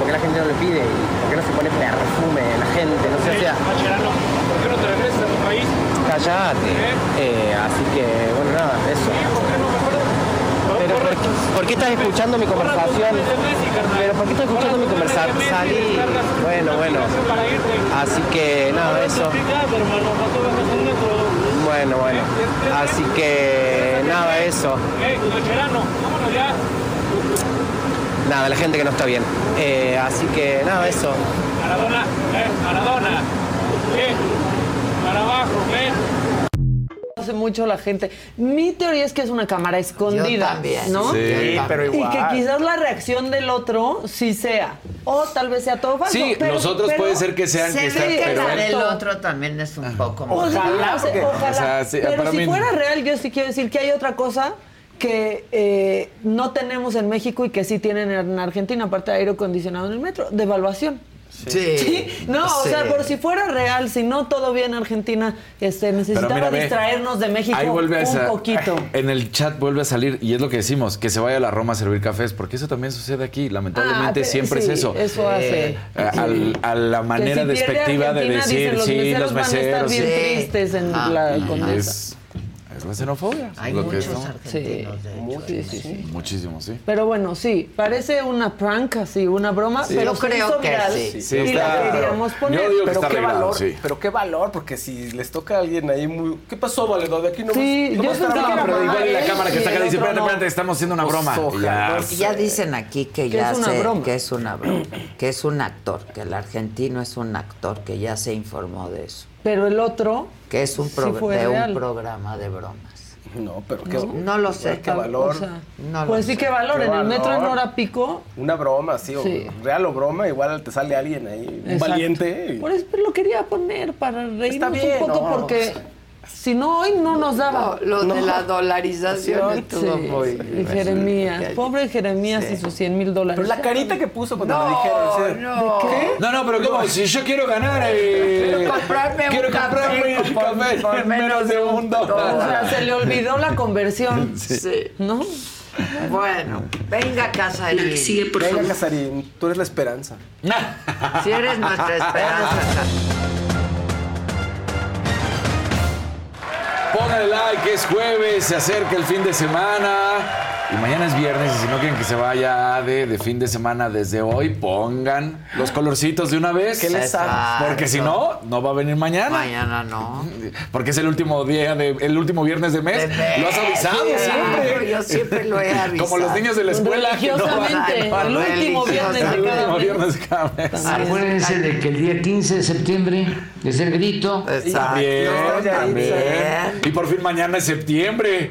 por qué la gente no lo pide, y por qué no se pone perfume la gente, no sé, o sea... ¿Por qué no te regresas a tu país? Cállate. Eh, así que, bueno, nada, eso. ¿Por qué, por qué estás escuchando mi conversación? Pero, ¿por qué estás escuchando mi conversación? Salí. Bueno, bueno. Así que, nada, eso. Bueno, bueno. Así que, nada, eso. Nada, la gente que no está bien. Eh, así que, nada, eso. Maradona, eh, Maradona. Bien. Para abajo. Hace mucho la gente. Mi teoría es que es una cámara escondida. Yo también. ¿No? Sí, pero también. Y que igual. quizás la reacción del otro sí sea. O tal vez sea todo falso. Sí, pero- los otros pero- puede ser que sean Se que están, que pero la del otro también es un poco más. Ojalá, Ojalá, porque- ojalá. o sea, sí, pero para si mí- fuera real, yo sí quiero decir que hay otra cosa que eh, no tenemos en México y que sí tienen en Argentina, aparte de aire acondicionado en el metro, devaluación. Sí. Sí, no, o Sí. sea, por si fuera real, si no todo bien en Argentina, este, necesitaba mira, ve, distraernos de México Ahí vuelve a un sa- poquito. En el chat vuelve a salir, y es lo que decimos, que se vaya a la Roma a servir cafés, porque eso también sucede aquí. Lamentablemente Ah, siempre sí, es eso. Eso hace. A, al- a la manera si despectiva de decir, dicen, los sí, meseros los van a estar meseros. bien sí. tristes en Ah, la condesa. Es, la xenofobia. Hay lo que muchos estamos- argentinos, de hecho. Sí, sí, sí. Muchísimo, sí. Pero bueno, sí, parece una prank así, una broma, Sí. pero creo hizo que viral sí. Sí, y está- la queríamos poner. Yo digo que Pero está qué arreglado, valor, sí. pero qué valor, porque si les toca a alguien ahí muy... ¿Qué pasó, valedor? De aquí no Sí, no yo pensé que hablando, era Pero igual la Ay, cámara que está acá dice, espérate, no. espérate, estamos haciendo una Pues broma. Ojalá. ya, dicen aquí que Que ya sé que es una broma, que es un actor, que el argentino es un actor, que ya se informó de eso, Pero el otro, que es un Sí pro- fue de real. un programa de bromas. No, pero qué... No lo sé. Qué valor. o sea, No lo pues sí sé. que valor, Qué en el metro en hora pico. Una broma, sí, o Sí. real o broma, igual te sale alguien ahí, un Exacto. valiente. y- Por eso lo quería poner para reírnos bien, un poco no. porque Si no, hoy no nos daba. No, lo de la dolarización Sí, estuvo muy... y Jeremías. Pobre Jeremías y sus 100 mil dólares. Pero la carita que puso cuando No, le dijeron. ¿sí? no. ¿Qué? No, no, pero ¿cómo? Si yo quiero ganar. eh, Quiero comprarme un quiero café comprarme un por- café por en menos de un O dólar. sea, se le olvidó la conversión. Sí. ¿No? Bueno, venga Casarín. Venga, Casarín, tú eres la esperanza. Si eres nuestra esperanza. Pónganle like, es jueves, se acerca el fin de semana. Y mañana es viernes, y si no quieren que se vaya de, de fin de semana desde hoy, pongan los colorcitos de una vez. ¿Qué les? Porque si no, no va a venir mañana. Mañana no. Porque es el último día de, el último viernes de mes. De mes, Lo has avisado sí, siempre. yo siempre lo he avisado. Como los niños de la escuela. no van Religiosamente, el último viernes de El cada viernes de cada mes. Acuérdense de que el día 15 de septiembre es el grito. También, Exacto. también. Bien. Y por fin mañana es septiembre.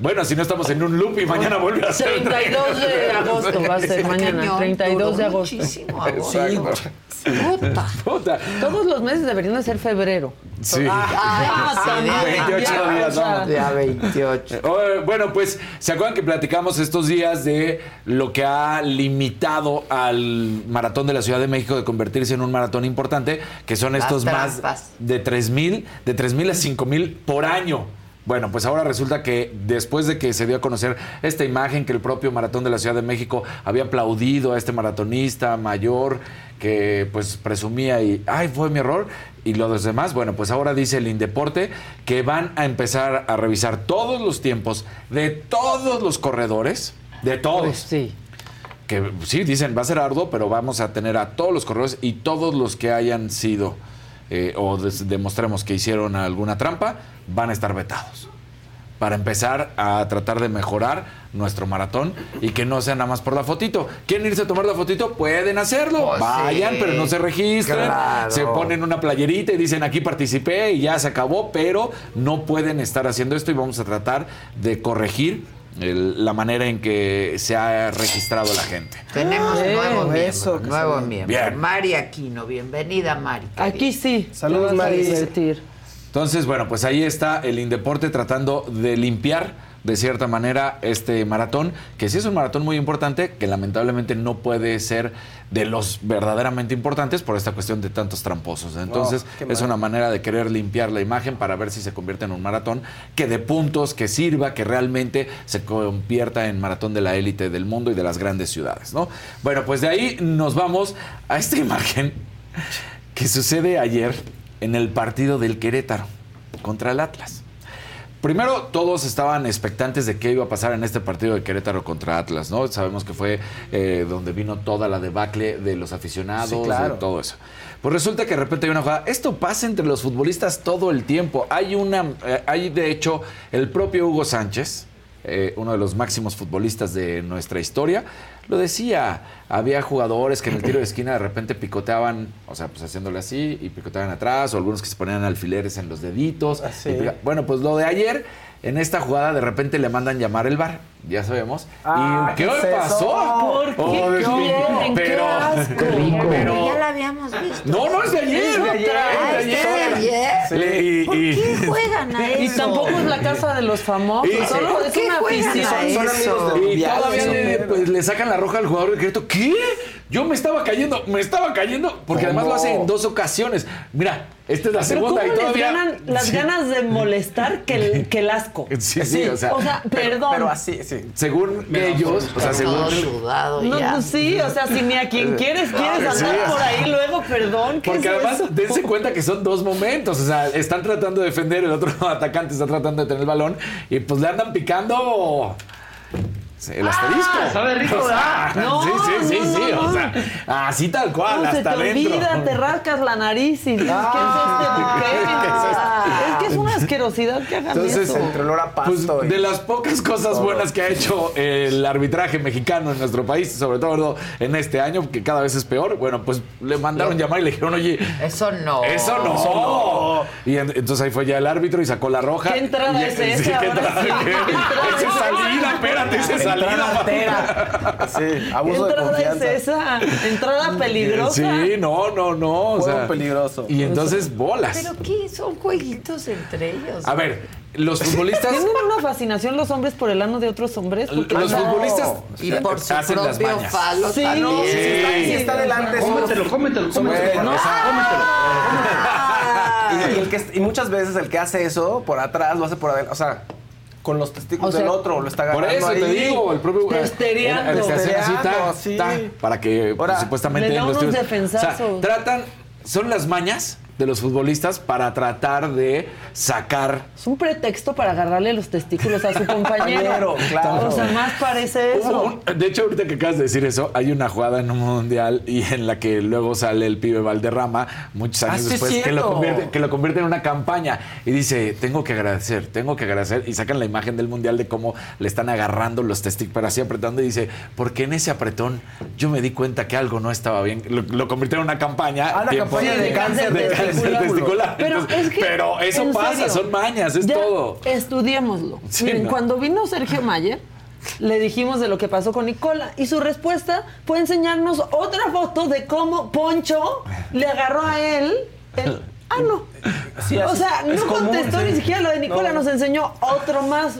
Bueno, si no estamos en un loop y mañana vuelve a ser. 32 de agosto va a ser mañana. cañón, 32 de agosto. Muchísimo agosto. Exacto. Puta. Puta. Todos los meses deberían de ser febrero. Sí. Ah, sí, también. 28 Ya, días, ¿no? Día 28. Eh, Bueno, pues, ¿se acuerdan que platicamos estos días de lo que ha limitado al maratón de la Ciudad de México de convertirse en un maratón importante? Que son estos más de 3 mil, de 3 mil a 5 mil por año. Bueno, pues ahora resulta que después de que se dio a conocer esta imagen que el propio Maratón de la Ciudad de México había aplaudido a este maratonista mayor que pues presumía y, ay, fue mi error, y los demás, bueno, pues ahora dice el Indeporte que van a empezar a revisar todos los tiempos de todos los corredores, de todos Pues sí. que sí, dicen, va a ser arduo, pero vamos a tener a todos los corredores y todos los que hayan sido eh, o demostremos que hicieron alguna trampa, van a estar vetados. Para empezar a tratar de mejorar nuestro maratón y que no sea nada más por la fotito. ¿Quieren irse a tomar la fotito? Pueden hacerlo. Pues Vayan, sí, pero no se registren. claro. Se ponen una playerita y dicen aquí participé y ya se acabó, pero no pueden estar haciendo esto y vamos a tratar de corregir el- la manera en que se ha registrado la gente. Tenemos nuevo miembro. eso, que nuevo miembro. Bien. Mari Aquino, bienvenida Mari. Aquí sí. Saludos, Mari. divertir. Entonces, bueno, pues ahí está el Indeporte tratando de limpiar de cierta manera este maratón, que sí es un maratón muy importante, que lamentablemente no puede ser de los verdaderamente importantes por esta cuestión de tantos tramposos. Entonces, es una manera de querer limpiar la imagen para ver si se convierte en un maratón que de puntos, que sirva, que realmente se convierta en maratón de la élite del mundo y de las grandes ciudades, ¿no? Bueno, pues de ahí nos vamos a esta imagen que sucede ayer en el partido del Querétaro contra el Atlas. Primero, todos estaban expectantes de qué iba a pasar en este partido de Querétaro contra Atlas, ¿no? Sabemos que fue eh, donde vino toda la debacle de los aficionados, Sí, claro. de todo eso. Pues resulta que de repente hay una jugada. Esto pasa entre los futbolistas todo el tiempo. Hay una, eh, hay de hecho el propio Hugo Sánchez, eh, uno de los máximos futbolistas de nuestra historia, lo decía. Había jugadores que en el tiro de esquina de repente picoteaban, o sea, pues haciéndole así y picoteaban atrás, o algunos que se ponían alfileres en los deditos. Y pica- bueno, pues lo de ayer, en esta jugada de repente le mandan llamar el bar, ya sabemos. Ah, ¿Y qué, ¿qué es pasó? ¿Por qué Oh? ¡Qué pero, asco! pero- Ya la habíamos visto. no, no es de ayer. Es de ayer, Ah, es de ¿es de ayer. ayer? Le- y- ¿Por y- qué juegan a Y eso? tampoco es la casa de los famosos, Y- solo ¿Por es qué una juegan a afición. Son eso? amigos del Y todavía le, pues, le sacan la roja al jugador de Querétaro. ¿Qué? Yo me estaba cayendo, me estaba cayendo, porque además lo hace en dos ocasiones. Mira, esta es la Pero segunda ¿cómo y les todavía. ganan las Sí. ganas de molestar que el, que el asco? Sí, sí, o sea, O sea, Pero, perdón. pero así, sí. según ellos, o sea, según todo sudado No, ya. no, sí, o sea, si ni a quien quieres quieres Sí. andar por ahí luego, perdón. ¿qué Porque es además, eso? dense cuenta que son dos momentos. O sea, están tratando de defender, el otro atacante está tratando de tener el balón y pues le andan picando el asterisco. sabe rico, O sea. No, sí, sí, sí, no, sí. no, O no. sea, así tal cual, No, se hasta te adentro. olvida, te rascas la nariz y dices, Ah, ¿qué es este ¿qué es buque? esto? Es que es una asquerosidad que hagan Entonces, eso. Entre olor a Pues, pasto. y- de las pocas cosas buenas que ha hecho el arbitraje mexicano en nuestro país, sobre todo en este año, que cada vez es peor, bueno, pues le mandaron llamar y le dijeron, oye, Eso no. eso no. Y en- entonces ahí fue ya el árbitro y sacó la roja. ¿Qué entrada Y- es sí, esa? ¿qué entrada? sí, ¿qué entrada Esa es es esa? salida, espérate, esa es Entrada altera. Sí, ¿Qué abuso de entrada confianza. es esa? ¿Entrada peligrosa? Sí, no, no, no. o Juego sea, peligroso. Y entonces bolas. ¿Pero qué? ¿Son jueguitos entre ellos. A ver, los futbolistas. ¿Tienen una fascinación los hombres por el ano de otros hombres? Porque Los no. futbolistas Y por su hacen las propio mañas. falo Sí, no, Si está, si está adelante, son- Cómetelo, cómetelo, cómetelo. Bueno, Ah. Y, y el que, y muchas veces el que hace eso por atrás lo hace por adelante. O sea, con los testículos O sea, del otro lo está Por agarrando eso te ahí. digo, el propio. Testereando. el que hace así, ta, sí. ta, para que pues, Ahora, supuestamente le da los unos tiros- defensazos. O sea, tratan, son las mañas de los futbolistas para tratar de sacar. Es un pretexto para agarrarle los testículos a su compañero. Claro. O sea, más parece eso. un- de hecho, ahorita que acabas de decir eso, hay una jugada en un mundial y en la que luego sale el pibe Valderrama, muchos años Ah, sí, después, es que lo, convierte, que lo convierte en una campaña y dice, tengo que agradecer, tengo que agradecer. Y sacan la imagen del mundial de cómo le están agarrando los testículos, pero así apretando y dice, porque en ese apretón yo me di cuenta que algo no estaba bien. Lo, lo convirtió en una campaña. Ah, tiempo- campaña de cáncer de testicular. Pero Entonces, es que. pero eso pasa, serio, son mañas, es ya todo. Estudiémoslo. Sí, Miren, ¿no? cuando vino Sergio Mayer, le dijimos de lo que pasó con Nicola. Y su respuesta fue enseñarnos otra foto de cómo Poncho le agarró a él el ano. Sí, o sea, no contestó ni siquiera lo de Nicola, No. nos enseñó otro más.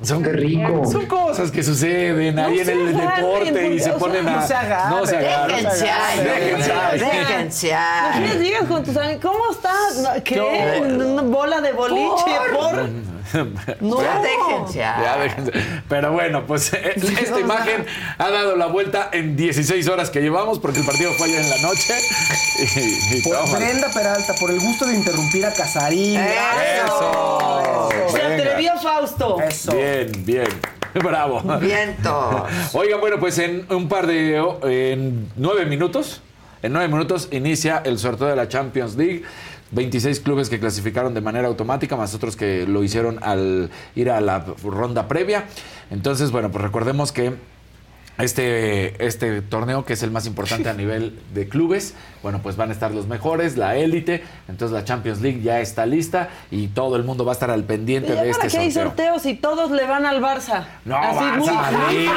Son, Qué rico. Son cosas que suceden ahí en el agarren, deporte y se sea, ponen a. no se agarren. No se agarren. Déjense ahí, Déjense ahí. déjense ahí. ¿cómo estás? No, ¿Qué? ¿Qué? Una bola de boliche, por. No. Ya déjense. Ya déjense. Pero bueno, pues eh, esta imagen ha dado la vuelta en 16 horas que llevamos porque el partido fue ayer en la noche. Y, y Por tómala. Brenda Peralta, por el gusto de interrumpir a Casarín. Eso. Se atrevió Fausto. Eso. Bien, bien. Bravo. Vientos. Oigan, bueno, pues en un par de. En nueve minutos. En nueve minutos inicia el sorteo de la Champions League. 26 clubes que clasificaron de manera automática, más otros que lo hicieron al ir a la ronda previa. Entonces, bueno, pues recordemos que este, este torneo, que es el más importante a nivel de clubes, bueno, pues van a estar los mejores, la élite, entonces la Champions League ya está lista y todo el mundo va a estar al pendiente Ya de para este qué hay sorteo. sorteos y todos le van al Barça. No, Así Barça, muy, Madrid.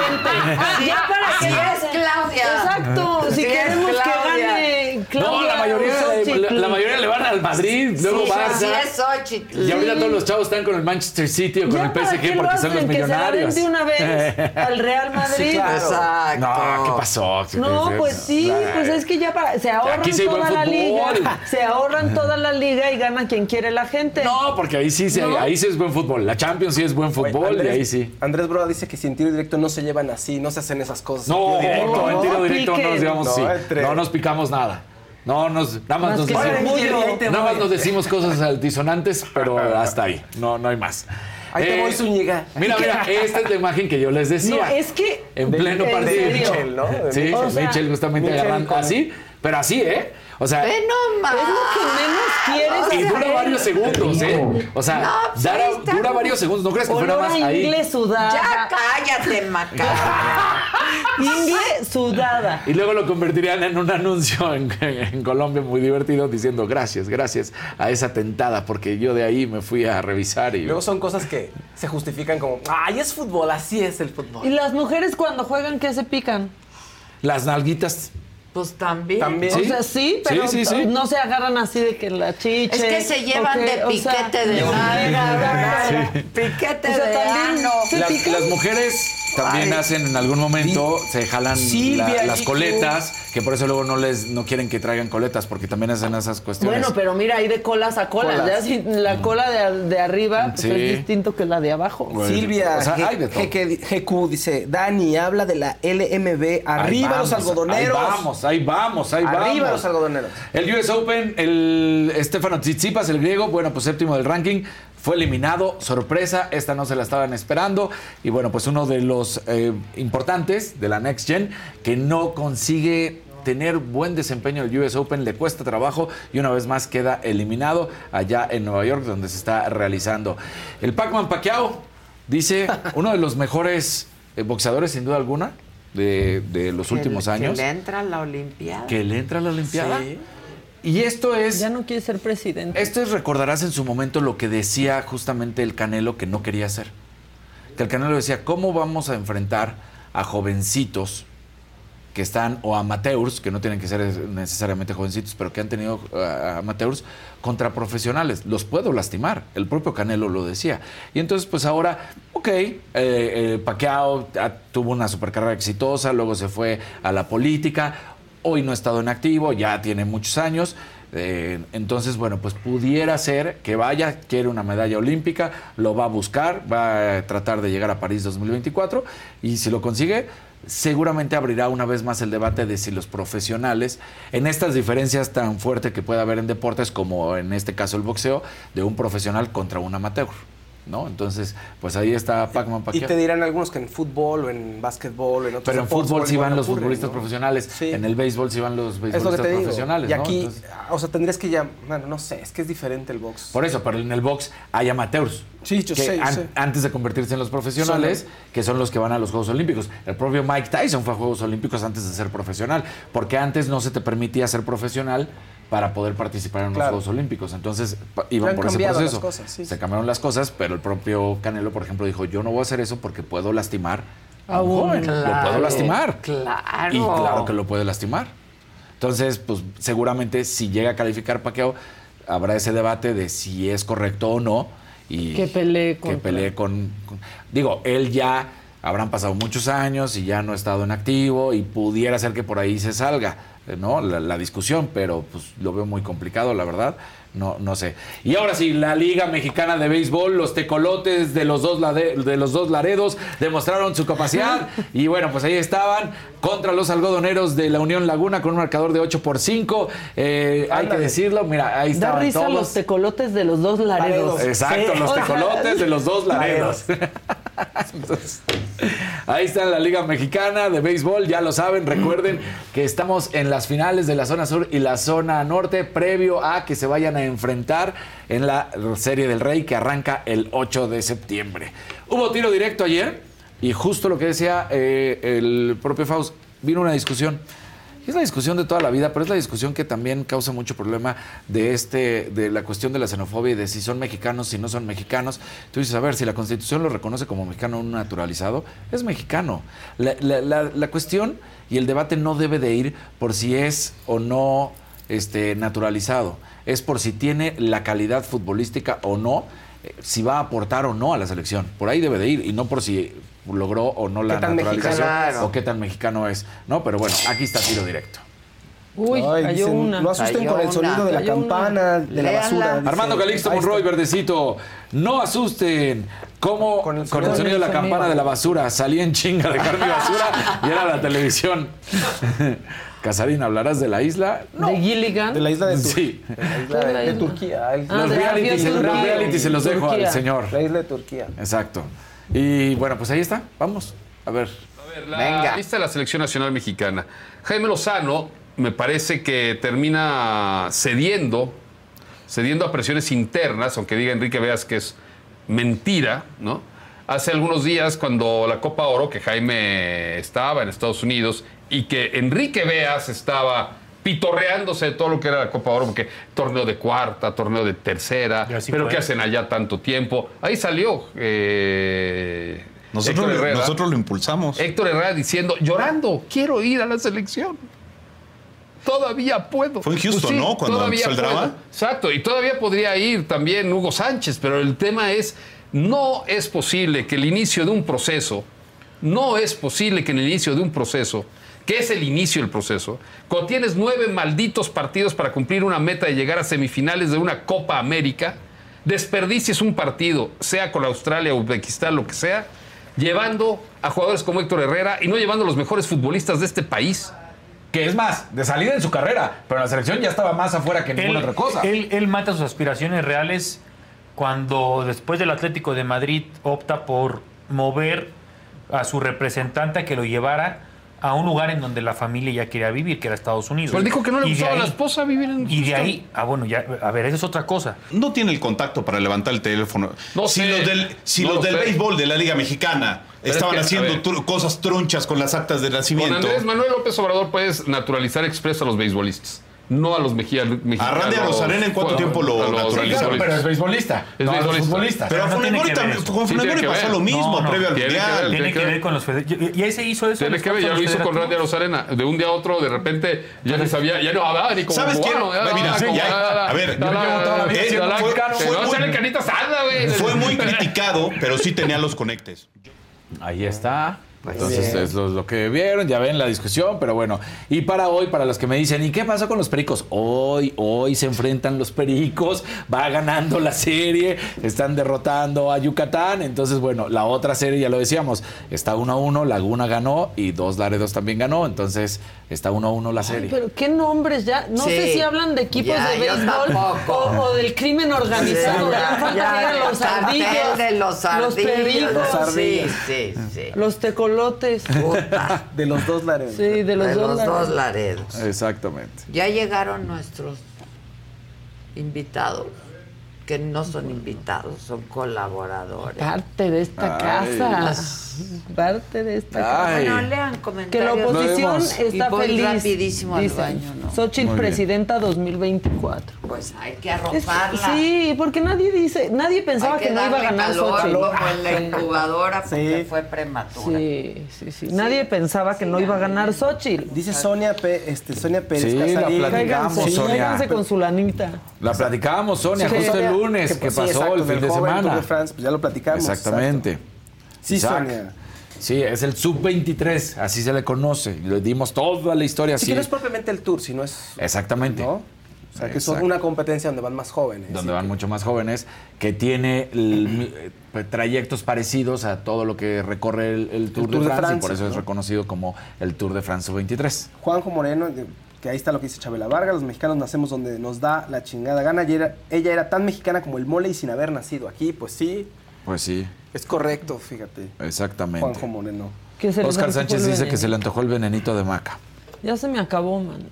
Ya para Así que es, Claudia. Exacto. Si Sí queremos que gane Claudia no, la mayoría, Xochitl. la, la mayoría le van al Madrid, luego Sí, Barça. así es, Xochitl. Y ahorita todos los chavos están con el Manchester City o con Ya el PSG porque son los hacen, que se la den millonarios. de una vez al Real Madrid. Exacto. No, ¿qué pasó? No, pues sí, pues es que ya para, se ahorran toda la liga, se ahorran toda la liga y gana quien quiere la gente. No, porque ahí sí, se- ¿No? ahí sí es buen fútbol. La Champions sí es buen fútbol Andrés, y ahí sí. Andrés Broda dice que si en tiro directo no se llevan así, no se hacen esas cosas. No, En tiro directo. en tiro no directo no nos digamos No, sí. entre- No nos picamos nada. No nos, nada más, Más nos decimos, nada más nos cosas altisonantes, pero hasta ahí. No, no hay más. Ahí te Eh, voy, Zúñiga. Mira, mira, esta es la imagen que yo les decía. No, es que En De- pleno de partido. Mitchell, ¿no? De Sí, O sea, Mitchell justamente Mitchell agarrando con- así, pero así, ¿eh? O sea, Ve nomás. es lo que menos quieres y dura hacer. varios segundos, ¿eh? O sea, No, pues dura, varios segundos. ¿No crees que fue nada Olor más a ahí? ingle sudada. Ya cállate, Maca. Ingle sudada. Y luego lo convertirían en un anuncio en, en Colombia muy divertido diciendo gracias, gracias a esa tentada, porque yo de ahí me fui a revisar y Luego son cosas que se justifican como, ay, es fútbol, así es el fútbol. Y las mujeres cuando juegan, ¿qué se pican? las nalguitas. Pues también. También. O sea, sí, pero Sí, sí, sí. no se agarran así de que la chiche. Es que se llevan o que- de o sea, piquete de nalga, Sí. piquete O sea, de también ano. Las, las mujeres también Ay. hacen en algún momento, se jalan Silvia, la- las coletas, que por eso luego no les no quieren que traigan coletas, porque también hacen esas cuestiones. Bueno, pero mira, hay de colas a colas. Colas. Ya si la cola de, de arriba pues, Sí. es distinto que la de abajo. Bueno, Silvia o sea, G- hay de todo. GQ, GQ dice, Dani, habla de la LMB, arriba Ahí los vamos, algodoneros. Ahí vamos, ahí vamos, ahí vamos. Arriba los algodoneros. El US Open, el Stefano Tsitsipas, el griego, bueno, pues séptimo del ranking, fue eliminado, sorpresa, esta no se la estaban esperando. Y bueno, pues uno de los eh, importantes de la Next Gen que no consigue tener buen desempeño el US Open, le cuesta trabajo y una vez más queda eliminado allá en Nueva York donde se está realizando. El Pac-Man Pacquiao dice uno de los mejores eh, boxeadores sin duda alguna de, de los Que últimos le- años Que le entra a la Olimpiada. que le entra a la Olimpiada. Sí. Y esto es, Ya no quiere ser presidente. esto es, recordarás en su momento lo que decía justamente el Canelo que no quería hacer. Que el Canelo decía, ¿cómo vamos a enfrentar a jovencitos que están, o amateurs, que no tienen que ser necesariamente jovencitos, pero que han tenido uh, amateurs, contra profesionales. Los puedo lastimar. El propio Canelo lo decía. Y entonces, pues ahora, ok, eh, eh, Pacquiao ah, tuvo una supercarrera exitosa, luego se fue a la política, hoy no ha estado en activo, ya tiene muchos años. Eh, entonces, bueno, pues pudiera ser que vaya, quiere una medalla olímpica, lo va a buscar, va a tratar de llegar a París 2024 y si lo consigue, seguramente abrirá una vez más el debate de si los profesionales, en estas diferencias tan fuertes que puede haber en deportes como en este caso el boxeo, de un profesional contra un amateur. ¿No? Entonces, pues ahí está Pac-Man Y te dirán algunos que en fútbol o en básquetbol o en otros Pero en fútbol sí van los futbolistas profesionales, en el béisbol sí van los beisbolistas profesionales, Y aquí, o sea, tendrías que ya, bueno, no sé, es que es diferente el box. Por eso, pero en el box hay amateurs. Sí, yo sé, Antes de convertirse en los profesionales, que son los que van a los Juegos Olímpicos. El propio Mike Tyson fue a Juegos Olímpicos antes de ser profesional, porque antes no se te permitía ser profesional para poder participar en los Juegos Olímpicos. Entonces iban por ese proceso. Se cambiaron las cosas, pero el propio Canelo, por ejemplo, dijo, yo no voy a hacer eso porque puedo lastimar a un joven. lo puedo lastimar. Claro. Y claro que lo puede lastimar. Entonces, pues seguramente si llega a calificar Paqueo, habrá ese debate de si es correcto o no. Y que pelee con... Que pelee con, Digo, él ya habrán pasado muchos años y ya no ha estado en activo y pudiera ser que por ahí se salga ¿no? La, discusión, pero pues lo veo muy complicado, la verdad. No, no sé. Y ahora sí, la Liga Mexicana de Béisbol, los tecolotes de los dos, de los dos Laredos demostraron su capacidad. y bueno, pues ahí estaban contra los algodoneros de la Unión Laguna con un marcador de 8 por 5. Eh, hay que decirlo, mira, ahí estaban da risa los tecolotes de los dos Laredos. Exacto, los tecolotes de los dos Laredos. ahí está la Liga Mexicana de Béisbol, ya lo saben, recuerden que estamos en las finales de la zona sur y la zona norte, previo a que se vayan a enfrentar en la Serie del Rey que arranca el 8 de septiembre. Hubo tiro directo ayer y justo lo que decía eh, el propio Faust, vino una discusión. Es la discusión de toda la vida, pero es la discusión que también causa mucho problema de este, de la cuestión de la xenofobia y de si son mexicanos, si no son mexicanos. Tú dices, a ver, si la Constitución lo reconoce como mexicano naturalizado, es mexicano. La, la cuestión y el debate no debe de ir por si es o no este, naturalizado es por si tiene la calidad futbolística o no, eh, si va a aportar o no a la selección. Por ahí debe de ir y no por si logró o no la naturalización o qué tan mexicano es. No, pero bueno, aquí está tiro directo. Uy, cayó una. No asusten con el sonido de la campana, de la basura. Armando Calixto Monroy, verdecito. No asusten. ¿Cómo con el sonido, de la campana de la basura? Salí en chinga de carne y basura y era la televisión. Casarín, ¿hablarás de la isla? ¿De Gilligan? De la isla de, sí. de, Turquía. Ah, los, reality, se los dejo al señor. La isla de Turquía. Exacto. Y bueno, pues ahí está. Vamos. A ver. A ver, la lista de la selección nacional mexicana. Jaime Lozano me parece que termina cediendo, cediendo a presiones internas, aunque diga Enrique Veas que es mentira, ¿no? Hace algunos días, cuando la Copa Oro, que Jaime estaba en Estados Unidos y que Enrique Veas estaba pitorreándose de todo lo que era la Copa Oro, porque torneo de cuarta, torneo de tercera, pero ¿qué hacen allá tanto tiempo? Ahí salió. Eh, nosotros, nosotros lo impulsamos. Héctor Herrera diciendo, llorando, quiero ir a la selección. Todavía puedo. Fue en Houston, pues ¿no? Cuando empezó el drama. Exacto, y todavía podría ir también Hugo Sánchez, pero el tema es, no es posible que el inicio de un proceso, no es posible que en el inicio de un proceso que es el inicio del proceso, cuando tienes nueve malditos partidos para cumplir una meta de llegar a semifinales de una Copa América, desperdicies un partido, sea con Australia, Uzbekistán, lo que sea, llevando a jugadores como Héctor Herrera y no llevando a los mejores futbolistas de este país. Que es más, de salida en su carrera, pero la selección ya estaba más afuera que ninguna otra cosa. Él, él mata sus aspiraciones reales cuando después del Atlético de Madrid opta por mover a su representante a que lo llevara a un lugar en donde la familia ya quería vivir, que era Estados Unidos. Pues dijo que no le gustaba a la esposa vivir en Y de ahí, ah, bueno, ya, a ver, esa es otra cosa. No tiene el contacto para levantar el teléfono. No si los del, si los del béisbol de la Liga Mexicana estaban haciendo cosas tronchas con las actas de nacimiento. Con Andrés Manuel López Obrador puedes naturalizar expreso a los beisbolistas. No a los Mejía, mexicanos. Randy Arozarena, ¿en cuánto tiempo lo a naturalizó? Pero es beisbolista. Es a beisbolista. Pero con Sí, Funes tiene Mori que pasó lo mismo No, no, previo al tiene que Mundial. ver. Tiene que que ver con los federativos. Y ahí se hizo eso. Tiene que ver, ya lo hizo con federativos. Randy Arozarena. De un día a otro, de repente, ya no sabía, ya no hablaba ni como ¿Sabes quién? no Mira, a ver, a. Fue muy criticado, pero sí tenía los conectes. Ahí está. Pues Entonces bien. es lo, lo que vieron, ya ven la discusión, pero bueno. Y para hoy, para los que me dicen, ¿y qué pasó con los pericos? Hoy, hoy se enfrentan los pericos, va ganando la serie, están derrotando a Yucatán. Entonces, bueno, la otra serie, ya lo decíamos, está 1 a 1, Laguna ganó y Dos Laredos también ganó. Entonces, está 1 a 1 la Ay, serie. pero qué nombres ya. No Sí. sé si hablan de equipos Ya, de béisbol o, o del crimen organizado. Sí, Ya, ya, los ardillos, de los ardillos, pericos, los ardillos. Sí, sí. los tecolotes. Puta. De los dos laredos. Sí, de los de dos. los lados. dos Laredos. Exactamente. Ya llegaron nuestros invitados, que no son invitados, son colaboradores. Parte de esta Ay. casa. Parte de esta casa. Ay. Bueno, lean Que la comentarios. oposición está Y voy feliz. rapidísimo al dicen. baño, ¿no? Xochitl Muy bien. presidenta 2024. Pues hay que Es- arroparla. sí, porque nadie dice, nadie pensaba que, no iba a ganar Xochitl. como en la incubadora porque Sí. fue prematura. Sí, sí, sí. Nadie pensaba que no iba a ganar Xochitl. Dice Sonia, Pe- este, Sonia Pérez Sí, la Casarín. platicamos, Cáiganse, Sonia. con su lanita. La platicábamos, Sonia, Sí. justo el Sonia, lunes, que, pues, sí, pasó exacto, el fin de joven semana. de France, pues ya lo platicamos. Exactamente. exacto. Sí, Isaac. Sonia. Sí, es el sub-23, así se le conoce. Le dimos toda la historia Sí, así. que no es propiamente el tour, sino es. Exactamente. ¿No? O sea, que es Exacto. una competencia donde van más jóvenes. Donde van que- mucho más jóvenes, que tiene el eh, trayectos parecidos a todo lo que recorre el, el Tour, Tour de, de Francia, y por eso es ¿no? reconocido como el Tour de France sub-23. Juanjo Moreno, que ahí está lo que dice Chabela Vargas, los mexicanos nacemos donde nos da la chingada gana. Y era- ella era tan mexicana como el mole y sin haber nacido aquí, pues sí, Pues sí, es correcto, fíjate. exactamente. Juanjo Moreno. Oscar Sánchez dice que se le antojó el venenito de maca. Ya se me acabó, manito.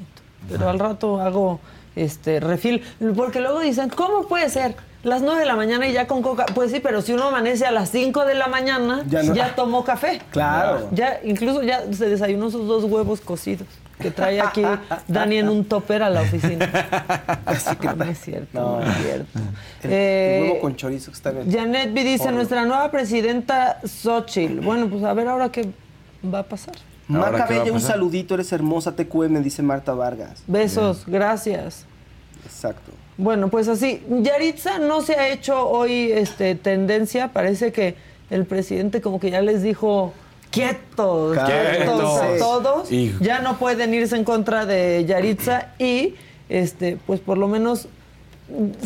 Pero al rato hago este refil. Porque luego dicen, ¿cómo puede ser? Las 9 de la mañana y ya con coca. Pues sí, pero si uno amanece a las 5 de la mañana, Ya tomó café. Claro. Ya, incluso ya se desayunó sus dos huevos cocidos que trae aquí Dani en un topper a la oficina. no es cierto, no, es cierto. El, Eh, el huevo con chorizo que está bien. Janet B dice, nuestra nueva presidenta Xochitl. Bueno, pues a ver ahora qué va a pasar. ¿Ahora Marta Bella, un saludito, eres hermosa, TQM, dice Marta Vargas. Besos, gracias. Exacto. Bueno, pues así, Yaritza no se ha hecho hoy este, tendencia, parece que el presidente como que ya les dijo quietos, quietos a Quietos. todos, Y- ya no pueden irse en contra de Yaritza y este, pues por lo menos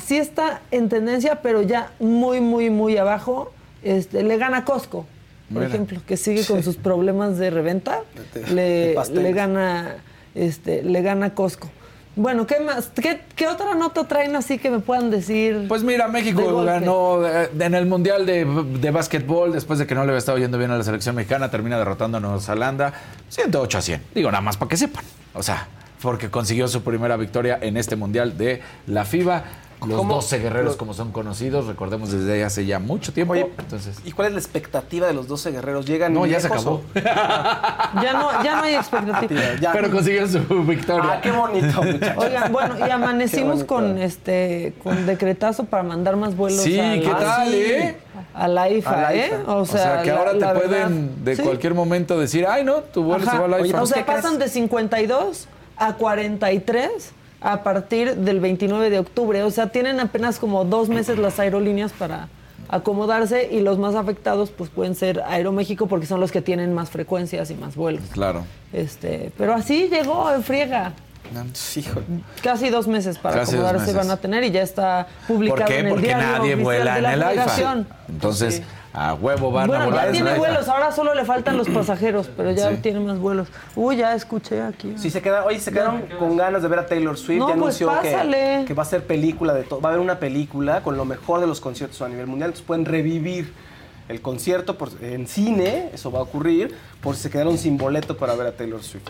sí está en tendencia, pero ya muy, muy, muy abajo, este, le gana Costco. Por Mira. ejemplo, que sigue con sus problemas de reventa, De- le, le gana este, le gana Costco. Bueno, ¿qué más? ¿Qué, qué otra nota traen así que me puedan decir? Pues mira, México ganó eh, en el Mundial de, de Básquetbol, después de que no le había estado yendo bien a la selección mexicana, termina derrotando a Nueva Zelanda 108 a 100. Digo, nada más para que sepan. O sea, porque consiguió su primera victoria en este Mundial de la FIBA. Los ¿Cómo? 12 guerreros, como son conocidos, recordemos desde hace ya mucho tiempo. Oye, entonces, ¿y cuál es la expectativa de los 12 guerreros? ¿Llegan no, ya se acabó. o- Ya no, ya no hay expectativa. Ya. Pero consiguió su victoria. Ah, qué bonito, muchachos. Oigan, bueno, y amanecimos con este con decretazo para mandar más vuelos Sí, a ¿qué la, tal, eh? a la IFA, A la ¿eh? IFA. O sea, que la- ahora te pueden verdad, de sí. cualquier momento decir, ay, no, tu vuelo se va a la Oye, IFA". O sea, pasan de 52 a 43 a partir del 29 de octubre. O sea, tienen apenas como dos meses las aerolíneas para acomodarse y los más afectados pues pueden ser Aeroméxico porque son los que tienen más frecuencias y más vuelos. Claro. Este, pero así llegó en friega. Híjole. Casi dos meses para Casi acomodarse meses. van a tener y ya está publicado ¿Por qué? en el Porque diario nadie vuela de en el IFA. Federación. Entonces, Sí. A huevo van a Bueno, volar ya en tiene vuelos, ahora solo le faltan los pasajeros, pero ya Sí. tiene más vuelos. Uy, ya escuché aquí. Sí, se quedaron, oye, se quedaron con ganas de ver a Taylor Swift. No, ya pues anunció que, pásale. que va a ser película de todo. Va a haber una película con lo mejor de los conciertos a nivel mundial. Entonces pueden revivir el concierto por- en cine, eso va a ocurrir, por si se quedaron sin boleto para ver a Taylor Swift.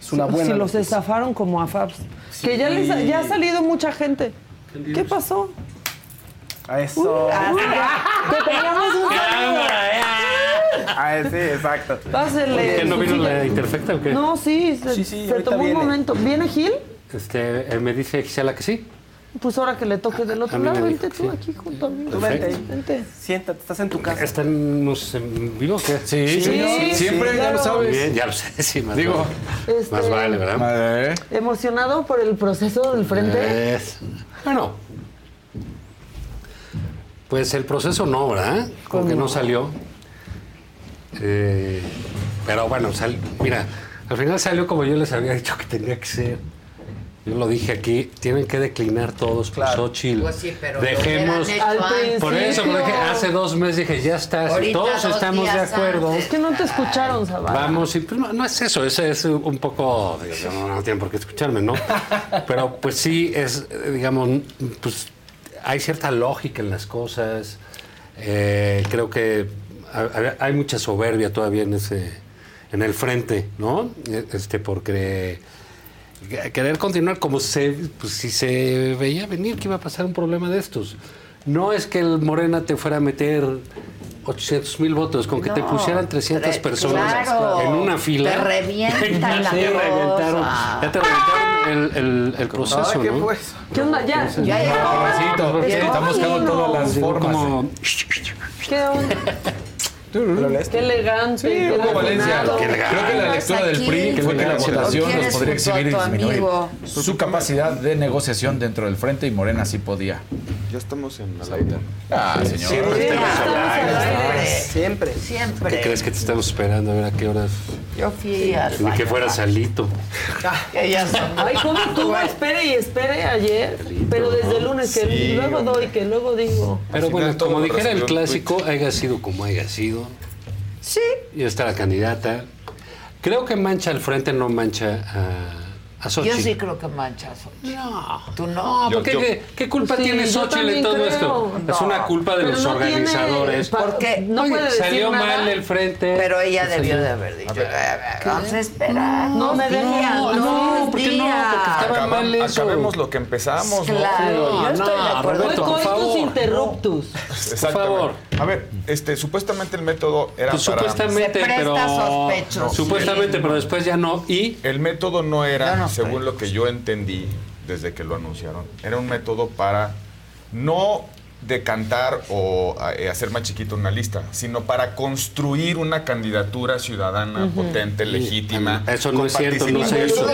Es una buena si los noticia. estafaron como a Fabs. Sí. Que ya, les ha, ya ha salido mucha gente. ¿Qué pasó? A eso. Ah, sí. Que tengamos un saludo. Ah, sí, exacto. Pásele. ¿Qué no vino la Interfecta o qué? No, sí, se, Sí, sí, se tomó viene. un momento. ¿Viene Gil? Este, eh, me dice Gisela que sí. Pues ahora que le toque del otro lado, dijo, vente tú aquí junto a mí. Tú vente. Vente. Siéntate, estás en tu casa. ¿Estamos en vivo o qué? Sí, sí, siempre, ya lo sabes. Bien, ya lo sé, sí, más Digo, vale. Este- Más vale, ¿verdad? ¿Emocionado por el proceso del frente? Es- Bueno, pues el proceso no, ¿verdad? Como que no salió. Eh, pero bueno, sal- mira, al final salió como yo les había dicho que tenía que ser. Yo lo dije aquí, tienen que declinar todos por Xochitl. Pues sí, pero Dejemos. Por eso, porque hace dos meses dije, ya está, Ahorita todos dos estamos de acuerdo. antes. Es que no te escucharon, Zavala. Vamos, y pues, no, no es eso, eso es un poco, digo, no, no tienen por qué escucharme, ¿no? Pero pues sí, es, digamos, pues hay cierta lógica en las cosas, eh, creo que ha- ha- hay mucha soberbia todavía en ese, en el frente, ¿no? Este, porque querer continuar como se, pues, si se veía venir que iba a pasar un problema de estos. No es que el Morena te fuera a meter 800 mil votos, con que te No, pusieran 300 tre- personas claro, en una fila. te revientan la Sí, reventaron, ya te reventaron el, el- el proceso, Ay, ¿qué ¿no? fue eso? ¿Qué onda? Ya. Ya no, llegó. Estamos buscando todas las formas. como- ¿Qué onda? Qué elegante. Sí, qué Hugo Valencia. refinado. Creo que la lectura del PRI fue que la votación nos podría exhibir y disminuir su capacidad de negociación dentro del frente y Morena sí podía. Ya estamos en la Ah, señor. Siempre estamos al aire. Siempre. Siempre. ¿Qué crees que te estamos esperando? A ver a qué horas. Yo fui al Ni que fuera salito. Ellas Ay, ¿cómo estuvo? Espere y espere ayer. Pero desde el lunes, que Sí, luego doy, que luego digo. Pero bueno, como dijera el clásico, haya sido como haya sido. Sí. Y está la candidata. Creo que mancha al frente, no mancha a, a Xochitl. Yo sí creo que manchas. No. ¿Tú No, no? ¿por qué, qué, qué culpa Sí, tiene yo Xochitl en todo creo. esto? Es No. una culpa de Pero los no tiene- organizadores. pa- Porque no Oye, puede decir salió nada. mal el frente. Pero ella debió de haber dicho. Vamos a esperar. No, me dos no, ¿por qué no? Porque estaba Acaba- mal eso. acabemos lo que empezamos. Claro, yo estoy de acuerdo. Fue por coitus interruptus. Exactamente. favor. A ver, este, supuestamente el método era Pues para... supuestamente, Se presta pero. Supuestamente, pero después ya no. Y. El método no era, no según lo que yo entendí desde que lo anunciaron, era un método para no decantar o eh, hacer más chiquito una lista, sino para construir una candidatura ciudadana potente, legítima. Eso no es cierto, no se hizo. Eso.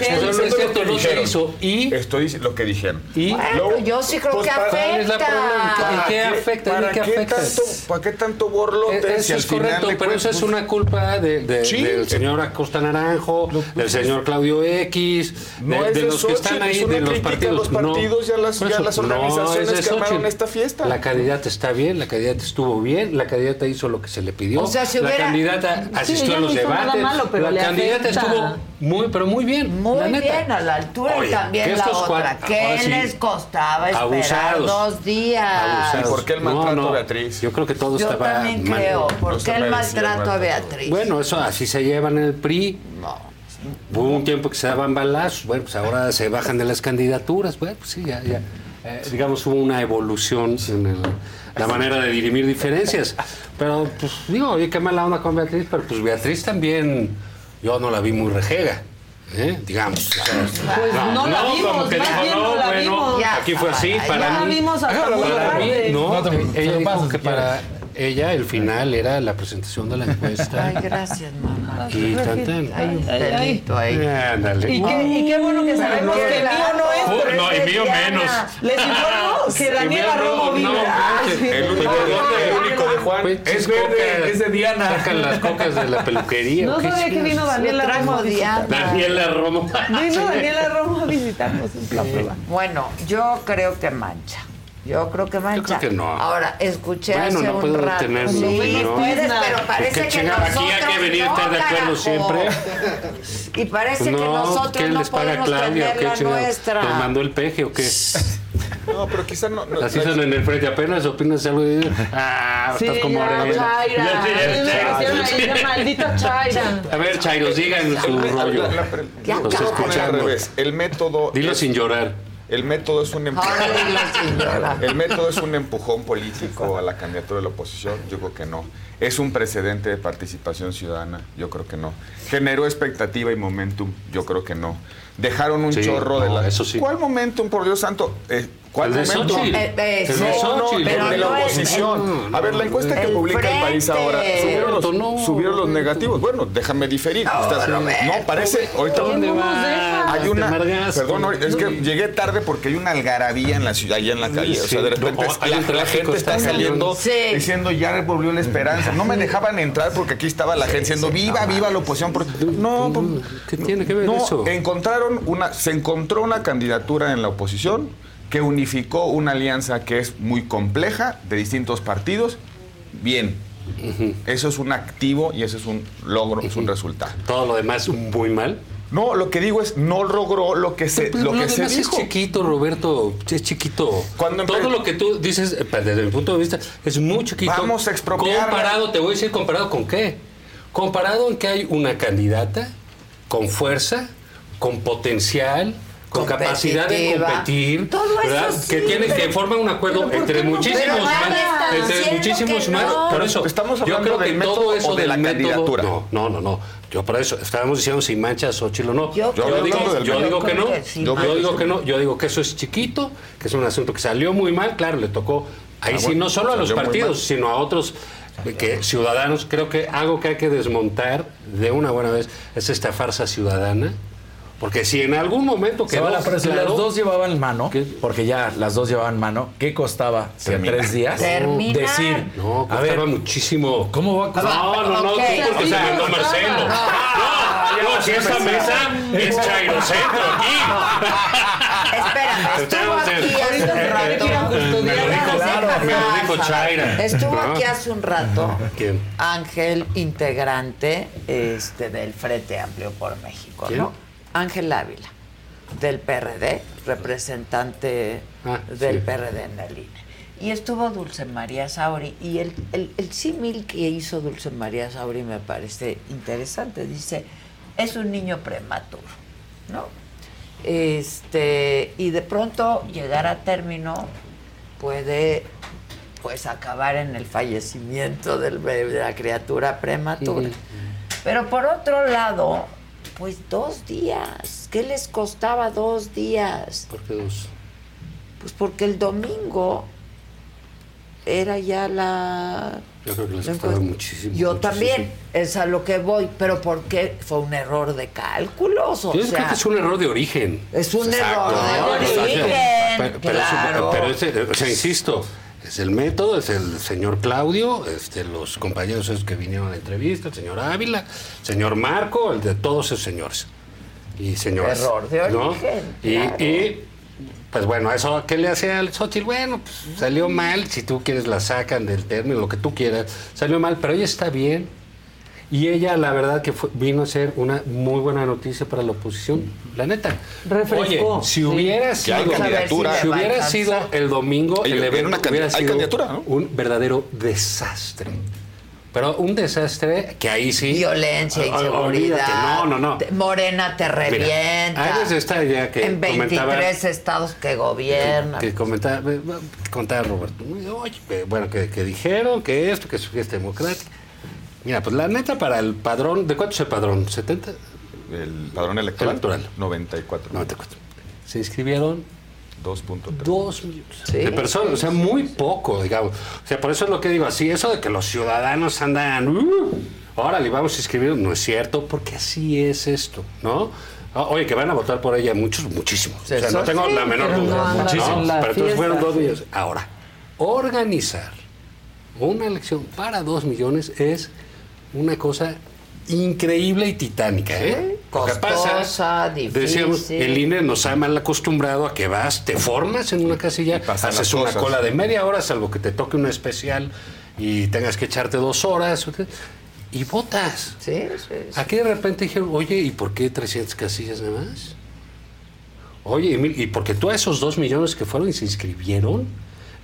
Eso no es cierto, no se hizo. Y. Estoy lo que dijeron. Y. Bueno, yo sí creo Pues, que ¿cuál afecta. ¿Cuál es la problema? ¿En ¿Para qué afecta? ¿En ¿Para qué afecta? tanto, ¿Para qué tanto borlote? Eso si al es correcto, pero eso es una culpa de, de- Sí. del señor Acosta Naranjo, del señor Claudio X, No de, los que están ahí, es de los crítica a partidos. los partidos y a las- por y a eso, las no organizaciones que armaron esta fiesta. La candidata está bien, la candidata estuvo bien, la candidata hizo lo que se le pidió. O sea, si la candidata asistió a los debates. malo, pero la candidata afecta. estuvo muy, pero muy bien. Muy la neta. bien, a la altura y Oye, también que la otra. cuat- ¿Qué sí, les costaba esperar abusados. dos días? Abusados. ¿Y por qué el No, maltrato, no, Beatriz? Yo creo que todo Yo estaba también mal. creo. ¿Por No qué el maltrato a. Beatriz? Bueno, eso así se llevan en el PRI. No. Hubo un tiempo que se daban balazos, bueno, pues ahora se bajan de las candidaturas, bueno, pues sí, ya, ya. Eh, digamos, hubo una evolución en el- la manera de dirimir diferencias. Pero, pues, digo, oye, qué mala onda con Beatriz, pero pues Beatriz también, yo no la vi muy rejega. ¿eh? digamos. Pues no la vimos, como que dijo, bien no la vimos. Ya, aquí fue así, ya para la mí. vimos hasta para muy mí, no, ella dijo pasas que para ella el final era la presentación de la encuesta. Ay, gracias, mamá. y tan, tan. Hay un pelito ahí. Ándale. Y qué, y qué bueno que sabemos que el mío no es. Oh, no, y mío Diana. menos. Les informo que Daniela Romo vive. El único, el único de Juan Pues, es verde, es de Diana. Sacan las cocas de la peluquería. No ¿o qué sabía que vino Daniela Romo a Diana. visitarnos. Daniela Romo. Vino Daniela Romo a visitarnos en la prueba. Bueno, yo creo que mancha. Yo creo que mancha. creo que no. Ahora, escuché Bueno, hace no un puedo rato. sí, opinión. puedes, pero parece ¿Qué que nosotros Aquí hay que venir no, estar de acuerdo siempre. Y parece que No, nosotros ¿qué no les paga podemos Claudia? ¿O tener qué la chingada? nuestra. ¿Les mandó el peje o qué? No, pero quizá no. no Así son en el frente. Apenas opinas algo y dices, ah, Sí, estás como. Chaira. Sí, Chaira. maldita. A ver, Chairos, digan su rollo. Ya al revés. El método. Dilo es- sin llorar. El método es un empujón. El método es un empujón político a la candidatura de la oposición. Yo creo que no. Es un precedente de participación ciudadana. Yo creo que no. Generó expectativa y momentum. Yo creo que no. Dejaron un Sí, chorro de la. eso sí. ¿Cuál momentum, por Dios santo? Eh, ¿Cuál El de? Xochitl. Eh, eh, No, sí, no, no, pero el de la no oposición. A ver, la encuesta que El publica el país ahora, subieron los, No, subieron los negativos. Bueno, déjame diferir. Estás- no, parece. Ahorita ¿Dónde no? Hay una. Perdón, es que llegué tarde porque hay una algarabía en la ciudad, allá en la calle. O sea, de repente No, la, gente está saliendo Sí. diciendo ya volvió la esperanza. No me dejaban entrar porque aquí estaba la gente diciendo viva, viva la oposición. No, pues, ¿Qué tiene que ver no, eso? encontraron una, se encontró una candidatura en la oposición que unificó una alianza que es muy compleja de distintos partidos. Bien. Eso es un activo y eso es un logro, es un resultado. Todo lo demás muy mal. No, lo que digo es no logró lo que se, Pero lo que se dijo. es chiquito, Roberto. Es chiquito. Cuando Todo lo que tú dices, eh, desde mi punto de vista, es muy chiquito. Vamos a expropiarla. Comparado, te voy a decir, comparado con qué. Comparado en que hay una candidata con fuerza, con potencial, con capacidad de competir, Todo eso ¿verdad? sí, que tiene pero- que formar un acuerdo pero ¿por entre muchísimos está entre muchísimos más. no. Por eso, Estamos yo creo que todo eso de del la método- candidatura. No, no, no, no. Yo por eso estábamos diciendo si mancha Xochitl o no. Yo Yo, digo, que- yo yo digo que no. yo, mancha. digo que no. Yo digo que eso es chiquito, que es un asunto que salió muy mal. Claro, le tocó ahí Ah, sí bueno, no solo a los partidos, sino a otros que ciudadanos. Creo que algo que hay que desmontar de una buena vez es esta farsa ciudadana. Porque si en algún momento Se quedó van a pero si claro- las dos llevaban mano, ¿Qué? porque ya las dos llevaban mano, ¿qué costaba si a tres días Terminar. decir, No, a ver, costaba muchísimo. ¿cómo va a costar? No, no, no, Ok. tú porque se mandó Marcelo. No, no, si esta mesa es Chairocentro aquí. Espérame, estuvo aquí hace un rato. Me lo dijo, Déjame me lo dijo Chaira. Estuvo No. aquí hace un rato ¿Quién? Ángel, integrante este, del Frente Amplio por México, ¿Quién? ¿no? Ángel Ávila, del PRD, representante Ah, del sí. PRD en el INE. Y estuvo Dulce María Sauri, y el, el, el símil que hizo Dulce María Sauri me parece interesante. Dice, es un niño prematuro, ¿no? Este, y de pronto llegar a término puede pues acabar en el fallecimiento del bebé, de la criatura prematura. Pero por otro lado, pues dos días. ¿Qué les costaba dos días? ¿Por qué dos? Pues porque el domingo era ya la... Yo creo que les costaba muchísimo. Yo muchísimo. también, es a lo que voy, pero ¿por qué? Fue un error de cálculos, o Yo sea, creo que es un error de origen. es un Exacto. error de origen, Pero, pero es- claro. pero es- o sea, insisto, es el método, es el señor Claudio, este, los compañeros esos que vinieron a la entrevista, el señor Ávila, el señor Marco, el de todos esos señores y señoras. Error de ¿no? origen, Y, claro. y, pues bueno, eso ¿qué le hace al Xochitl? Bueno, pues salió mal, si tú quieres la sacan del término, lo que tú quieras, salió mal, pero ella está bien. Y ella, la verdad, que fue- vino a ser una muy buena noticia para la oposición, la neta. Refrescó. Oye, si Sí. hubiera Que hay sido, candidatura. si va a hubiera alcanzar. sido el domingo, Oye, el era evento una hubiera hay sido candidatura, ¿no? un verdadero desastre. Pero un desastre que ahí sí. Violencia, inseguridad. No, no, no. Morena te revienta. desde esta idea que en 23 comentaba- estados que gobiernan. que comentaba, contaba Roberto. Oye, bueno, que, que dijeron que esto, que es fiesta democrática. Mira, pues la neta para el padrón, ¿de cuánto es el padrón? ¿70? El padrón electoral. Electoral. 94. 94. Se inscribieron 2.3. dos millones Sí, de personas, o sea, muy poco, digamos. O sea, por eso es lo que digo, así, eso de que los ciudadanos andan, uh, órale, vamos a inscribir, no es cierto, porque así es esto, ¿no? O- Oye, que van a votar por ella muchos, muchísimos. O sea, no tengo sí, la menor duda. no andan ¿no? Pero entonces fueron dos millones. Ahora, organizar una elección para dos millones es una cosa increíble y titánica, ¿eh? Que pasa, Costosa, difícil. decíamos, el INE nos ha mal acostumbrado a que vas, te formas en una casilla, haces una cola de media hora, salvo que te toque una especial y tengas que echarte dos horas y votas. Sí, sí, sí. Aquí de repente dijeron, oye, ¿y por qué 300 casillas nada más? Oye, y porque tú a esos dos millones que fueron y se inscribieron,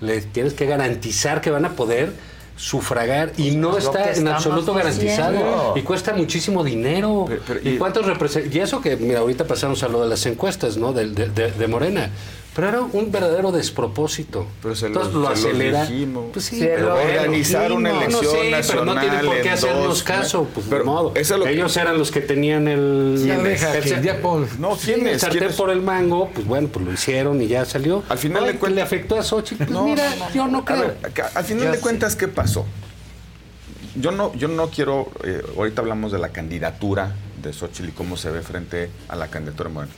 le tienes que garantizar que van a poder sufragar y no está en absoluto garantizado y cuesta muchísimo dinero. Pero- pero- ¿Y, y- cuántos? Y eso que, mira, ahorita pasamos a lo de las encuestas, ¿no? De, de- de- de Morena. Pero era un verdadero despropósito. Pero se Entonces lo- lo, se lo acelera. dijimos. Pues sí, pero organizar una No, elección no, sí, pero no tienen por nacional qué hacernos caso. Pues pero de modo. eso es lo que- Ellos eran los que tenían el. Sí, el- deja el- que el- pon- No, Sí, ¿quién el es? ¿Quién es? por el mango, pues bueno, pues lo hicieron y ya salió. Al final Ay, de cuentas- le afectó a Xochitl. Pues No, mira, yo no A creo. ver, al final de sí. cuentas, ¿qué pasó? Yo no, yo no quiero, eh, ahorita hablamos de la candidatura de Xochitl y cómo se ve frente a la candidatura de Morena.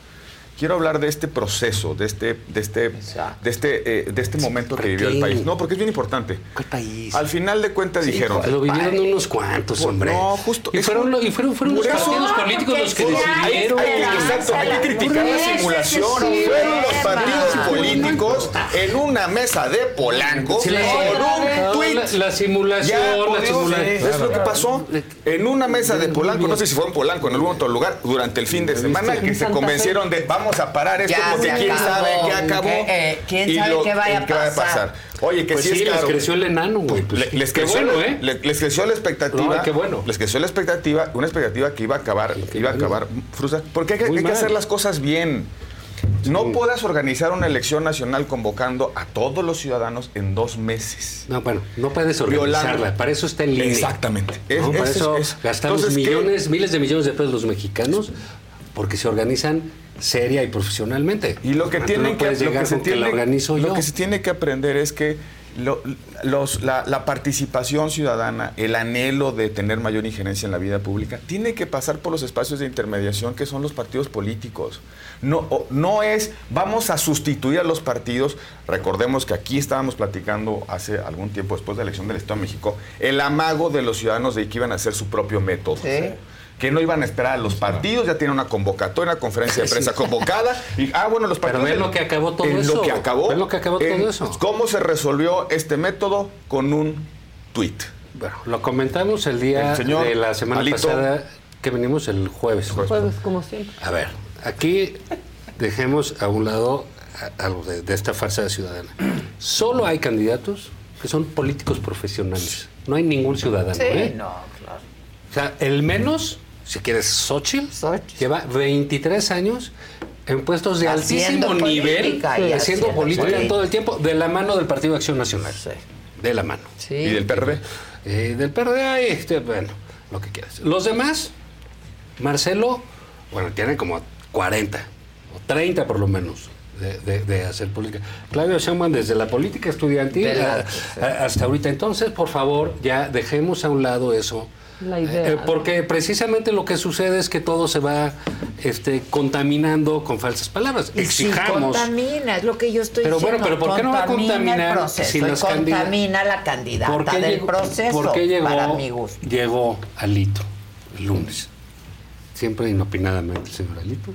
Quiero hablar de este proceso, de este, de este, de este, eh, de este momento que vivió el país. No, porque es bien importante. ¿Cuál país? Al final de cuentas Sí, dijeron. lo vivieron unos cuantos, hombre. No, justo. Y fueron, un- y fueron, fueron los partidos políticos los que decidieron. Hay exacto, hay que criticar la simulación. Fueron los partidos políticos en una mesa de Polanco con un tuit. la- la simulación, Ya, la simulación. Es lo que pasó en una mesa de Polanco, no sé si fue en Polanco, en algún otro lugar, durante el fin de semana, que se convencieron de vamos a parar esto Ya porque quién acabó. sabe qué acabó. ¿Qué, eh, quién sabe qué vaya a qué pasar? Oye, que Pues sí, sí, es les creció el enano, güey. Pues, Le- les qué creció, bueno, la- ¿eh? le- les creció la expectativa. No, qué bueno. Les creció la expectativa, una expectativa que iba a acabar, iba a acabar frustrada. Porque hay, que- hay hacer las cosas bien. No puedas organizar una elección nacional convocando a todos los ciudadanos en dos meses. No, bueno, no puedes organizarla. Violando. Para eso está en línea. Exactamente. Es- ¿no? Para es- eso es- gastamos entonces, ¿qué? millones, miles de millones de pesos los mexicanos porque se organizan seria y profesionalmente. Y lo que tienen no que, lo llegar que se que tiene, organizo lo yo. que se tiene que aprender es que lo- los- la, la participación ciudadana, el anhelo de tener mayor injerencia en la vida pública, tiene que pasar por los espacios de intermediación que son los partidos políticos. No, o- no es, vamos a sustituir a los partidos. Recordemos que aquí estábamos platicando hace algún tiempo después de la elección del Estado de México, el amago de los ciudadanos de que iban a hacer su propio método que no iban a esperar a los partidos, ya tienen una convocatoria, una conferencia de prensa convocada. Y, ah, bueno, los Pero partidos. ven lo que acabó todo en eso. Lo que acabó. Ven lo que acabó todo eso. ¿Cómo se resolvió este método? Con un tuit. Bueno, lo comentamos el día El señor de la semana Alito. pasada que venimos el jueves. Jueves, como siempre. A ver, aquí dejemos a un lado algo de, de esta farsa ciudadana. Solo hay candidatos que son políticos profesionales. No hay ningún ciudadano. Sí, ¿eh? no, claro. O sea, el menos, si quieres, Xochitl, lleva 23 años en puestos de Haciendo altísimo nivel, haciendo haciendo política política. todo el tiempo, de la mano del Partido de Acción Nacional. De la mano. ¿Y del PRD? Eh, del PRD, este, bueno, lo que quieras. Los demás, Marcelo, bueno, tiene como 40 o 30 por lo menos. De, de- de hacer política. Claudio Sheinbaum desde la política estudiantil De la- a- a- hasta ahorita. Entonces, por favor, ya dejemos a un lado eso. La idea. Eh, porque precisamente lo que sucede es que todo se va este, contaminando con falsas palabras. Y si Exijamos. contamina, es lo que yo estoy Pero diciendo. bueno, pero ¿por qué no va a Contamina contaminar el proceso si las contamina la candidata ¿Por qué del llegó- proceso, ¿Por qué llegó, para mi gusto. llegó Alito el lunes? Siempre inopinadamente el señor Alito.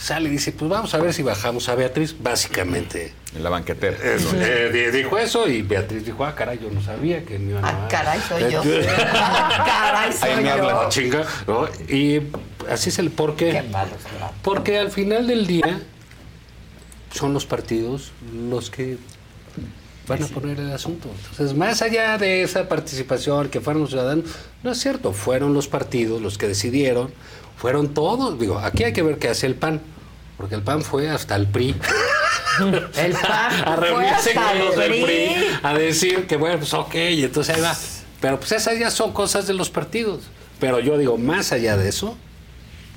Sale y dice, pues vamos a ver si bajamos a Beatriz, básicamente. En la banquetera. Eso, eh, di- dijo eso y Beatriz dijo, ah, caray, yo no sabía que me iban a... Ah, caray, soy yo. Eh, Ah, caray, soy Ahí me yo. habla, chinga, ¿no? Y así es el por qué. Malos tratos. Porque al final del día son los partidos los que van a poner el asunto. Entonces, más allá de esa participación que fueron los ciudadanos, no es cierto, fueron los partidos los que decidieron, fueron todos. Digo, aquí hay que ver qué hace el PAN, porque el PAN fue hasta el PRI. El PAN a reunirse con los el del PRI. PRI, a decir que bueno, pues ok, y entonces ahí va. Pero pues esas ya son cosas de los partidos. Pero yo digo, más allá de eso,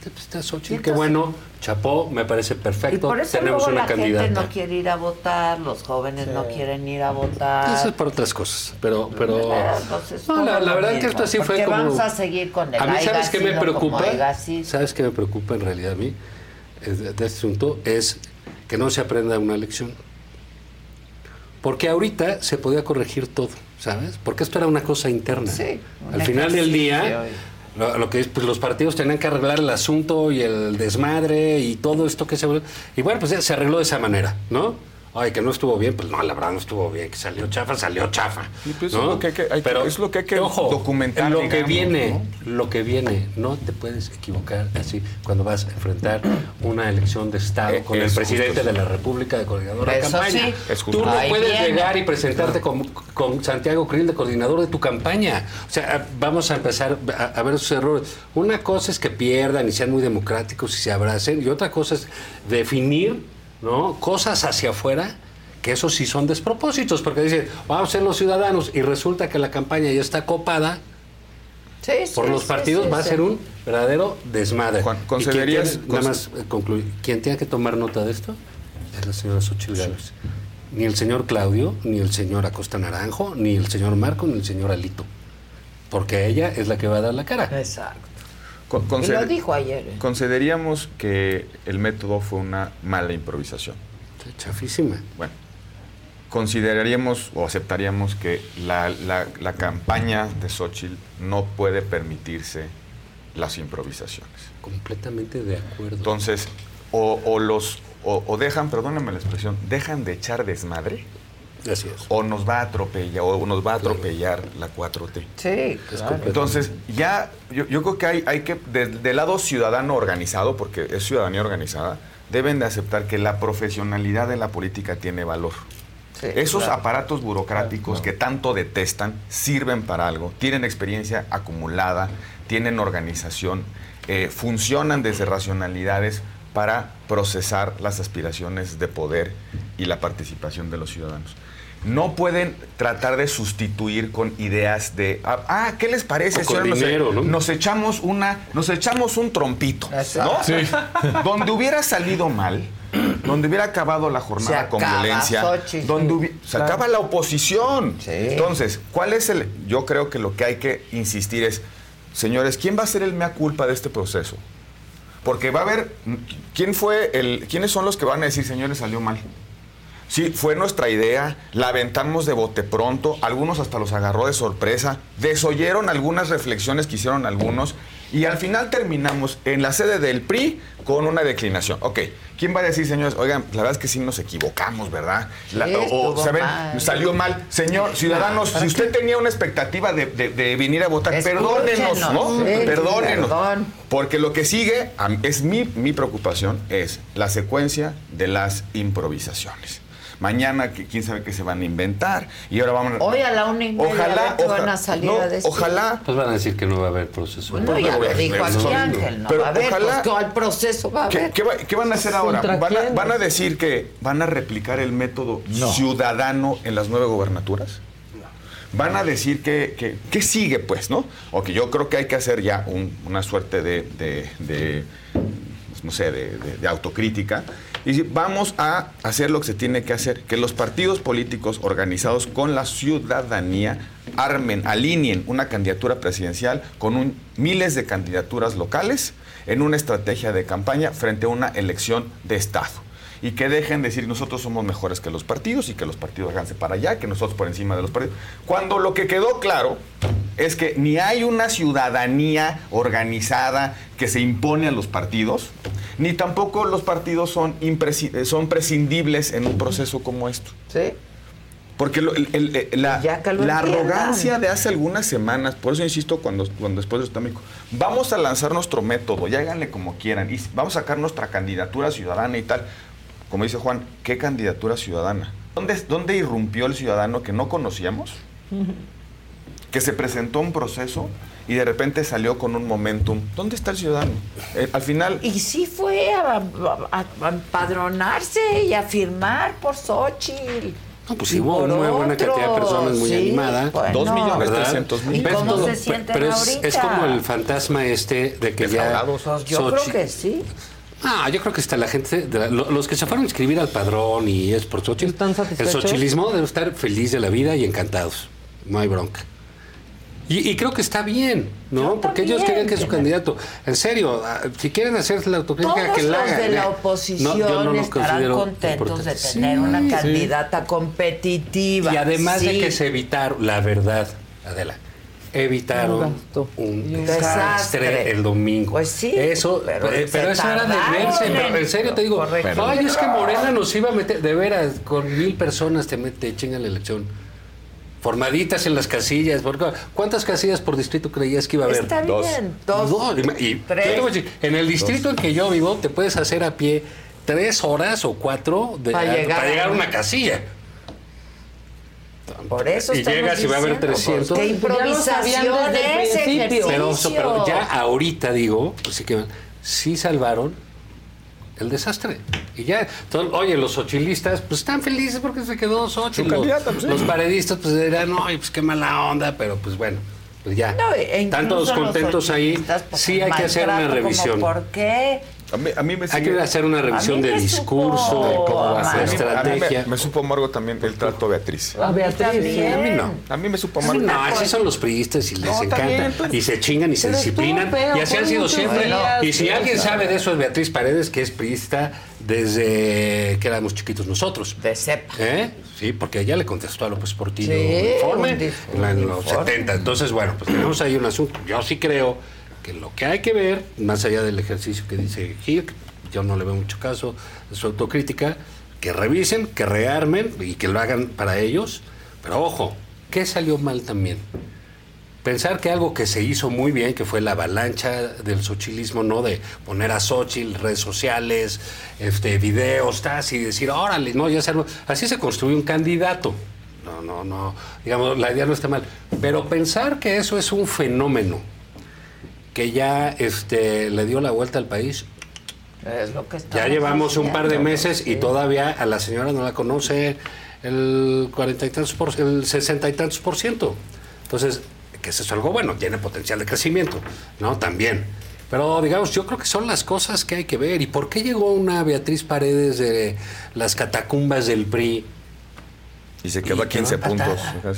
pues, está Xochitl, qué bueno, chapó, me parece Y perfecto. por eso Tenemos luego una la gente candidata. no quiere ir a votar, los jóvenes no quieren ir a votar. Eso es por otras cosas, pero, pero Entonces, no, la, verdad que mismo, esto sí fue como vamos a seguir con el a mí sabes qué me preocupa, sabes qué me preocupa en realidad a mí es de, de este asunto es que no se aprenda una lección, porque ahorita se podía corregir todo, ¿sabes? Porque esto era una cosa interna. Sí, Al final del día lo, que es, pues los partidos tenían que arreglar el asunto y el desmadre y todo esto que se... Y bueno, pues se arregló de esa manera, ¿no? Ay, que no estuvo bien, pues no, la verdad no estuvo bien, que salió chafa, salió chafa. pues, ¿no? es lo que hay que- hay Pero, es lo que hay que ojo, documentar, Lo que viene, lo que viene, no te puedes equivocar así cuando vas a enfrentar una elección de Estado Eh, con es el presidente justo de la República de coordinador de campaña. sí. Es justo Tú no Ahí puedes viene. llegar y presentarte con, con Santiago Krill de coordinador de tu campaña. O sea, vamos a empezar a, a ver esos errores. Una cosa es que pierdan y sean muy democráticos y se abracen, y otra cosa es definir ¿no? Cosas hacia afuera que eso sí son despropósitos, porque dicen, vamos a ser los ciudadanos y resulta que la campaña ya está copada por los partidos, va a ser un verdadero desmadre. Juan, ¿concederías- Nada más eh, concluir. Quien tenga que tomar nota de esto es la señora Xochitl Gálvez. Ni el señor Claudio, ni el señor Acosta Naranjo, ni el señor Marco, ni el señor Alito. Porque ella es la que va a dar la cara. Exacto. Con- Y lo dijo ayer. ¿eh? Concederíamos que el método fue una mala improvisación. Chafísima. Bueno, consideraríamos o aceptaríamos que la, la- la campaña de Xochitl no puede permitirse las improvisaciones. Completamente de acuerdo. Entonces, o, o los o, o dejan, perdónenme la expresión, dejan de echar desmadre. Así es. O nos va a atropellar, o nos va a atropellar la 4T. Sí, claro. Entonces, ya, yo, yo creo que hay, hay que, de- del lado ciudadano organizado, porque es ciudadanía organizada, deben de aceptar que la profesionalidad de la política tiene valor. Esos claro. aparatos burocráticos que tanto detestan sirven para algo, tienen experiencia acumulada, tienen organización, eh, funcionan desde racionalidades para procesar las aspiraciones de poder y la participación de los ciudadanos. No pueden tratar de sustituir con ideas de ah, ah, ¿qué les parece? Señora? Nos- dinero, ¿no? Nos echamos una, nos echamos un trompito, ¿no? Sí. Donde hubiera salido mal, donde hubiera acabado la jornada Se con acaba, violencia, Xochitl. donde hubi- se Claro. acaba la oposición. Entonces, ¿cuál es el? Yo creo que lo que hay que insistir es, señores, ¿quién va a ser el mea culpa de este proceso? Porque va a haber, ¿quién fue el, quiénes son los que van a decir, señores, salió mal? Sí, fue nuestra idea, la aventamos de bote pronto, algunos hasta los agarró de sorpresa, desoyeron algunas reflexiones que hicieron algunos y al final terminamos en la sede del PRI con una declinación. Ok, ¿quién va a decir, señores, oigan, la verdad es que sí nos equivocamos, ¿verdad? La- o, estuvo ¿saben? mal. Salió mal. Señor, ciudadanos, ¿para si usted tenía una expectativa de, de- de venir a votar, perdónenos, ¿no? Sí, perdónenos. perdón. Porque lo que sigue, es mi, mi preocupación, es la secuencia de las improvisaciones. Mañana, que- quién sabe qué se van a inventar. Y ahora vamos Hoy a la una y media, Ojalá, a ver qué oja- van a salir no, a decir. Ojalá. Pues van a decir que no va a haber proceso. No, ya lo dijo aquí Ángel, ¿no? pero a ojalá- pues, ¿cuál proceso va a ¿Qué, haber? qué va- qué van a hacer ahora? ¿Contra ¿Van a, quién? van a decir que van a replicar el método ciudadano en las nueve gobernaturas? Van a decir que, que- ¿qué sigue, pues, no? O que yo creo que hay que hacer ya un- una suerte de, de- de, pues, no sé, de, de- de autocrítica. Y vamos a hacer lo que se tiene que hacer, que los partidos políticos organizados con la ciudadanía armen, alineen una candidatura presidencial con un- miles de candidaturas locales en una estrategia de campaña frente a una elección de Estado. Y que dejen de decir nosotros somos mejores que los partidos y que los partidos háganse para allá, que nosotros por encima de los partidos. Cuando lo que quedó claro es que ni hay una ciudadanía organizada que se impone a los partidos, ni tampoco los partidos son, impresi- eh, son prescindibles en un proceso como esto. Sí. Porque lo- el- el- el- la, arrogancia de hace algunas semanas, por eso insisto cuando, cuando después de esto México, vamos a lanzar nuestro método, y háganle como quieran, y vamos a sacar nuestra candidatura ciudadana y tal. Como dice Juan, ¿qué candidatura ciudadana? ¿Dónde, ¿Dónde irrumpió el ciudadano que no conocíamos? Que se presentó un proceso y de repente salió con un momentum. ¿Dónde está el ciudadano? Eh, al final... Y sí fue a, a- a empadronarse y a firmar por Xochitl. No, pues sí hubo una buena cantidad de personas muy sí, animadas. Dos millones ¿verdad? trescientos mil. ¿Y cómo se sienten Pero es, ahorita? es como el fantasma este de que ya... Pues yo creo que sí. Ah, yo creo que está la gente, de la- lo- los que se fueron a inscribir al padrón y es por Xochitl, el xochilismo debe estar feliz de la vida y encantados. No hay bronca. Y, y creo que está bien, ¿no? Porque ellos quieren que su candidato, en serio, ah, si quieren hacer la autocrítica, Todos que la los hagan. de la No, oposición yo no los estarán contentos de tener Sí, una sí. candidata competitiva. Y además de que se evitaron, la verdad, Adela, evitaron un desastre desastre. el domingo. Pues sí, Eso, pero pero eso era de verse. en- Pero en serio te digo, Correcto. ay, es que Morena nos iba a meter, de veras, con mil personas te mete, chinga la elección. Formaditas en las casillas. porque, ¿Cuántas casillas por distrito creías que iba a haber? Está bien, dos, Y, y tres. yo te voy a decir, en el distrito en que yo vivo, te puedes hacer a pie tres horas o cuatro de, Para llegar para llegar a- una casilla. Por eso Y llegas y va a haber diciendo, 300. pues, ¿Qué improvisación es ejercicio? Pero, pero ya ahorita digo, pues sí que sí salvaron el desastre. Y ya, todo- oye, los ochilistas, pues están felices porque se quedó Xochitl. Los, pues, sí. los paredistas, pues dirán, no, pues qué mala onda, pero pues bueno, pues ya. No, e Están todos contentos ahí. pues, Sí, hay que hacer una revisión. ¿Por qué? A mí, a mí me Hay sigue- que hacer una revisión de discurso, de cómo va a ser mí- a mí estrategia. me, me supo amargo también el trato a Beatriz. A Beatriz. A mí no. A mí me supo amargo. No, así son los priistas y les No, encanta. también, pero- y se chingan y se Pero disciplinan. feo, y así han sido siempre. días, y si alguien sabe de eso es Beatriz Paredes, que es priista desde que éramos chiquitos nosotros. De cepa. ¿Eh? Sí, porque ella le contestó a López Portillo Sí, en, los informe. 70. Entonces, bueno, pues tenemos ahí un asunto. Yo sí creo que lo que hay que ver, más allá del ejercicio que dice Gil, yo no le veo mucho caso su autocrítica, que revisen, que rearmen y que lo hagan para ellos. Pero ojo, ¿qué salió mal también? Pensar que algo que se hizo muy bien, que fue la avalancha del sochilismo, ¿no? De poner a Xochitl, redes sociales, este, videos, tas, y decir, órale, no, ya se armó". Así se construye un candidato. No, no, no. Digamos, la idea no está mal. Pero pensar que eso es un fenómeno que ya este, le dio la vuelta al país. Es lo que Ya llevamos un par de meses y todavía a la señora no la conoce el cuarenta y tantos por, el sesenta y tantos por ciento. Entonces, que eso es algo bueno, tiene potencial de crecimiento, ¿no? También. Pero digamos, yo creo que son las cosas que hay que ver. ¿Y por qué llegó una Beatriz Paredes de las catacumbas del PRI? Y se quedó a Y 15 quedó puntos. empatada.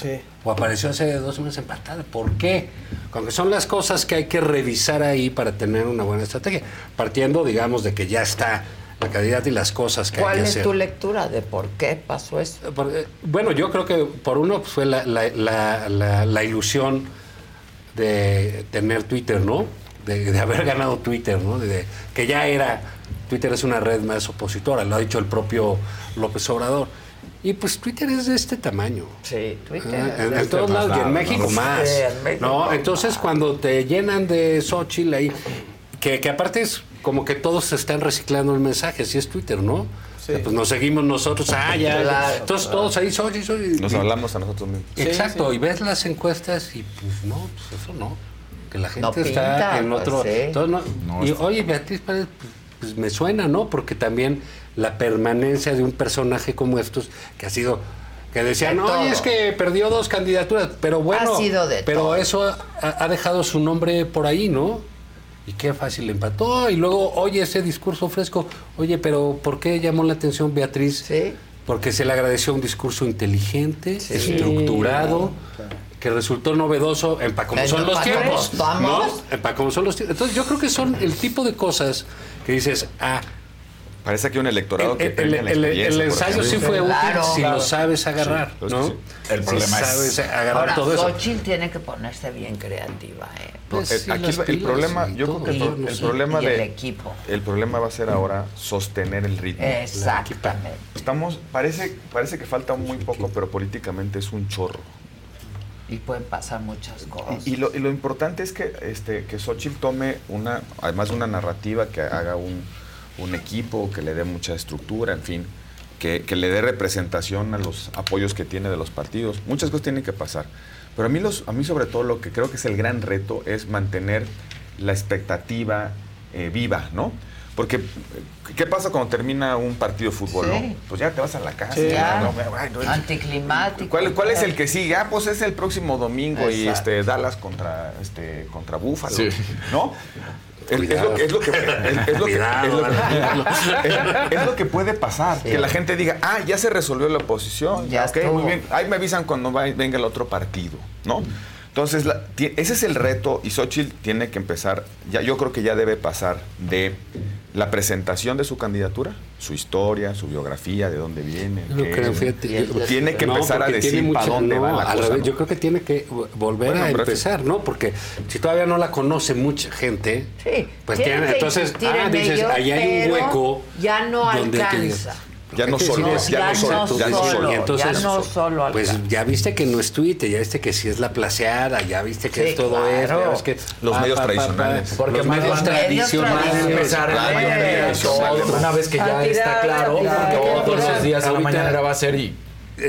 Sí. O apareció hace dos meses empatada. ¿Por qué? Aunque son las cosas que hay que revisar ahí para tener una buena estrategia. Partiendo, digamos, de que ya está la candidata y las cosas que hay ¿Cuál que es hacer. tu lectura de por qué pasó eso? Eh, Bueno, yo creo que por uno fue la, la- la- la- la ilusión de tener Twitter, ¿no? De, de haber ganado Twitter, ¿no? De, de- que ya era, Twitter es una red más opositora, lo ha dicho el propio López Obrador. Y pues Twitter es de este tamaño. Sí, Twitter. Ah, en, en todos lados, y en México ¿no? más. Sí, en México ¿no? más. Entonces, cuando te llenan de Xochitl ahí, que, que aparte es como que todos se están reciclando el mensaje, así es Twitter, ¿no? Sea, Pues nos seguimos nosotros, ah, ya. Claro, entonces claro. todos ahí, Xochitl, Xochitl. Nos hablamos a nosotros mismos. Exacto, y ves las encuestas y pues no, pues eso no. Que la gente No está pinta, en pues, otro. sí. entonces, no- No, y oye, Beatriz pues, pues, me suena, ¿no? Porque también la permanencia de un personaje como estos, que ha sido. Que decían, De oye, es que perdió dos candidaturas, pero bueno. Ha sido de pero todo. eso ha, ha dejado su nombre por ahí, ¿no? Y qué fácil empató. Y luego, oye, ese discurso fresco. Oye, pero ¿por qué llamó la atención Beatriz? Sí. Porque se le agradeció un discurso inteligente, estructurado, que resultó novedoso en pa' como son los tiempos. ¿no? En pa' como son los tiempos. Entonces yo creo que son el tipo de cosas que dices, ah, Parece que hay un electorado que el, tenga el- la el- experiencia, el ensayo sí fue útil Claro, si claro. lo sabes agarrar, Sí, pues ¿no? sí. El Si problema es- sabes agarrar Ahora, todo eso. Xochitl tiene que ponerse bien creativa, ¿eh? Pues Eh, sí, aquí el, problema, yo todo, creo que el, problema Y de el equipo. el problema va a ser ahora sostener el ritmo. Exactamente. Estamos, parece, parece que falta muy poco, pero políticamente es un chorro. Y pueden pasar muchas cosas. Y, y lo, y lo importante es que, este, que Xochitl tome una, además de una narrativa, que haga un, un equipo, que le dé mucha estructura, en fin, que, que le dé representación a los apoyos que tiene de los partidos. Muchas cosas tienen que pasar. Pero a mí, los, a mí sobre todo lo que creo que es el gran reto es mantener la expectativa eh, viva, ¿no? Porque, eh, ¿qué pasa cuando termina un partido de fútbol, Sí. no? Pues ya te vas a la casa. Sí, ya, no, ay, no, Anticlimático. ¿Cuál, cuál es el que sigue? Ah, pues es el próximo domingo y este Dallas contra este contra Búfalo, Sí. ¿no? Es, lo que puede pasar, que la gente diga, "Ah, ya se resolvió la oposición." Ya ok, estuvo. muy bien. Ahí me avisan cuando va- venga el otro partido, ¿no? Entonces, la- ese es el reto y Xochitl tiene que empezar, ya, yo creo que ya debe pasar de la presentación de su candidatura, su historia, su biografía, de dónde viene. Yo qué creo, es, fíjate, yo- tiene que no, empezar a decir tiene para dónde no, va la al cosa. revés, ¿no? Yo creo que tiene que vo- volver Bueno, a empezar, ¿no? Porque si todavía no la conoce mucha gente, Sí, pues tienen tiene, que entonces, ah, dices, ello, ahí hay un hueco. Ya no donde hay que alcanza. Ya no solo, ya no solo, ya no solo. Entonces, ya no solo pues ya viste que no es Twitter, ya viste que sí es la placeada, ya viste que Sí, es todo claro. que Los medios tradicionales. Porque los más medios tradicionales, una vez que ya tirar, está claro, todos los días Ahorita- mañanera va a ser y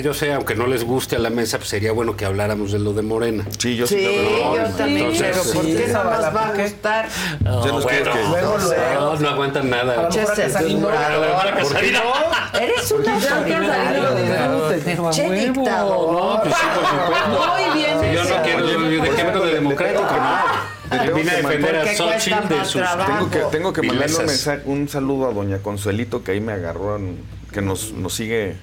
yo sé, aunque no les guste a la mesa, pues sería bueno que habláramos de lo de Morena. Sí, yo Sí, yo también, pero ¿por qué no nos va a gustar? No, Yo los bueno, que- luego, luego. no, no aguantan nada. Che, censurador. ¿Por qué no? Eres un autoritario. Che, dictador. No, pues sí, por supuesto. Muy bien. Si yo no quiero, ¿de qué de democrático? No. Tengo Vine a que defender a Xochitl de sus. Tengo que, tengo que mandarle un, mensaje, un saludo a doña Consuelito que ahí me agarró, en- que nos, nos sigue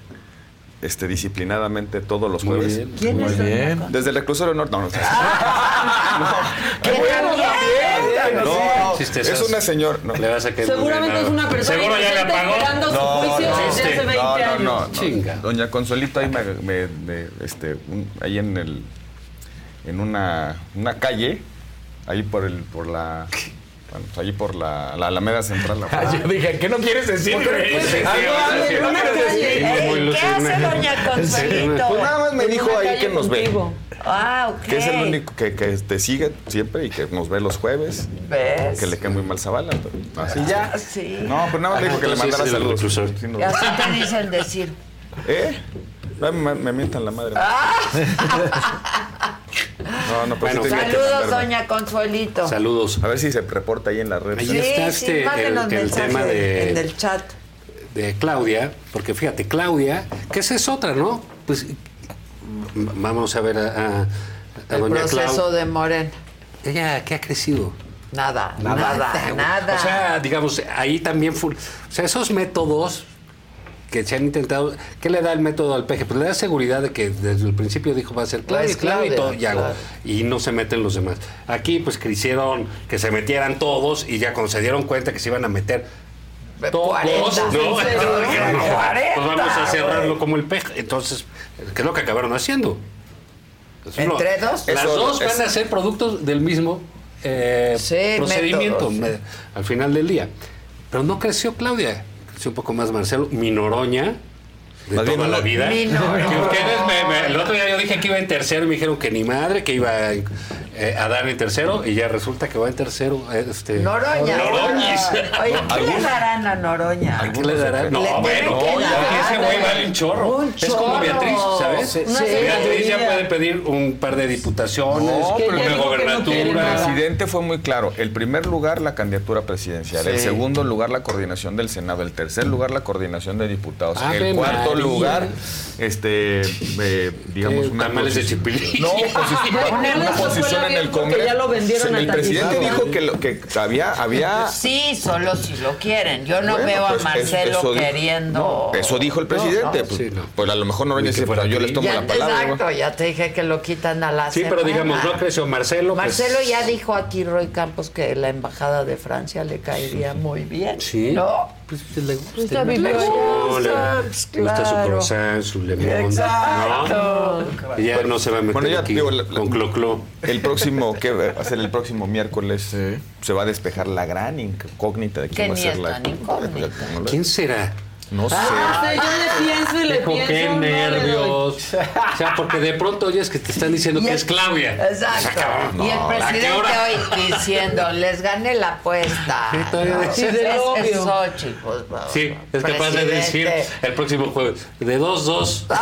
este, disciplinadamente todos los Muy jueves. bien. ¿Quién Muy bien. Desde el reclusorio norte. No, no, ¡Qué no, no, es una señora. No. Le vas a Seguramente muy es una persona Seguro ya le esperando su juicio desde hace 20 no, no, años. no, no. Chinga. Doña Consuelito ahí me, me- me- este, un- ahí en el en una, una calle, ahí por el por la bueno, pues ahí por la, la Alameda Central. la- Yo dije, ¿qué no quieres decir? Pues, ¿Qué hace doña Consuelito? Pues nada más me dijo ahí que nos ve. Ah, ok. Que es el único que, que te sigue siempre y que nos ve los jueves. ¿Ves? Que le cae muy mal Zavala. así. Y ya, sí. No, pero nada más le dijo que le mandara el saludos. reclusorio. Sí, no. Y así te dicen decir. ¿Eh? Me, me mientan la madre. No, no, pues Bueno, sí Saludos, doña Consuelito. Saludos. A ver si se reporta ahí en la red. Ahí Sí, está sí, este, mándenos el, tema de, en el chat. de Claudia, porque fíjate, Claudia, que esa es otra, ¿no? Pues vamos a ver a, a- a El doña proceso Claudia. de Moren. Ella, ¿qué ha crecido? Nada, nada, nada. O sea, digamos, ahí también fue. O sea, esos métodos que se han intentado. ¿Qué le da el método al peje? Pues le da seguridad de que desde el principio dijo va a ser Claudia, Pues Claudia y todo, y hago. claro. Y no se meten los demás. Aquí, pues quisieron que se metieran todos y ya cuando se dieron cuenta que se iban a meter. Todos, 40, ¿no? No, 40, pues vamos a cerrarlo como el peje. Entonces, ¿qué es lo que acabaron haciendo? Eso es lo- ¿Entre dos? Las dos van a ser productos del mismo eh, Sí, procedimiento métodos, al final del día. Pero no creció Claudia, un poco más Marcelo, mi Noroña. De Más toda bien, la no- vida. Mi Noroña. Que ustedes me- me- el otro día yo dije que iba en tercero y me dijeron que ni madre, que iba eh, a dar en tercero y ya resulta que va en tercero. eh, Este, Noroña. Noroñis. Oye, ¿qué le darán a Noroña? ¿Qué le darán? No, Le bueno, que ese güey vale un chorro. Un Es como. Beatriz, ¿sabes? Sí. Beatriz ya puede pedir un par de diputaciones, No, pero una no El gobernatura. nada. presidente fue muy claro. El primer lugar, la candidatura presidencial. El segundo lugar, la coordinación del Senado. El tercer lugar, la coordinación de diputados. Ave el cuarto María. lugar, este, eh, digamos, una Tamales de chipilín. No, una posición en el Congreso. ya lo vendieron a el presidente dijo que, lo, que había, había Sí, solo si lo quieren. Yo no Bueno, veo a pues, Marcelo eso queriendo. no, eso dijo el presidente. No, no. Pues, Sí, no. pues a lo mejor no dice, fuera pero yo les tomo Ya, la palabra. exacto, ya te dije que lo quitan a la Sí, pero semana. digamos, no creció Marcelo. pues- Marcelo ya dijo aquí Roy Campos que la embajada de Francia le caería muy bien. Sí. No. Pues le gusta. Pues ¿no? vivió allá. No, le Pues, gusta su croissant, su lemon. Exacto. ¿no? Y ya no se va a meter Bueno, ya aquí digo, la- con clo-clo. El próximo, ¿qué va a ser el próximo miércoles? Se va a despejar la gran incógnita de quién va a ser la. incógnita. ¿Quién será? No sé. Ah, sí, yo le pienso y le pienso. qué no nervios. O sea, porque de pronto oyes que te están diciendo Y que el- es Claudia. Exacto. No, y el ¿a presidente hoy diciendo, les gané la apuesta. Sí, todavía No, es, es obvio. Xochitl, pues, Sí, es capaz de decir el próximo jueves, de 2-2.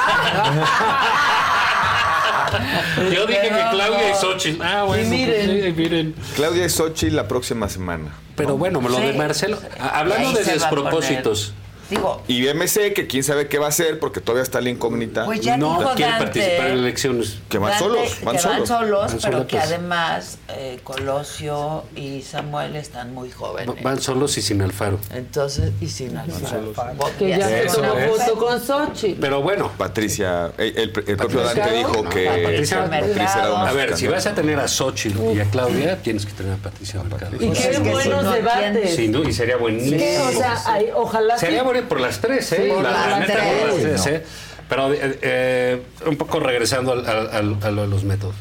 Yo dije que Claudia y. Xochitl. Ah, bueno. Y miren. pues sí, miren. Claudia y Sochi la próxima semana. Pero bueno, lo de. Marcelo. Hablando de despropósitos. Digo, Y MC, que quién sabe qué va a hacer, porque todavía está la incógnita. Pues ya no dijo quiere Dante participar en elecciones. que van Dante, solos, van que solos. van solos, Van pero solos, que pues. además eh, Colosio y Samuel están muy jóvenes. Van solos y sin Alfaro. Entonces, y sin Alfaro. Que ya se es. foto con Xochitl. Pero bueno. Patricia, el, el- el propio Patricia, Dante dijo no, que Patricia Patricia era una A ver, si vas a tener a Xochitl y a Claudia, tienes que tener a Patricia Mercado. Y Pues qué buenos no debates. Sin duda, y sería buenísimo. O sea, ojalá Sería sí. Por las tres, ¿eh? Por las neta, por las tres. tres, ¿eh? Pero eh, eh, un poco regresando al- al- al- a lo de los métodos.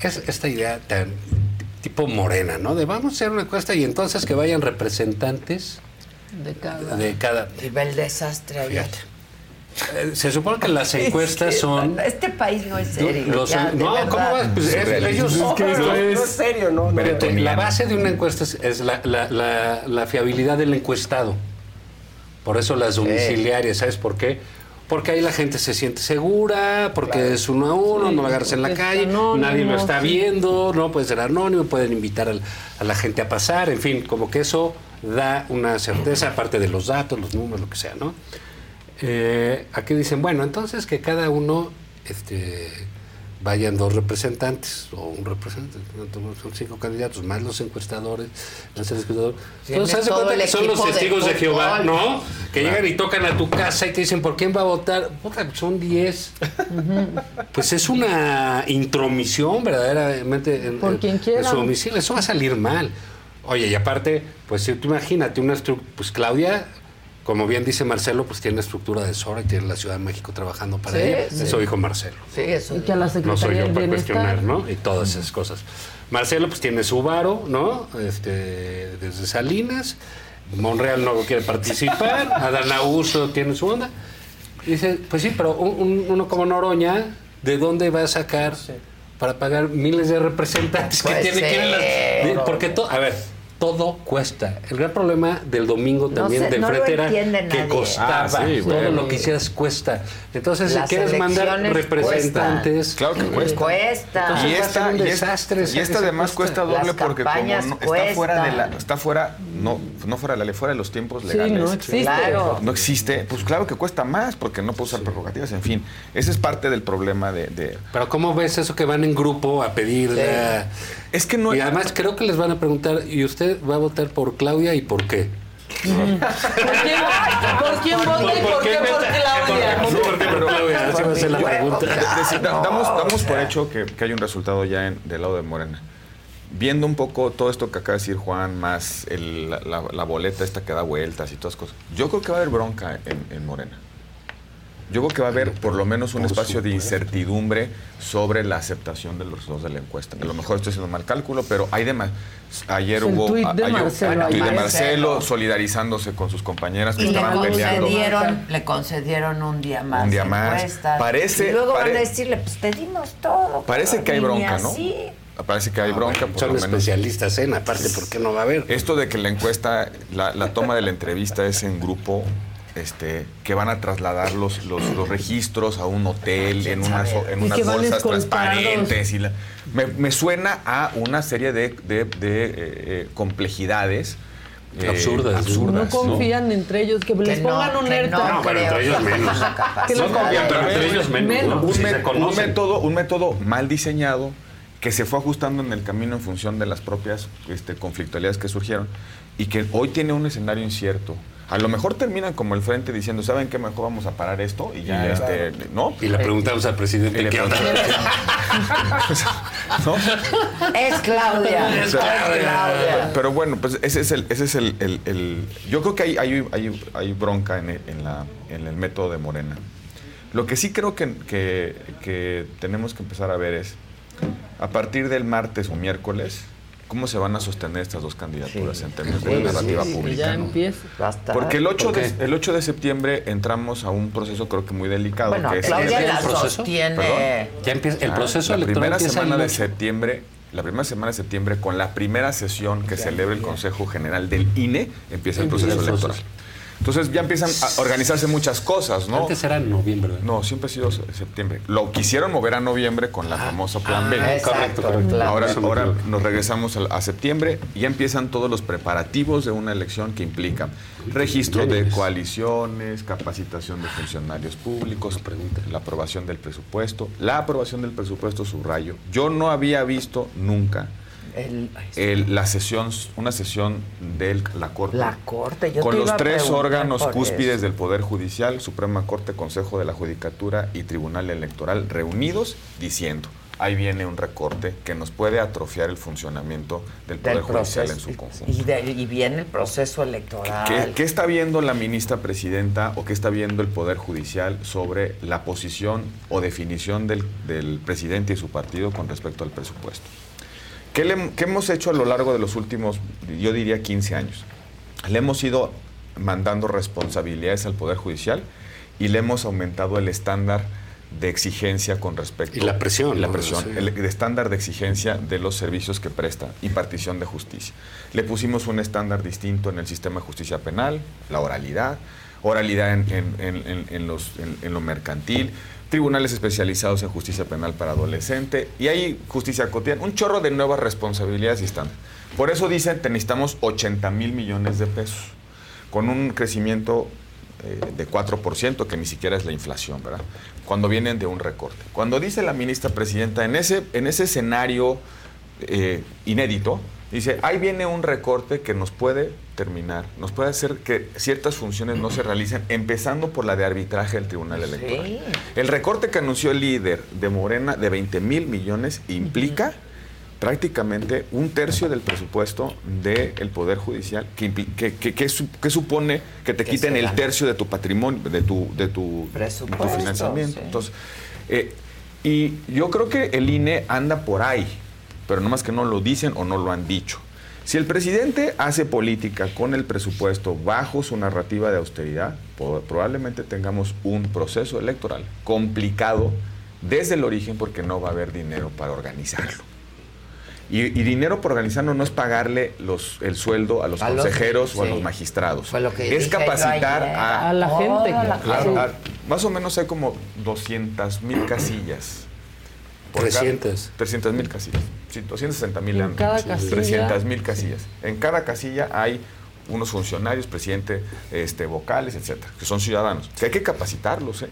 Es esta idea tan tipo morena, ¿no? De vamos a hacer una encuesta y entonces que vayan representantes De cada. de cada... Y ve el desastre. Eh, Se supone que las encuestas son... Este país no es serio. los- ya, no, ¿cómo vas? Pues es- ellos... No, no es serio, ¿no? no. Fíjate, la base de una encuesta es, es la, la- la- la fiabilidad del encuestado. Por eso las domiciliarias, ¿sabes por qué? Porque ahí la gente se siente segura, porque es uno a uno, Sí, no lo agarras en la calle, anónimo, nadie lo está sí. viendo, no puede ser anónimo, pueden invitar al- a la gente a pasar, en fin, como que eso da una certeza, aparte de los datos, los números, lo que sea, ¿no? Eh, aquí dicen, bueno, entonces que cada uno este, vayan dos representantes o un representante, son cinco candidatos, más los encuestadores, más el Entonces, cuenta que son los de testigos de, Jehová. ¿no? Que Claro. llegan y tocan a tu casa y te dicen, ¿por quién va a votar? Puta, son 10. Pues es una intromisión verdaderamente en, Por en- quien en quiera. su domicilio. Eso va a salir mal. Oye, y aparte, pues si tú imagínate una estructura, pues Claudia, como bien dice Marcelo, pues tiene una estructura de Sora y tiene la Ciudad de México trabajando para Sí, ella. sí. Eso dijo Marcelo. Sí, eso. Y que a la No soy yo para cuestionar, ¿no? Y todas esas cosas. Marcelo, pues tiene su varo, ¿no? Este, desde Salinas. Monreal no quiere participar. Adán Augusto tiene su onda. Y dice, pues sí, pero un- un- uno como Noroña, ¿de dónde va a sacar para pagar miles de representantes que tiene que ir a las- de- Porque todo, a ver, todo cuesta. El gran problema del domingo No también sé, del no frente era que nadie. costaba. Ah, sí, todo lo que hicieras cuesta. Entonces, Las si quieres mandar representantes. Claro que cuesta. Cuesta. Entonces, y esta, un y esta- desastre, y esta además cuesta. cuesta doble Las porque como no- está fuera de la, está fuera, no, no fuera de la ley, fuera de los tiempos Sí, legales. no existe. Claro. No existe, pues claro que cuesta más porque no puede usar prerrogativas, en fin. Ese es parte del problema de, de- Pero ¿cómo ves eso que van en grupo a pedir? Es que no Y además creo que les van a preguntar, ¿y usted va a votar por Claudia y por qué? ¿Por quién, por quién vota y por qué por Claudia? No, ¿por qué por Claudia? Así va a ser la pregunta. De- de- da- damos, damos por hecho que, que hay un resultado ya en- del lado de Morena. Viendo un poco todo esto que acaba de decir Juan, más el- la, la- la boleta esta que da vueltas y todas cosas, yo creo que va a haber bronca en, en Morena. Yo creo que va a haber por lo menos un espacio de incertidumbre sobre la aceptación de los resultados de la encuesta. A lo mejor estoy haciendo mal cálculo, pero hay demás. Ayer hubo tuit de ayer- Marcelo tuit de ayer. Marcelo solidarizándose con sus compañeras que Y le estaban peleando. concedieron, le concedieron un día más. Un día más. encuestas. Parece- Y luego van a decirle, pues te dimos todo. Parece que hay bronca, ¿no? así. Parece que hay bronca. por Son lo menos. especialistas en, aparte, ¿por qué no va a haber? Esto de que la encuesta, la, la toma de la entrevista es en grupo, este, que van a trasladar los, los, los registros a un hotel en unas, en unas que bolsas transparentes. Y la- me, me suena a una serie de, de- de, eh, eh, complejidades. eh, Absurdas, ¿no? absurdas, No confían entre ellos, que, les no, pongan un que ERTA. no No, pero entre ellos menos. Que No les confían, pero entre ellos menos. ¿no? un, me- un método, un método mal diseñado que se fue ajustando en el camino en función de las propias este, conflictualidades que surgieron y que hoy tiene un escenario incierto. A lo mejor terminan como el frente diciendo, ¿saben qué? Mejor vamos a parar esto y ya, Y ya. este, ¿no? Y le preguntamos al presidente qué onda. ¿no? Es Claudia. O Es Claudia. Pero bueno, pues ese es el, ese es el, el- el- yo creo que hay, hay, hay- hay bronca en el, en la- en el método de Morena. Lo que sí creo que, que- que tenemos que empezar a ver es, a partir del martes o miércoles, cómo se van a sostener estas dos candidaturas en términos de Sí, narrativa sí, pública. ya ¿no? empieza. Basta. Porque el 8, ¿Por de, el 8 de septiembre entramos a un proceso creo que muy delicado. Bueno, que es Claudia la sostiene. Ya empieza, el Ah, proceso la electoral primera semana de 8. septiembre la primera semana de septiembre con la primera sesión que celebra el Consejo General del INE empieza el proceso electoral entonces ya empiezan a organizarse muchas cosas no Antes era en noviembre. ¿verdad? no siempre ha sido se- septiembre lo quisieron mover a noviembre con la famosa plan B ah, Exacto, correcto, correcto. Ahora, ahora nos regresamos a, a septiembre y ya empiezan todos los preparativos de una elección que implica registro de coaliciones, capacitación de funcionarios públicos, la aprobación del presupuesto. La aprobación del presupuesto, subrayo. Yo no había visto nunca El- el- la sesión, una sesión de la Corte. la corte. Yo con te los iba tres órganos cúspides eso. del Poder Judicial, Suprema Corte, Consejo de la Judicatura y Tribunal Electoral reunidos diciendo, ahí viene un recorte que nos puede atrofiar el funcionamiento del Poder Del Judicial en su conjunto. Y, de- y viene el proceso electoral. ¿Qué, qué está viendo la ministra presidenta o qué está viendo el Poder Judicial sobre la posición o definición del, del presidente y su partido con respecto al presupuesto? ¿Qué, le- qué hemos hecho a lo largo de los últimos, yo diría, 15 años? Le hemos ido mandando responsabilidades al Poder Judicial y le hemos aumentado el estándar de exigencia con respecto Y la presión, la ¿no? presión Sí. el, el estándar de exigencia de los servicios que presta impartición de justicia le pusimos un estándar distinto en el sistema de justicia penal la oralidad oralidad en, en- en- en- en los, lo mercantil, tribunales especializados en justicia penal para adolescente y hay justicia cotidiana, un chorro de nuevas responsabilidades y están. Por eso dicen que necesitamos 80 mil millones de pesos, con un crecimiento eh, de 4%, que ni siquiera es la inflación, ¿verdad? Cuando vienen de un recorte. Cuando dice la ministra presidenta, en ese, en ese escenario eh, inédito, dice, ahí viene un recorte que nos puede terminar, nos puede hacer que ciertas funciones no se realicen, empezando por la de arbitraje del Tribunal Electoral. El recorte que anunció el líder de Morena de 20 mil millones implica prácticamente un tercio del presupuesto del Poder Judicial, que, que, que- que su- que supone que te quiten el tercio de tu patrimonio, de tu, de tu, de financiamiento. sí. Entonces, eh, y yo creo que el INE anda por ahí, pero nomás que no lo dicen o no lo han dicho. Si el presidente hace política con el presupuesto bajo su narrativa de austeridad, probablemente tengamos un proceso electoral complicado desde el origen porque no va a haber dinero para organizarlo. Y, y dinero por organizarlo no es pagarle los, el sueldo a los A los- consejeros o a los magistrados. Fue lo que es capacitar ayer. a, A la gente. La a- gente. a- más o menos hay como 200 mil casillas. Por cada- 300. 300 mil casillas. Sí, 260 mil. En cada casilla. 300 mil casillas. En cada casilla hay unos funcionarios, presidente, este, vocales, etcétera, que son ciudadanos. Que hay que capacitarlos, ¿eh?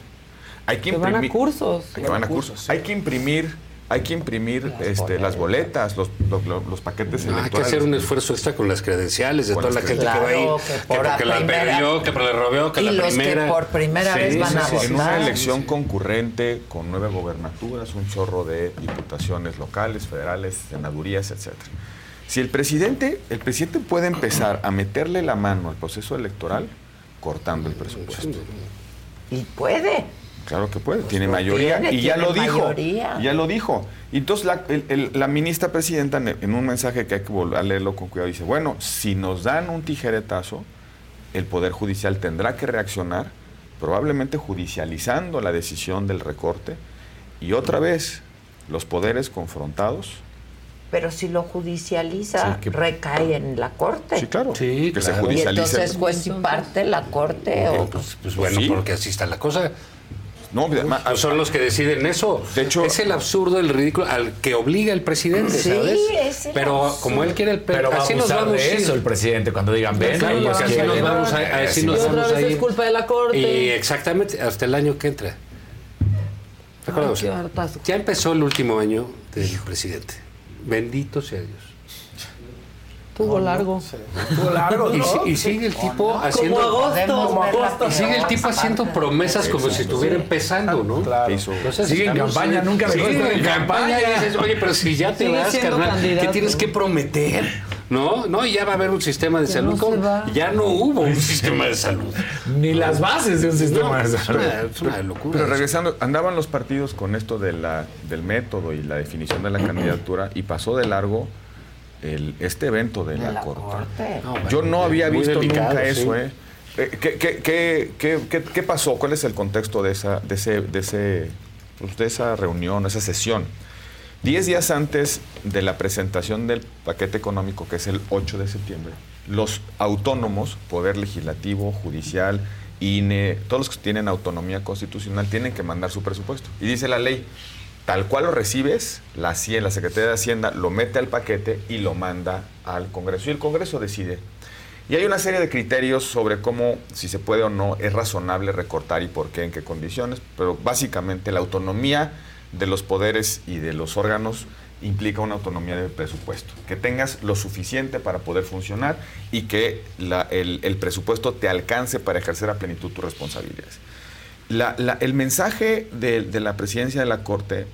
Hay que Que van a imprimir. cursos. que van a cursos. Hay que imprimir, hay que imprimir este, las boletas, los, los, los- los paquetes No, hay que electorales. hacer un esfuerzo extra con las credenciales de Con toda la las gente que va a ir. Claro, que Que, por la porque la primera- perdió, que le robió, que Y la los que primera. por primera vez van a En una votar. elección concurrente con nueve gobernaturas, un chorro de diputaciones locales, federales, senadurías, etcétera. Si el presidente, el presidente puede empezar a meterle la mano al proceso electoral cortando el presupuesto. Y puede. Claro que puede, tiene lo mayoría tiene, y ya lo dijo. mayoría. Ya lo dijo. Y Entonces la, el- el- la ministra presidenta en, en un mensaje que hay que volver a leerlo con cuidado dice, bueno, si nos dan un tijeretazo, el Poder Judicial tendrá que reaccionar, probablemente judicializando la decisión del recorte y otra vez los poderes confrontados. Pero si lo judicializa, Sí, que- recae en la corte. Sí, claro. Sí, que se claro. Y judicialice. entonces juez y parte la corte o Pues, pues bueno, Sí. porque así está la cosa. No, Pues son los que deciden eso. De hecho- es el absurdo, el ridículo al que obliga el presidente, Sí, ¿sabes? es el Pero absurdo. como él quiere el pe- Pero va a así nos vamos de eso el presidente cuando digan ven. Claro, así quieren". nos vamos a, así Sí, nos Y otra vamos a vez es culpa de la corte. Y exactamente hasta el año que entra. Ya empezó el último año del presidente. Bendito sea Dios. Tuvo largo. Estuvo largo, Y, ¿no? si- y sigue el tipo haciendo agosto. Como agosto. y sigue el tipo haciendo promesas como si estuviera empezando, ¿no? Entonces, Sigue en campaña, nunca de sigue en campaña. Y dices, oye, pero si ya te vas, carnal, ¿qué tienes que prometer? ¿No? No, y ya va a haber un sistema de Ya salud. Ya no hubo un sistema de salud. Ni las bases de un sistema No, de es salud. una, es una locura. Pero eso. regresando, andaban los partidos con esto de la, del método y la definición de la candidatura y pasó de largo el, este evento de, De la, la corte. corte. No, bueno, Yo no había visto delicado, nunca eso, ¿eh? Eh, ¿Qué, qué, qué, qué, qué- qué pasó? ¿Cuál es el contexto de esa, de ese, de ese, pues, de esa reunión, esa sesión? Diez días antes de la presentación del paquete económico, que es el 8 de septiembre, los autónomos, Poder Legislativo, Judicial, INE, todos los que tienen autonomía constitucional tienen que mandar su presupuesto. Y dice la ley, tal cual lo recibes, la, la Secretaría de Hacienda lo mete al paquete y lo manda al Congreso. Y el Congreso decide. Y hay una serie de criterios sobre cómo, si se puede o no, es razonable recortar y por qué, en qué condiciones, pero básicamente la autonomía de los poderes y de los órganos implica una autonomía de presupuesto, que tengas lo suficiente para poder funcionar y que el, presupuesto te alcance para ejercer a plenitud tus responsabilidades. El mensaje de, la presidencia de la Corte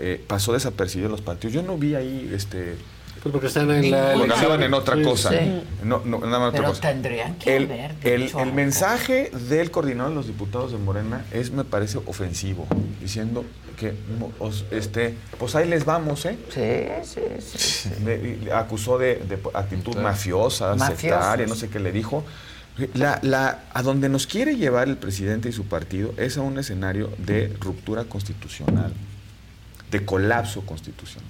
eh, pasó desapercibido en los partidos. Yo no vi ahí este, Pues porque están en la porque andaban en otra cosa. sí. No, no, nada más otra Pero cosa. tendrían que el, haber el- mensaje del coordinador de los diputados de Morena es, me parece, ofensivo, diciendo que os- este, pues ahí les vamos, ¿eh? Sí, sí, sí. Le- acusó de, de actitud mafiosa, Mafiosos. sectaria, no sé qué le dijo. La, la- a donde nos quiere llevar el presidente y su partido es a un escenario de ruptura constitucional, de colapso constitucional,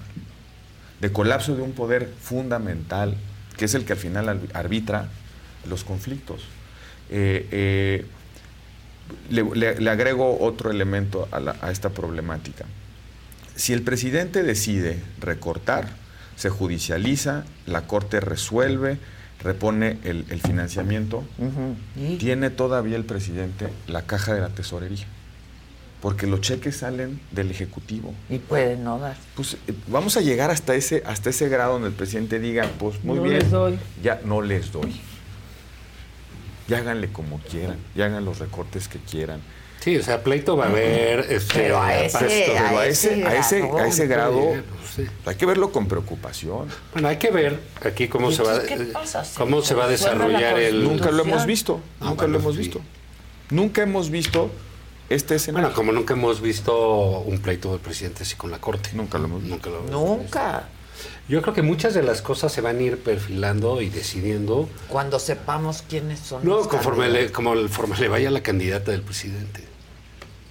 de colapso de un poder fundamental, que es el que al final al- arbitra los conflictos. Eh, eh, le, le- le agrego otro elemento a, la- a esta problemática. Si el presidente decide recortar, se judicializa, la Corte resuelve, repone el, el financiamiento, tiene todavía el presidente la caja de la tesorería. Porque los cheques salen del Ejecutivo. Y puede no dar. Pues eh, vamos a llegar hasta ese, hasta ese grado donde el presidente diga, pues muy No bien, les doy. ya no les doy. Ya háganle como quieran, ya hagan los recortes que quieran. Sí, o sea, pleito va a haber. Este, Pero a ese- pasto. a ese- a ese- a ese grado, Sí. Hay que verlo con preocupación. Bueno, hay que ver aquí cómo se va, cómo se va a desarrollar el. Nunca lo hemos visto, Ah, nunca bueno, lo hemos sí. visto. Nunca hemos visto este escenario. Bueno, como nunca hemos visto un pleito del presidente así con la corte. Nunca lo hemos Nunca lo Nunca. Yo creo que muchas de las cosas se van a ir perfilando y decidiendo. Cuando sepamos quiénes son No, los conforme le, como conforme le vaya la candidata del presidente.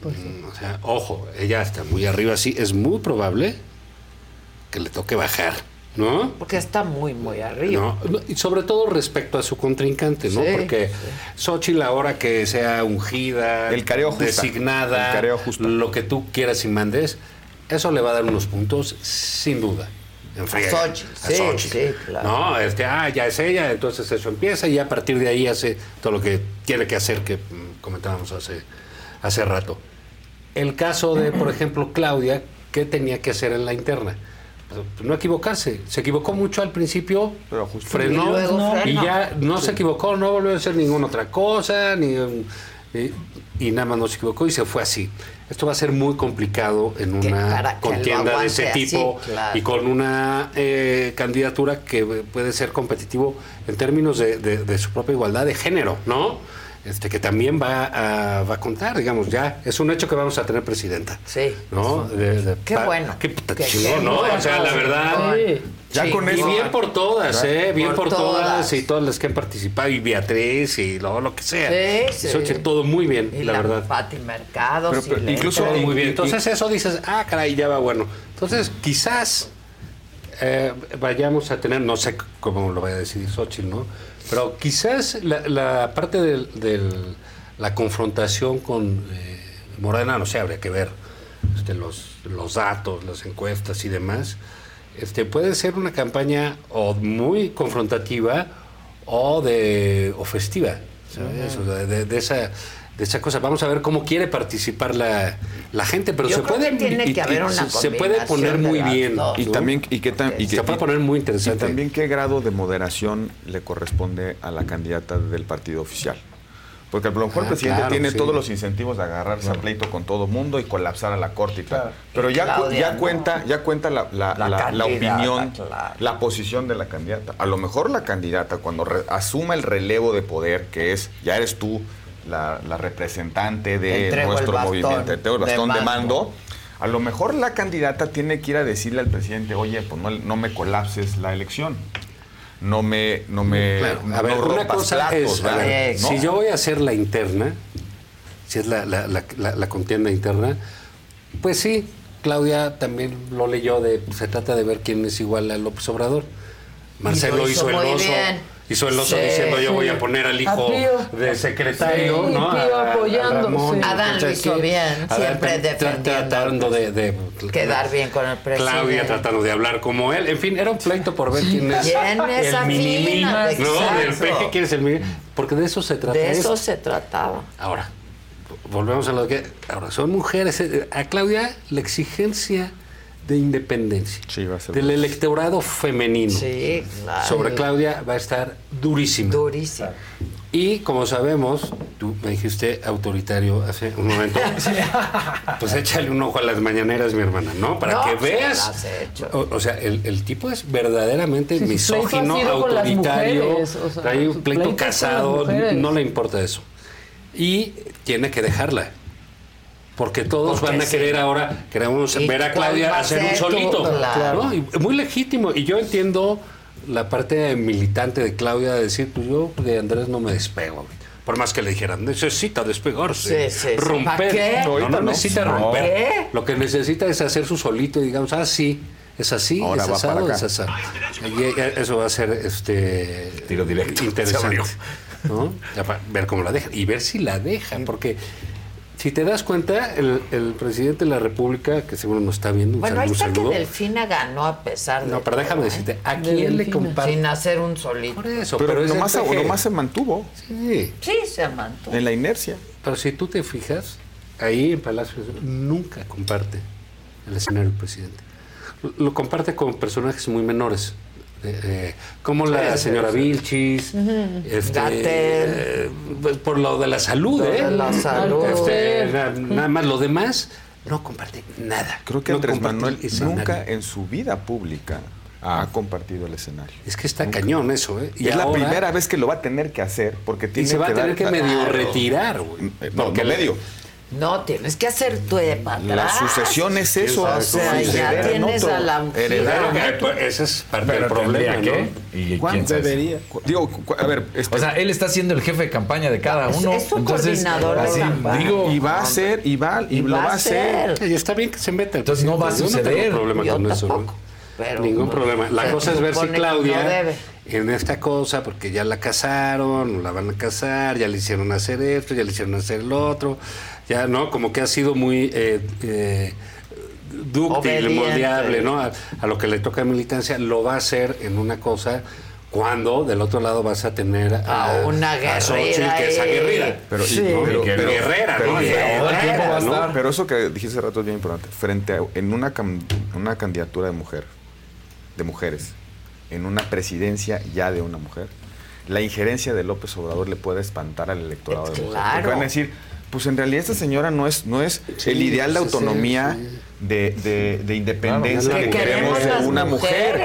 Pues Mm, O sea, ojo, ella está muy arriba, sí. Es muy probable que le toque bajar, ¿no? Porque está muy, muy arriba. No, y sobre todo respecto a su contrincante, ¿no? Sí, Porque Xochitl ahora que sea ungida, El careo justa. designada, El careo lo que tú quieras y mandes, eso le va a dar unos puntos, sin duda. En friega. Xochitl, A sí, Xochitl. sí, claro. No, este, ah, ya es ella, entonces eso empieza y a partir de ahí hace todo lo que tiene que hacer, que mm, comentábamos hace, hace rato. El caso de, por ejemplo, Claudia, ¿qué tenía que hacer en la interna? Pues, no equivocarse. Se equivocó mucho al principio, frenó Y luego y, frenó. ya no Sí. se equivocó, no volvió a hacer ninguna otra cosa, ni, y, y nada más no se equivocó y se fue así. Esto va a ser muy complicado en una contienda de ese así, tipo claro. y con una eh, candidatura que puede ser competitivo en términos de, de- de su propia igualdad de género, ¿no? Este, que también va a, va a contar, digamos, ya es un hecho que vamos a tener presidenta. Sí. ¿no? De- de- Qué bueno. Qué puta Qué- chingón, qué ¿no? bueno. O sea, la verdad. Sí. Ya Sí. con Y eso. bien por todas. ¿eh? Bien Por por, todas. todas. y todas las que han participado, y Beatriz y lo, lo que sea. Sí, sí. Xochitl, todo muy bien, Y la, la verdad. Pati Mercado. Pero- incluso entra. muy bien. Entonces eso dices, ah, caray, ya va bueno. Entonces quizás eh, vayamos a tener, no sé cómo lo vaya a decidir Xochitl, ¿no? Pero quizás la, la parte de la confrontación con eh, Morena, no sé, habría que ver este, los, los datos, las encuestas y demás. Este, puede ser una campaña o muy confrontativa o de o festiva, ¿sabes? O sea, de, de esa de esa cosa. Vamos a ver cómo quiere participar la, la gente, pero Yo se creo puede que tiene y- que y- haber y una se, se puede poner muy bien. dos. Y ¿no? también, y qué tan, y se puede poner muy interesante. Y también qué grado de moderación le corresponde a la candidata del partido oficial. Porque a lo mejor Ah, el presidente claro, tiene sí. todos los incentivos de agarrarse a pleito con todo mundo y colapsar a la corte y tal. Pero ya, Claudia, ya no. cuenta, ya cuenta la, la- La la- la candidata, opinión, claro. la posición de la candidata. A lo mejor la candidata, cuando re- asuma el relevo de poder, que es, ya eres tú la, la representante de Entrego el nuestro bastón movimiento, el de bastón de mando. mando. A lo mejor la candidata tiene que ir a decirle al presidente, oye, pues no, no me colapses la elección. No me, no me, Claro, no a ver, una cosa platos, es, a ¿verdad? ver, ¿No? si yo voy a hacer la interna, si es la, la- la- la- la contienda interna, pues sí, Claudia también lo leyó de, se trata de ver quién es igual a López Obrador. Marcelo lo hizo, hizo el muy oso, bien. Hizo el oso Sí, diciendo yo sí. voy a poner al A hijo Pío. de secretario, Sí, ¿no? Pío A- a apoyando, Ramón, sí. Adán lo hizo bien, Adán siempre defendiendo. Tratando de, de- Quedar bien con el presidente. Claudia tratando de hablar como él. En fin, era un pleito por ver quién es ¿Quién es el mini? ¿no? Del peje, quién es el mini Porque de eso se trata. De esto. eso se trataba. Ahora, volvemos a lo que. Ahora, son mujeres. A Claudia, la exigencia de independencia Sí, va a ser del electorado femenino Sí, claro. sobre Claudia va a estar durísima. Durísimo. Y como sabemos, tú me dijiste autoritario hace un momento, pues échale un ojo a las mañaneras, mi hermana, ¿no? Para No, que veas. O, o sea, el, el tipo es verdaderamente Sí, misógino, autoritario, mujeres, o sea, trae un pleito casado, no le importa eso. Y tiene que dejarla. Porque todos Porque van a sí. querer ahora, queremos ¿Y ver a Claudia hacer un solito. claro. ¿no? Y muy legítimo. Y yo entiendo la parte militante de Claudia de decir, pues yo de Andrés no me despego. Por más que le dijeran, necesita despegarse, Sí, sí, romper. ¿Para qué? No, no no. necesita No. romper. ¿Qué? Lo que necesita es hacer su solito y digamos, ah, sí, es así, Ahora es asado, es asado. Y eh, eso va a ser este Tiro directo. Se interesante. ¿no? Ya para ver cómo la deja y ver si la deja, porque Si te das cuenta, el, el presidente de la República, que seguro nos está viendo, un Bueno, ahí saludo, está que saludo. Delfina ganó a pesar de No, pero todo, déjame ¿eh? decirte, ¿a quién le comparte? Sin hacer un solito. Por eso, Pero, pero, nomás, PG. nomás se mantuvo Sí. Sí, se mantuvo. en la inercia. Pero si tú te fijas, ahí en Palacio nunca comparte el escenario del presidente. Lo, lo comparte con personajes muy menores. Eh, eh, como la señora. Vilchis, este, eh, pues, por lo de la salud, ¿eh? de la salud. Este, na- nada más lo demás no comparte nada. Creo que No Andrés Manuel nunca en su vida pública ha compartido el escenario. Es que está cañón eso, ¿eh? Y es la primera vez que lo va a tener que hacer porque tiene se va a dar tener que medio Claro. retirar, güey. Eh, No, Porque no medio. No, tienes que hacer tu de para La atrás. sucesión es eso. O sea, Sí, ya tienes a la mujer. Ese es parte Pero del problema, ¿no? que. ¿Y quién ¿Cuánto debería? Digo, a ver, este- O sea, él está siendo el jefe de campaña de cada Es- uno. es su entonces, coordinador de así, campaña. digo, y va a ser, y va, y, lo va a hacer. Y está bien que se meta. Entonces no va a No suceder. tengo problema Yo con eso. ¿no? pero, Ningún problema. La cosa es ver si Claudia, no debe. en esta cosa, porque ya la casaron, la van a casar, ya le hicieron hacer esto, ya le hicieron hacer lo otro, ya, ¿no? Como que ha sido muy eh, eh, dúctil, moldeable, ¿no? A, a lo que le toca a militancia, lo va a hacer en una cosa cuando del otro lado vas a tener a, A una a Xochitl, guerrera que es ahí. aguerrida. Pero, Sí. pero- pero- guerrera, ¿no? Pero- eso que dijiste hace rato es bien importante. Frente a en una, una candidatura de mujer, de mujeres, en una presidencia ya de una mujer, la injerencia de López Obrador le puede espantar al electorado de mujer. Claro. Porque van a decir, pues en realidad esta señora no es, no es Sí, el ideal de sí, autonomía, sí. De, de- de independencia Claro, que que queremos de una mujer.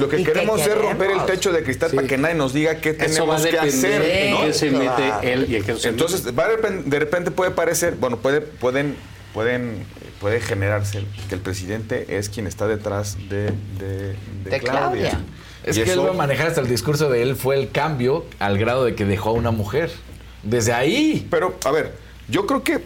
Lo que queremos es romper el techo de cristal Sí. para que nadie nos diga qué tenemos que hacer. él y se Entonces, mete. va de repente, de repente puede parecer, bueno, puede, pueden, pueden, puede generarse que el presidente es quien está detrás de, de, de De Claudia. Es Y que él eso- va a manejar hasta el discurso de él fue el cambio al grado de que dejó a una mujer. Desde ahí. Pero, a ver, yo creo que,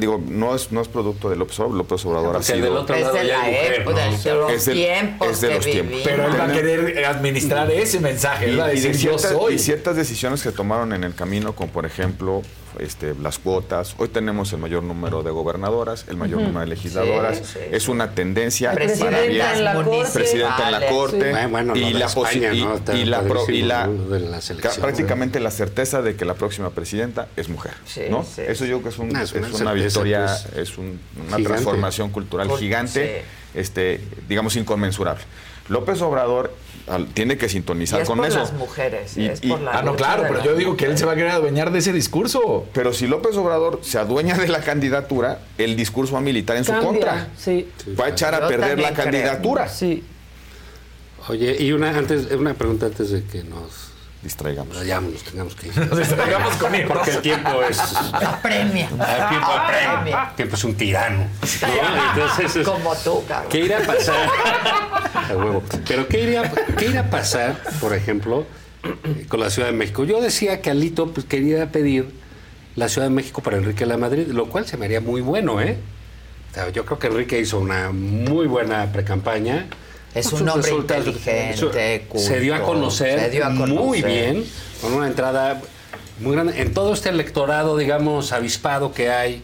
digo, no es, no es producto de López Obrador, López Obrador ha Porque del sido... otro Es de la época, de los Es del- tiempos es de que los tiempos. vivimos. Pero él va a querer administrar ese mensaje. Y, y de decir yo ciertas, soy. y ciertas decisiones que tomaron en el camino, como por ejemplo este, las cuotas. Hoy tenemos el mayor número de gobernadoras, el mayor número de legisladoras. Sí, sí, es una tendencia Presidenta para bien. en la corte. Presidenta en la corte. Bueno, y, la España, y- ¿no? Está y la prácticamente la certeza de que la próxima presidenta es mujer. Sí, ¿no? sí, Eso yo creo que es, un- es es una victoria, pues, es un- una gigante. transformación cultural Cul- gigante, este, digamos, inconmensurable. López Obrador al- tiene que Y sintonizar es con por eso. las mujeres, Y- es y- por la Ah, no, claro, pero yo digo que él se va a querer adueñar de ese discurso. Pero si López Obrador se adueña de la candidatura, el discurso va a militar en su contra. Sí, Va a echar a Yo perder la creo. candidatura. sí. Oye, y una antes, una pregunta antes de que nos Distraigamos. nos tengamos que ir. Nos distraigamos con él. Porque el tiempo es. Apremia. El tiempo apremia. El tiempo es un tirano. ¿no? Entonces, es- Como tú, cabrón. ¿qué irá a pasar? A huevo. Pero ¿qué iría, ¿qué irá a pasar, por ejemplo, con la Ciudad de México? Yo decía que Alito pues, quería pedir la Ciudad de México para Enrique la Madrid, lo cual se me haría muy bueno, ¿eh? O sea, yo creo que Enrique hizo una muy buena precampaña. Es Con un hombre inteligente, Se dio a conocer, se dio a muy bien, con una entrada muy grande. En todo este electorado, digamos, avispado que hay,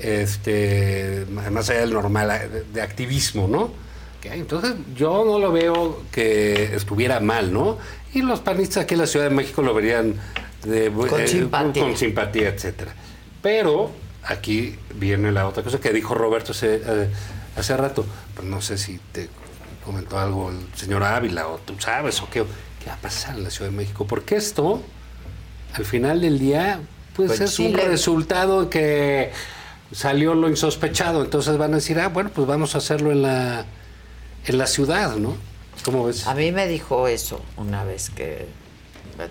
este, más allá del normal, de, de activismo, ¿no? Que hay. Entonces, yo no lo veo que estuviera mal, ¿no? Y los panistas aquí en la Ciudad de México lo verían de, Con simpatía. con simpatía, etcétera. Pero aquí viene la otra cosa que dijo Roberto hace, eh, hace rato. Pues no sé si te comentó algo el señor Ávila o tú sabes o qué, qué va a pasar en la Ciudad de México. Porque esto, al final del día, pues, Pues es un resultado que salió lo insospechado. Entonces van a decir, ah, bueno, pues vamos a hacerlo en la, en la ciudad, ¿no? ¿Cómo ves? A mí me dijo eso una vez que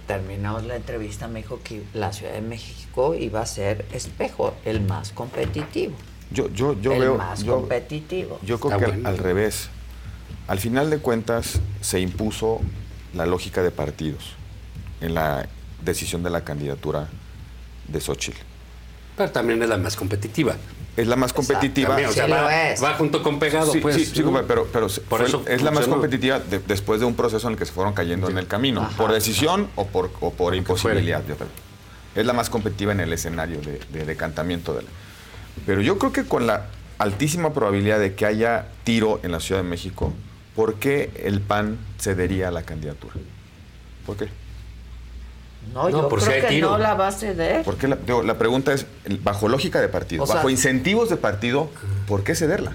terminamos la entrevista, me dijo que la Ciudad de México iba a ser espejo, el más competitivo. Yo, yo, yo el veo. más yo- competitivo. Yo creo Está que bueno. al revés. Al final de cuentas se impuso la lógica de partidos en la decisión de la candidatura de Xochitl. Pero también es la más competitiva. Es la más competitiva. También, o sea, Sí lo va, es. va junto con pegado, Sí, pues. sí, sí, pero, pero se- Por fue- eso es la más competitiva de- después de un proceso en el que se fueron cayendo en el camino, Ajá. por decisión o por, o por imposibilidad. yo creo. Es la más competitiva en el escenario de, de decantamiento de la- Pero yo creo que con la altísima probabilidad de que haya tiro en la Ciudad de México, ¿por qué el PAN cedería a la candidatura? ¿Por qué? No, yo creo que no la va a ceder. Porque la, digo, la pregunta es, bajo lógica de partido, O sea- bajo incentivos de partido, ¿por qué cederla?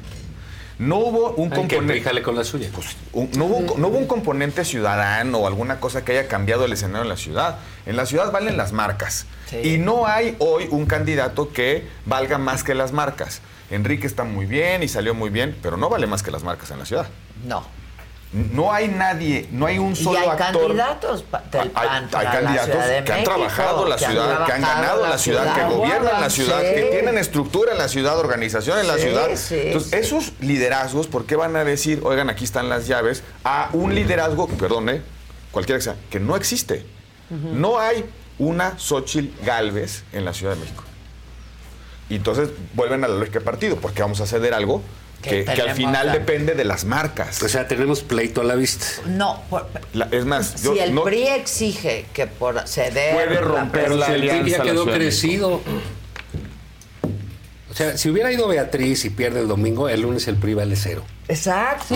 No hubo un componente. con la suya. un- no, hubo, un- no hubo un componente ciudadano o alguna cosa que haya cambiado el escenario en la ciudad. En la ciudad valen las marcas. Y no hay hoy un candidato que valga más que las marcas. Enrique está muy bien y salió muy bien, pero no vale más que las marcas en la ciudad. No. No hay nadie, no hay un solo y hay actor. candidatos del PAN hay para la candidatos Ciudad de que han trabajado la que han ciudad, que han ganado la ciudad, que gobiernan la ciudad, Sí. que tienen estructura en la ciudad, organización en la Sí, ciudad. sí, Entonces, esos liderazgos, ¿por qué van a decir, oigan, aquí están las llaves, a un liderazgo, perdón, eh, cualquiera que sea, que no existe? No hay una Xochitl Galvez en la Ciudad de México. Y entonces vuelven a la lógica de partido, porque vamos a ceder algo que, que al final la- depende de las marcas. O sea, tenemos pleito a la vista. No, por- La- es más, yo si el no- PRI exige que por ceder Puede romper Pero la si el PRI alianza ya la quedó crecido. O sea, si hubiera ido Beatriz y pierde el domingo, el lunes el PRI vale cero. Exacto.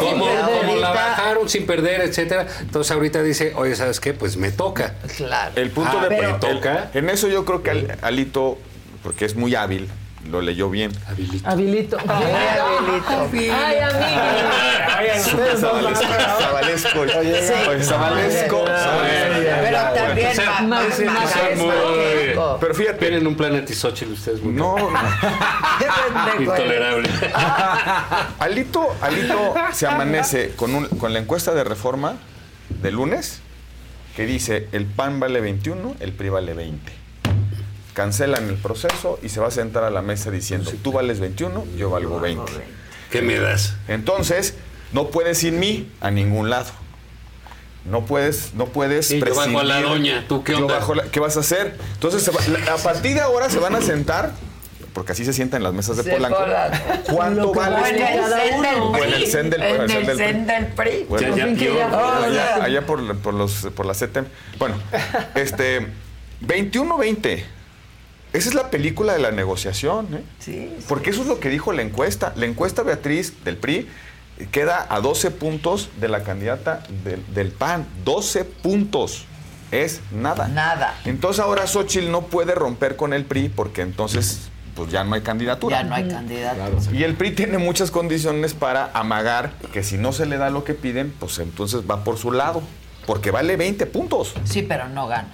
Como, la bajaron sin perder, etcétera. Entonces ahorita dice, oye, ¿sabes qué? Pues me toca. Claro. El punto Ah, de pero- el- toca. en eso yo creo que Al- Alito, porque es muy hábil, lo leyó bien. Habilito. Habilito. Habilito. Ay, amiga. Súper sabalesco. Sabalesco. Pero también O sea, ma- ma- ese no Maca son es muy- maqueco. Pero fíjate. Tienen un plan antisóchil ustedes muy No, intolerable. Alito, Alito se amanece con, un- con la encuesta de reforma de lunes que dice el PAN vale 21, el PRI vale 20. Cancelan el proceso y se va a sentar a la mesa diciendo tú vales 21, yo valgo 20. ¿Qué me das? Entonces, no puedes sin mí a ningún lado. No puedes, no puedes Sí, yo bajo a la doña, ¿tú qué Yo onda? bajo la- ¿Qué vas a hacer? Entonces, se va- la- a partir de ahora se van a sentar, porque así se sientan en las mesas de Sí, Polanco. Polanco. ¿Cuánto Lo que vale vale esto? cada uno. O en el CEN del, En en el CEN del PRI. Bueno, Ya, ya, ya. allá, allá por, la- por los, por la CETEM. Bueno, este, 21-20. Esa es la película de la negociación, ¿eh? Sí. Porque eso es lo que dijo la encuesta. La encuesta Beatriz del PRI queda a 12 puntos de la candidata del, del PAN. 12 puntos. Es nada. Nada. Entonces ahora Xochitl no puede romper con el PRI porque entonces pues ya no hay candidatura. Ya no hay candidato. Y el PRI tiene muchas condiciones para amagar que si no se le da lo que piden, pues entonces va por su lado. Porque vale 20 puntos. Sí, pero no gana.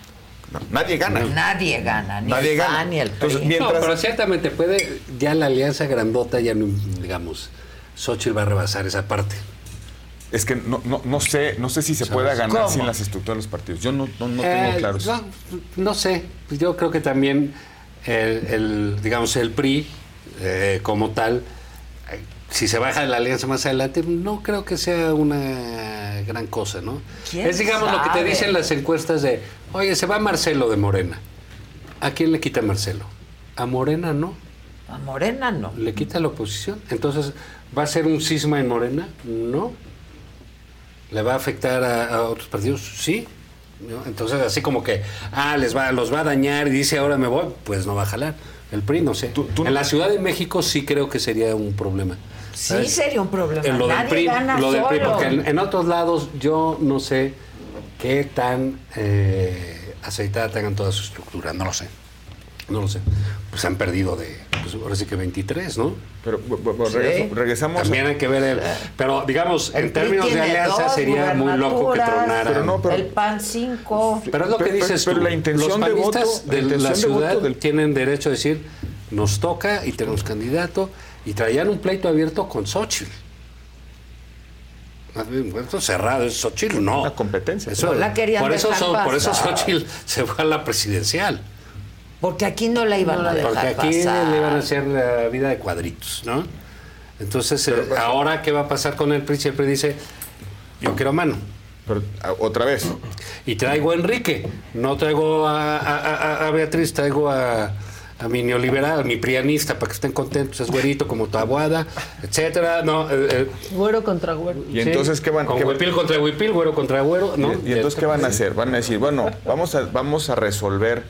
No, nadie gana. Nadie gana. Ni Nadie el gana. PAN ni el PRI. Entonces, mientras- No, pero ciertamente puede, ya la alianza grandota, ya no, digamos, Xochitl va a rebasar esa parte. Es que no, no, no sé, no sé si se ¿Sabes? pueda ganar ¿Cómo? sin las estructuras de los partidos. Yo no, no, no Eh, tengo claros. No, no sé, Pues yo creo que también el, el, digamos, el PRI eh, como tal, eh, si se baja de la alianza más adelante, no creo que sea una gran cosa, ¿no? ¿Quién Es, digamos, lo que te dicen las encuestas de, oye, se va Marcelo de Morena. ¿A quién le quita Marcelo? A Morena no. A Morena no. ¿Le quita la oposición? Entonces, ¿va a ser un cisma en Morena? No. ¿Le va a afectar a, a otros partidos? Sí. ¿no? Entonces, así como que, ah, les va, los va a dañar y dice, ahora me voy, pues no va a jalar. El PRI, no sé. en la Ciudad de México sí creo que sería un problema. Sí ¿sabes? sería un problema. En lo del Nadie PRI, gana lo del PRI, solo. porque en, en otros lados yo no sé qué tan eh, aceitada tengan toda su estructura, no lo sé. No lo sé. Pues han perdido de, pues ahora sí que 23, ¿no? Pero regreso- regresamos. También hay que ver el... Pero digamos, El en términos de alianza sería muy loco que tronara. Pero no, pero- el PAN 5. Pero es lo que Pero- dices pero tú. la intención Los de voto- panistas la de la de ciudad voto del- tienen derecho a decir, nos toca y tenemos candidato, y traían un pleito abierto con Xochitl. Más bien, cerrado, es Xochitl, no. Una competencia. Eso- No la querían por, eso, dejar so- por eso. Xochitl se fue a la presidencial. Porque aquí no la iban a dejar Porque aquí pasar. le iban a hacer la vida de cuadritos, ¿no? Entonces, eh, ahora, ¿qué va a pasar con el PRI? Si el PRI dice, yo quiero mano. Pero, otra vez. Y traigo a Enrique, no traigo a, a- a- a Beatriz, traigo a, a mi neoliberal, a mi prianista, para que estén contentos, es güerito como Tabuada, etcétera. No, eh, eh, Güero contra güero. ¿Y entonces qué van- Con qué van- huipil contra huipil, güero contra güero, ¿no? ¿Y, y entonces qué van a hacer? Van a decir, bueno, vamos a, vamos a resolver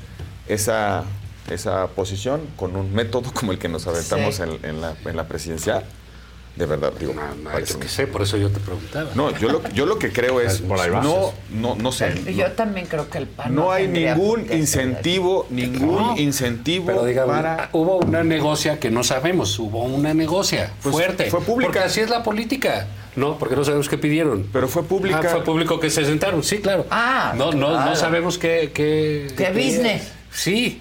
esa esa posición con un método como el que nos aventamos Sí. en, en la, en la presidencial. De verdad, digo. parece yo qué un- sé, por eso yo te preguntaba. No, yo lo, yo lo que creo es, Por ahí vas. no, no, no sé. Yo también creo que el PAN No hay ningún incentivo, ningún No. incentivo Pero digamos, para... hubo una negocia que no sabemos, hubo una negocia Pues, fuerte. fue pública. Porque así es la política. No, porque no sabemos qué pidieron. Pero fue pública. Ah, fue público que se sentaron, sí, claro. Ah, no, no, claro. no sabemos qué. ¿Qué, ¿Qué business? Sí,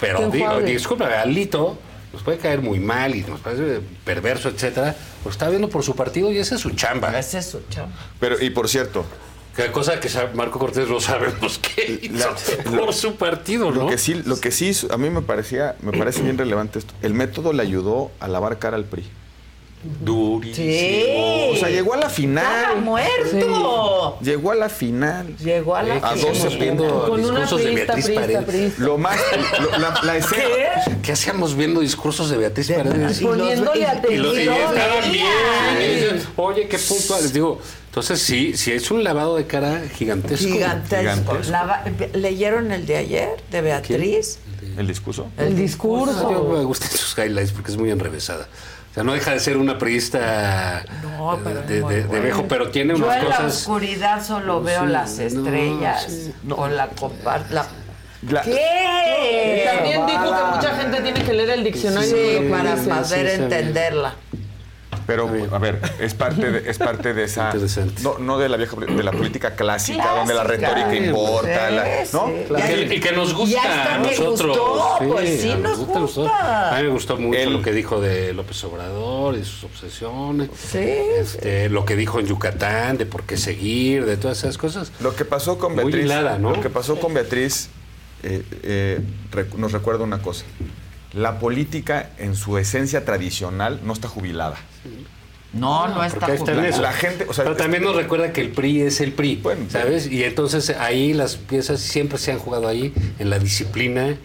pero ¿Quién digo, disculpa, Alito nos puede caer muy mal y nos parece perverso, etcétera. Lo está viendo por su partido y esa es su chamba. Ese es su chamba. Pero, y por cierto, Que cosa que Marco Cortés no sabemos qué hizo por su partido, ¿no? Lo que sí, lo que sí a mí me parecía, me parece bien relevante esto. El método le ayudó a lavar cara al PRI. Durísimo. Sí. O sea, llegó a la Estaba final. muerto. Llegó a la final. Llegó a la A final. 12 viendo una discursos de Beatriz Paredes. Lo más, lo- la, la escena. ¿Qué hacíamos viendo discursos de Beatriz Paredes? Poniéndole y- Y, lo- y atención. estaban bien. Ay. y dicen, Oye, qué puntuales. Digo, entonces sí, sí es un lavado de cara gigantesco. Gigantesco. ¿Leyeron el de ayer de Beatriz? El discurso. El Yo discurso. me gustan sus highlights porque es muy enrevesada. O sea, no deja de ser una periodista No, pero de, de- de. Bejo, pero tiene Yo unas en la cosas. oscuridad solo veo Sí, las no, estrellas. sí. O la. La... La- ¿Qué? También dijo que mucha gente tiene que leer el diccionario. Sí, para poder entenderla. Pero, a ver, es parte de, es parte de esa. Interesante. No, no de la vieja de la política clásica, Clásica. donde la retórica importa. Sí, la- ¿No? sí. Y que, y que nos gusta a nosotros. gustó, pues sí nos gusta, nos gusta. A mí me gustó mucho El- lo que dijo de López Obrador y sus obsesiones. Sí. Este, lo que dijo en Yucatán, de por qué seguir, de todas esas cosas. Lo que pasó con Muy Beatriz. hilada, ¿no? Lo que pasó con Beatriz eh, eh, rec- nos recuerda una cosa. La política en su esencia tradicional no está jubilada. No, no, está jubilada. La gente, o sea, Pero también nos recuerda que el PRI es el PRI, Bueno, ¿sabes? Y entonces ahí las piezas siempre se han jugado ahí en la disciplina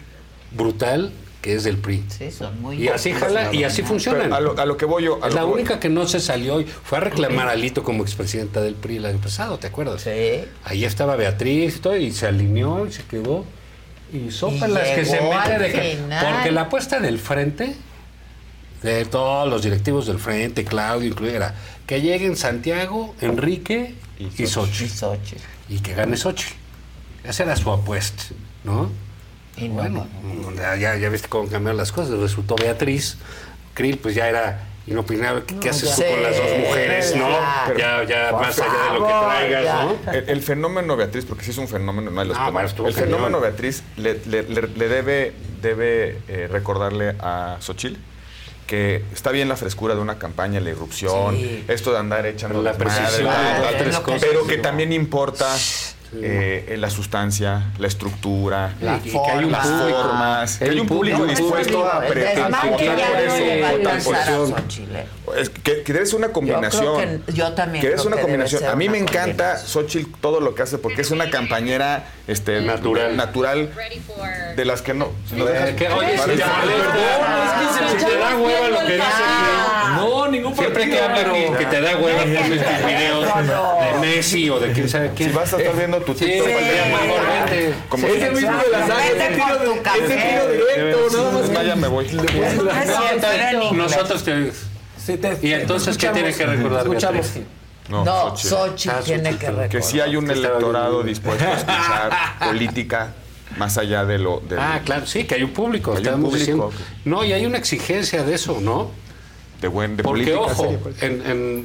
brutal que es del PRI. Sí, son muy Y así jala y así funcionan. a, lo, a lo que voy yo. a Es lo la voy- única que no se salió y fue a reclamar a Lito como expresidenta del PRI el año pasado, ¿te acuerdas? Sí. Ahí estaba Beatriz y todo, y se alineó y se quedó. Y sopa las que se mete de que. Porque la apuesta del frente, de todos los directivos del frente, Claudio incluido, era que lleguen Santiago, Enrique y, Xochitl. Y Xochitl. Y que gane Xochitl. Esa era su apuesta, ¿no? Y no, bueno, ya, ya, ya viste cómo cambiaron las cosas. Resultó Beatriz. Krill, pues ya era inopinable. ¿Qué, qué haces tú con las dos mujeres, no? Claro. ya, ya más allá de lo que traigas, ya. ¿no? El, el fenómeno Beatriz, porque sí es un fenómeno, no hay los Ah, bueno, El cañón. fenómeno Beatriz le, le- le- le debe, debe eh, recordarle a Xochitl que está bien la frescura de una campaña, la irrupción, Sí. esto de andar echando La desmadre, precisión, tres pero que también importa eh, la sustancia, la estructura, La Y que hay un las público. formas, que Hay un público público. dispuesto a, ¿eh? Que, que debe ser una combinación. Yo creo que- yo también Que debe creo ser una combinación. ser a mí me encanta. Xochitl todo lo que hace porque es una campañera este, Natural. natural de las que no. si lo dejas- Que, oye, si Parece- te da hueva lo que dice Ah. no, ningún Siempre que que, te da hueva por tus videos de Messi o de quién sabe quién. Si vas a estar viendo tu Sí, TikTok, vete. como Ese mismo de la saga, ese tiro de- ese tiro directo, nada más. Desmaya, me voy. Nosotros te... Y entonces, ¿qué tiene que recordar Escuchamos. No, No, Xochitl. Xochitl Ah, tiene Xochitl, que recordar. Que sí hay un electorado dispuesto a escuchar política más allá de lo. de- Ah, claro, sí, que hay un público. Hay un estamos público. diciendo. No, y hay una exigencia de eso, ¿no? de buen de Porque, política. ojo, sí, pues. en, en-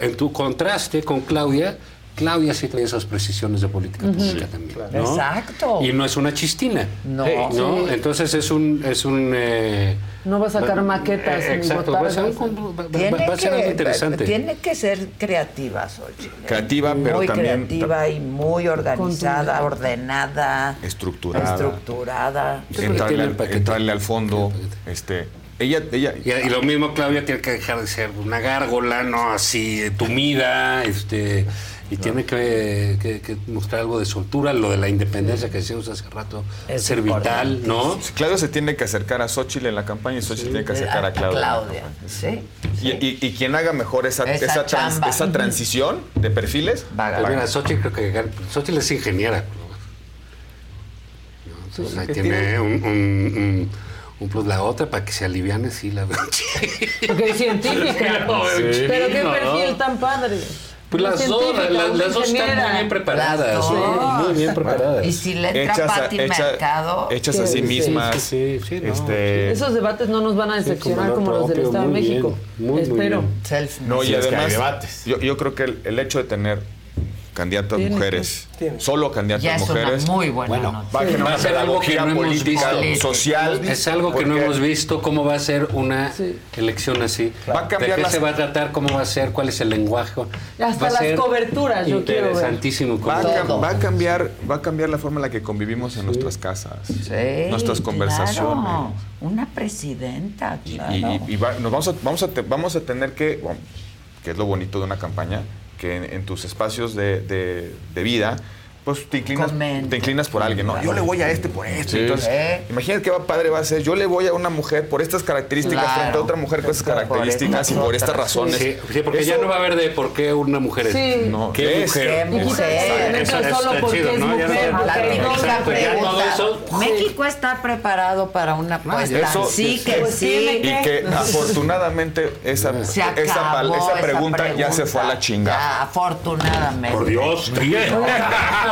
en tu contraste con Claudia, Claudia sí trae esas precisiones de política pública también. ¿no? Exacto. Y no es una chistina. No. ¿no? Sí. Entonces es un. Es un eh, No va a sacar maquetas eh, exacto, va a ser, botargas. un- va- va- Tiene va a ser algo que, interesante. tiene que ser creativa, Xochitl. ¿eh? Creativa, pero muy también- creativa y muy organizada, ordenada, Estructurada. estructurada. Tiene Entrarle, al- entrarle al fondo. Este, ella, ella, Y, y lo mismo Claudia tiene que dejar de ser una gárgola, ¿no? Así eh, tumida, este, y tiene que, que- que mostrar algo de soltura, lo de la independencia que decíamos hace rato, Es ser vital, ¿no? Claudia se tiene que acercar a Xochitl en la campaña y Xochitl tiene que acercar a Claudia. sí. Y, y- y quien haga mejor esa, Esa esa, trans- chamba. esa transición de perfiles, Va a Pues mira, Xochitl creo que Xochitl es ingeniera. ¿no? Pues ahí tiene tiene- un, un- un- un plus. La otra, para que se aliviane, sí, la verdad. Porque es científica. Sí, Pero qué no. perfil tan padre. Pues las dos, las, dos están muy bien preparadas. Las sí, dos. muy bien preparadas. Y si le entra Hechas a- Pati hecha- Mercado. hechas a sí mismas. sí, sí, no. este, Esos debates no nos van a decepcionar como los del Estado de México. bien, muy, muy Espero. bien. No, y además, debates. yo, yo creo que el, el hecho de tener candidatas Tiene mujeres, Tiene. solo candidatas Ya es una mujeres, muy buena Bueno, noticia. va a generar Va a ser algo que no hemos política, visto. social. Es algo que no hemos visto, cómo va a ser una Sí. elección así. Va a cambiar ¿De qué las- se va a tratar? ¿Cómo va a ser? ¿Cuál es el lenguaje? Hasta va a las ser coberturas yo quiero ver. Interesantísimo. Va a, va cambiar, va a cambiar la forma en la que convivimos en nuestras casas, Sí, nuestras conversaciones. claro. Una presidenta, Y- claro. Y, y va- nos vamos a, vamos, a te- vamos a tener que, bueno, que es lo bonito de una campaña, que en, tus espacios de- de vida, pues te inclinas, te inclinas por alguien, ¿no? Yo le voy a este por esto. Sí. Entonces, Sí. imagínate qué padre va a ser. Yo le voy a una mujer por estas características Claro. frente a otra mujer con estas Por características y estas por estas razones. Sí, sí, porque Eso- ya no va a haber de por qué una mujer es. Sí. No, ¿Qué es- mujer? Qué Y mujer. Eso está solo porque chido, es ¿no? Ya mujer. Típica no- Exacto, ya todo eso- México está preparado para una apuesta. eso- sí que sí. Y que afortunadamente esa, esa, esa pregunta, ya se fue a la chingada. Ya, afortunadamente. Por Dios, ¿qué?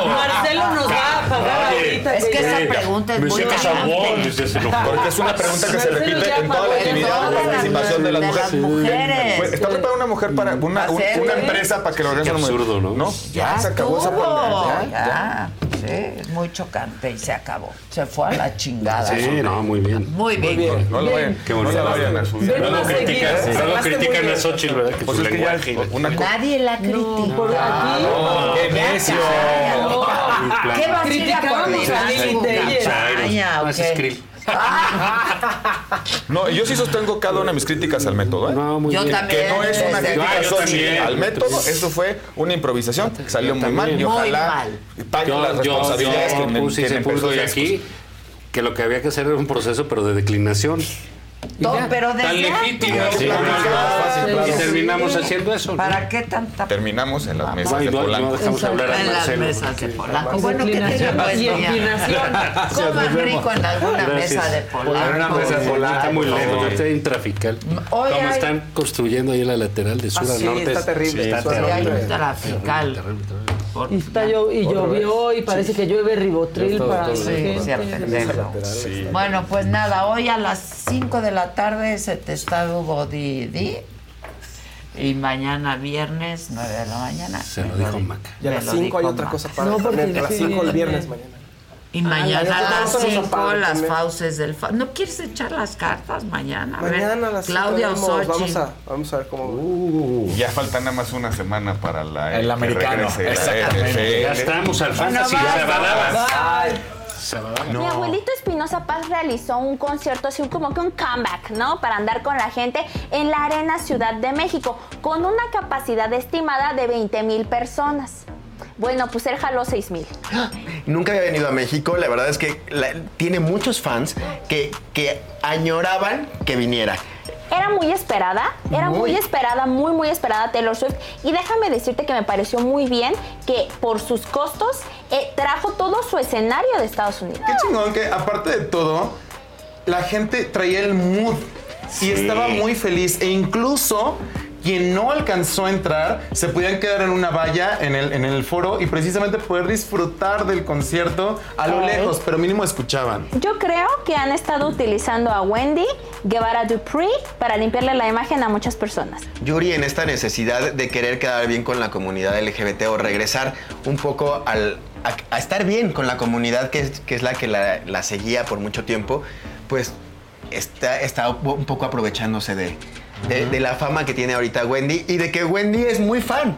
Marcelo nos va a pagar ahorita. Es que esa Eh, pregunta es muy. Porque es una pregunta que se repite en toda la actividad todas de las- participación de las mujeres. Está preparada una mujer para una, ¿eh? empresa para que lo organice absurdo, ¿no? No, Ya, se acabó esa polémica. ya, ya. Sí, es muy chocante y se acabó. Se fue a la chingada. Sí, no, muy bien. Muy bien. No lo vayan, Qué no la vayan a subir. Más seguido. critican, Cerraste muy critican a bien. Xochitl, ¿verdad? Que Pues su es que ya lenguaje. una co- Nadie la critica. por aquí. No, ¡Qué necio! ¿Qué a a Lili Más skrill. No, yo sí sostengo cada una de mis críticas al método. ¿eh? No, muy Yo bien. también. Que no es una crítica al método, eso fue una improvisación que salió muy mal y ojalá mal. paguen las Yo, yo, que me- que empezó aquí que lo que había que hacer era un proceso, pero de declinación. No, ya, pero tan desde legítimo. antes. sí, Claro, como- fácil, claro. Y terminamos haciendo eso. ¿no? ¿Para qué tanta Terminamos en las mesas No, y de no, no Polanco. dejamos hablar en las mesas de Polanco? Bueno, que tengan buen Y día. inclinación. Coman rico en alguna Gracias. mesa de En una Polanco. mesa de Polanco. Está muy lejos, está en trafical. Hoy ¿Cómo hay- están construyendo ahí en la lateral de sur Ah, a sí, norte? está terrible, Sí, está Sí, terrible. trafical. Por- Y, está llo- y llovió y parece que llueve ribotril Todo, para todo. Sí, sí, pendejo. Bueno, pues nada, hoy a las 5 de la tarde se te está Hugo Didi. Y mañana viernes, 9 de la mañana. Se lo dijo Maca. Y a las lo 5 hay otra Maca. cosa para No, porque a las sí, 5 el viernes mañana. Y mañana mañana a las vamos a los 5 zapatos las fauces del fa ¿No quieres echar las cartas mañana? A ver, Mañana a las 5 Claudia vamos, vamos a, vamos a ver cómo... Ya falta nada más una semana para la El americano, exactamente. Ya estamos al fantasy. badaba. Mi abuelito Espinosa Paz realizó un concierto así como que un comeback, ¿no? Para andar con la gente en la Arena Ciudad de México, con una capacidad estimada de 20 mil personas. Bueno, pues él jaló 6 mil. Nunca había venido a México, la verdad es que la- tiene muchos fans que, que añoraban que viniera. Era muy esperada, era muy. Muy. esperada, muy, muy esperada Taylor Swift. Y déjame decirte que me pareció muy bien que por sus costos eh, trajo todo su escenario de Estados Unidos. Qué chingón que aparte de todo, la gente traía el mood y estaba muy feliz e incluso quien no alcanzó a entrar se podían quedar en una valla en el, en el foro y precisamente poder disfrutar del concierto a lo lejos, pero mínimo escuchaban. Yo creo que han estado utilizando a Wendy Guevara Dupree para limpiarle la imagen a muchas personas. Yuri en esta necesidad de querer quedar bien con la comunidad LGBT o regresar un poco al, a, a estar bien con la comunidad que es, que es la que la, la seguía por mucho tiempo, pues está, está un poco aprovechándose de, de- de la fama que tiene ahorita Wendy y de que Wendy es muy fan.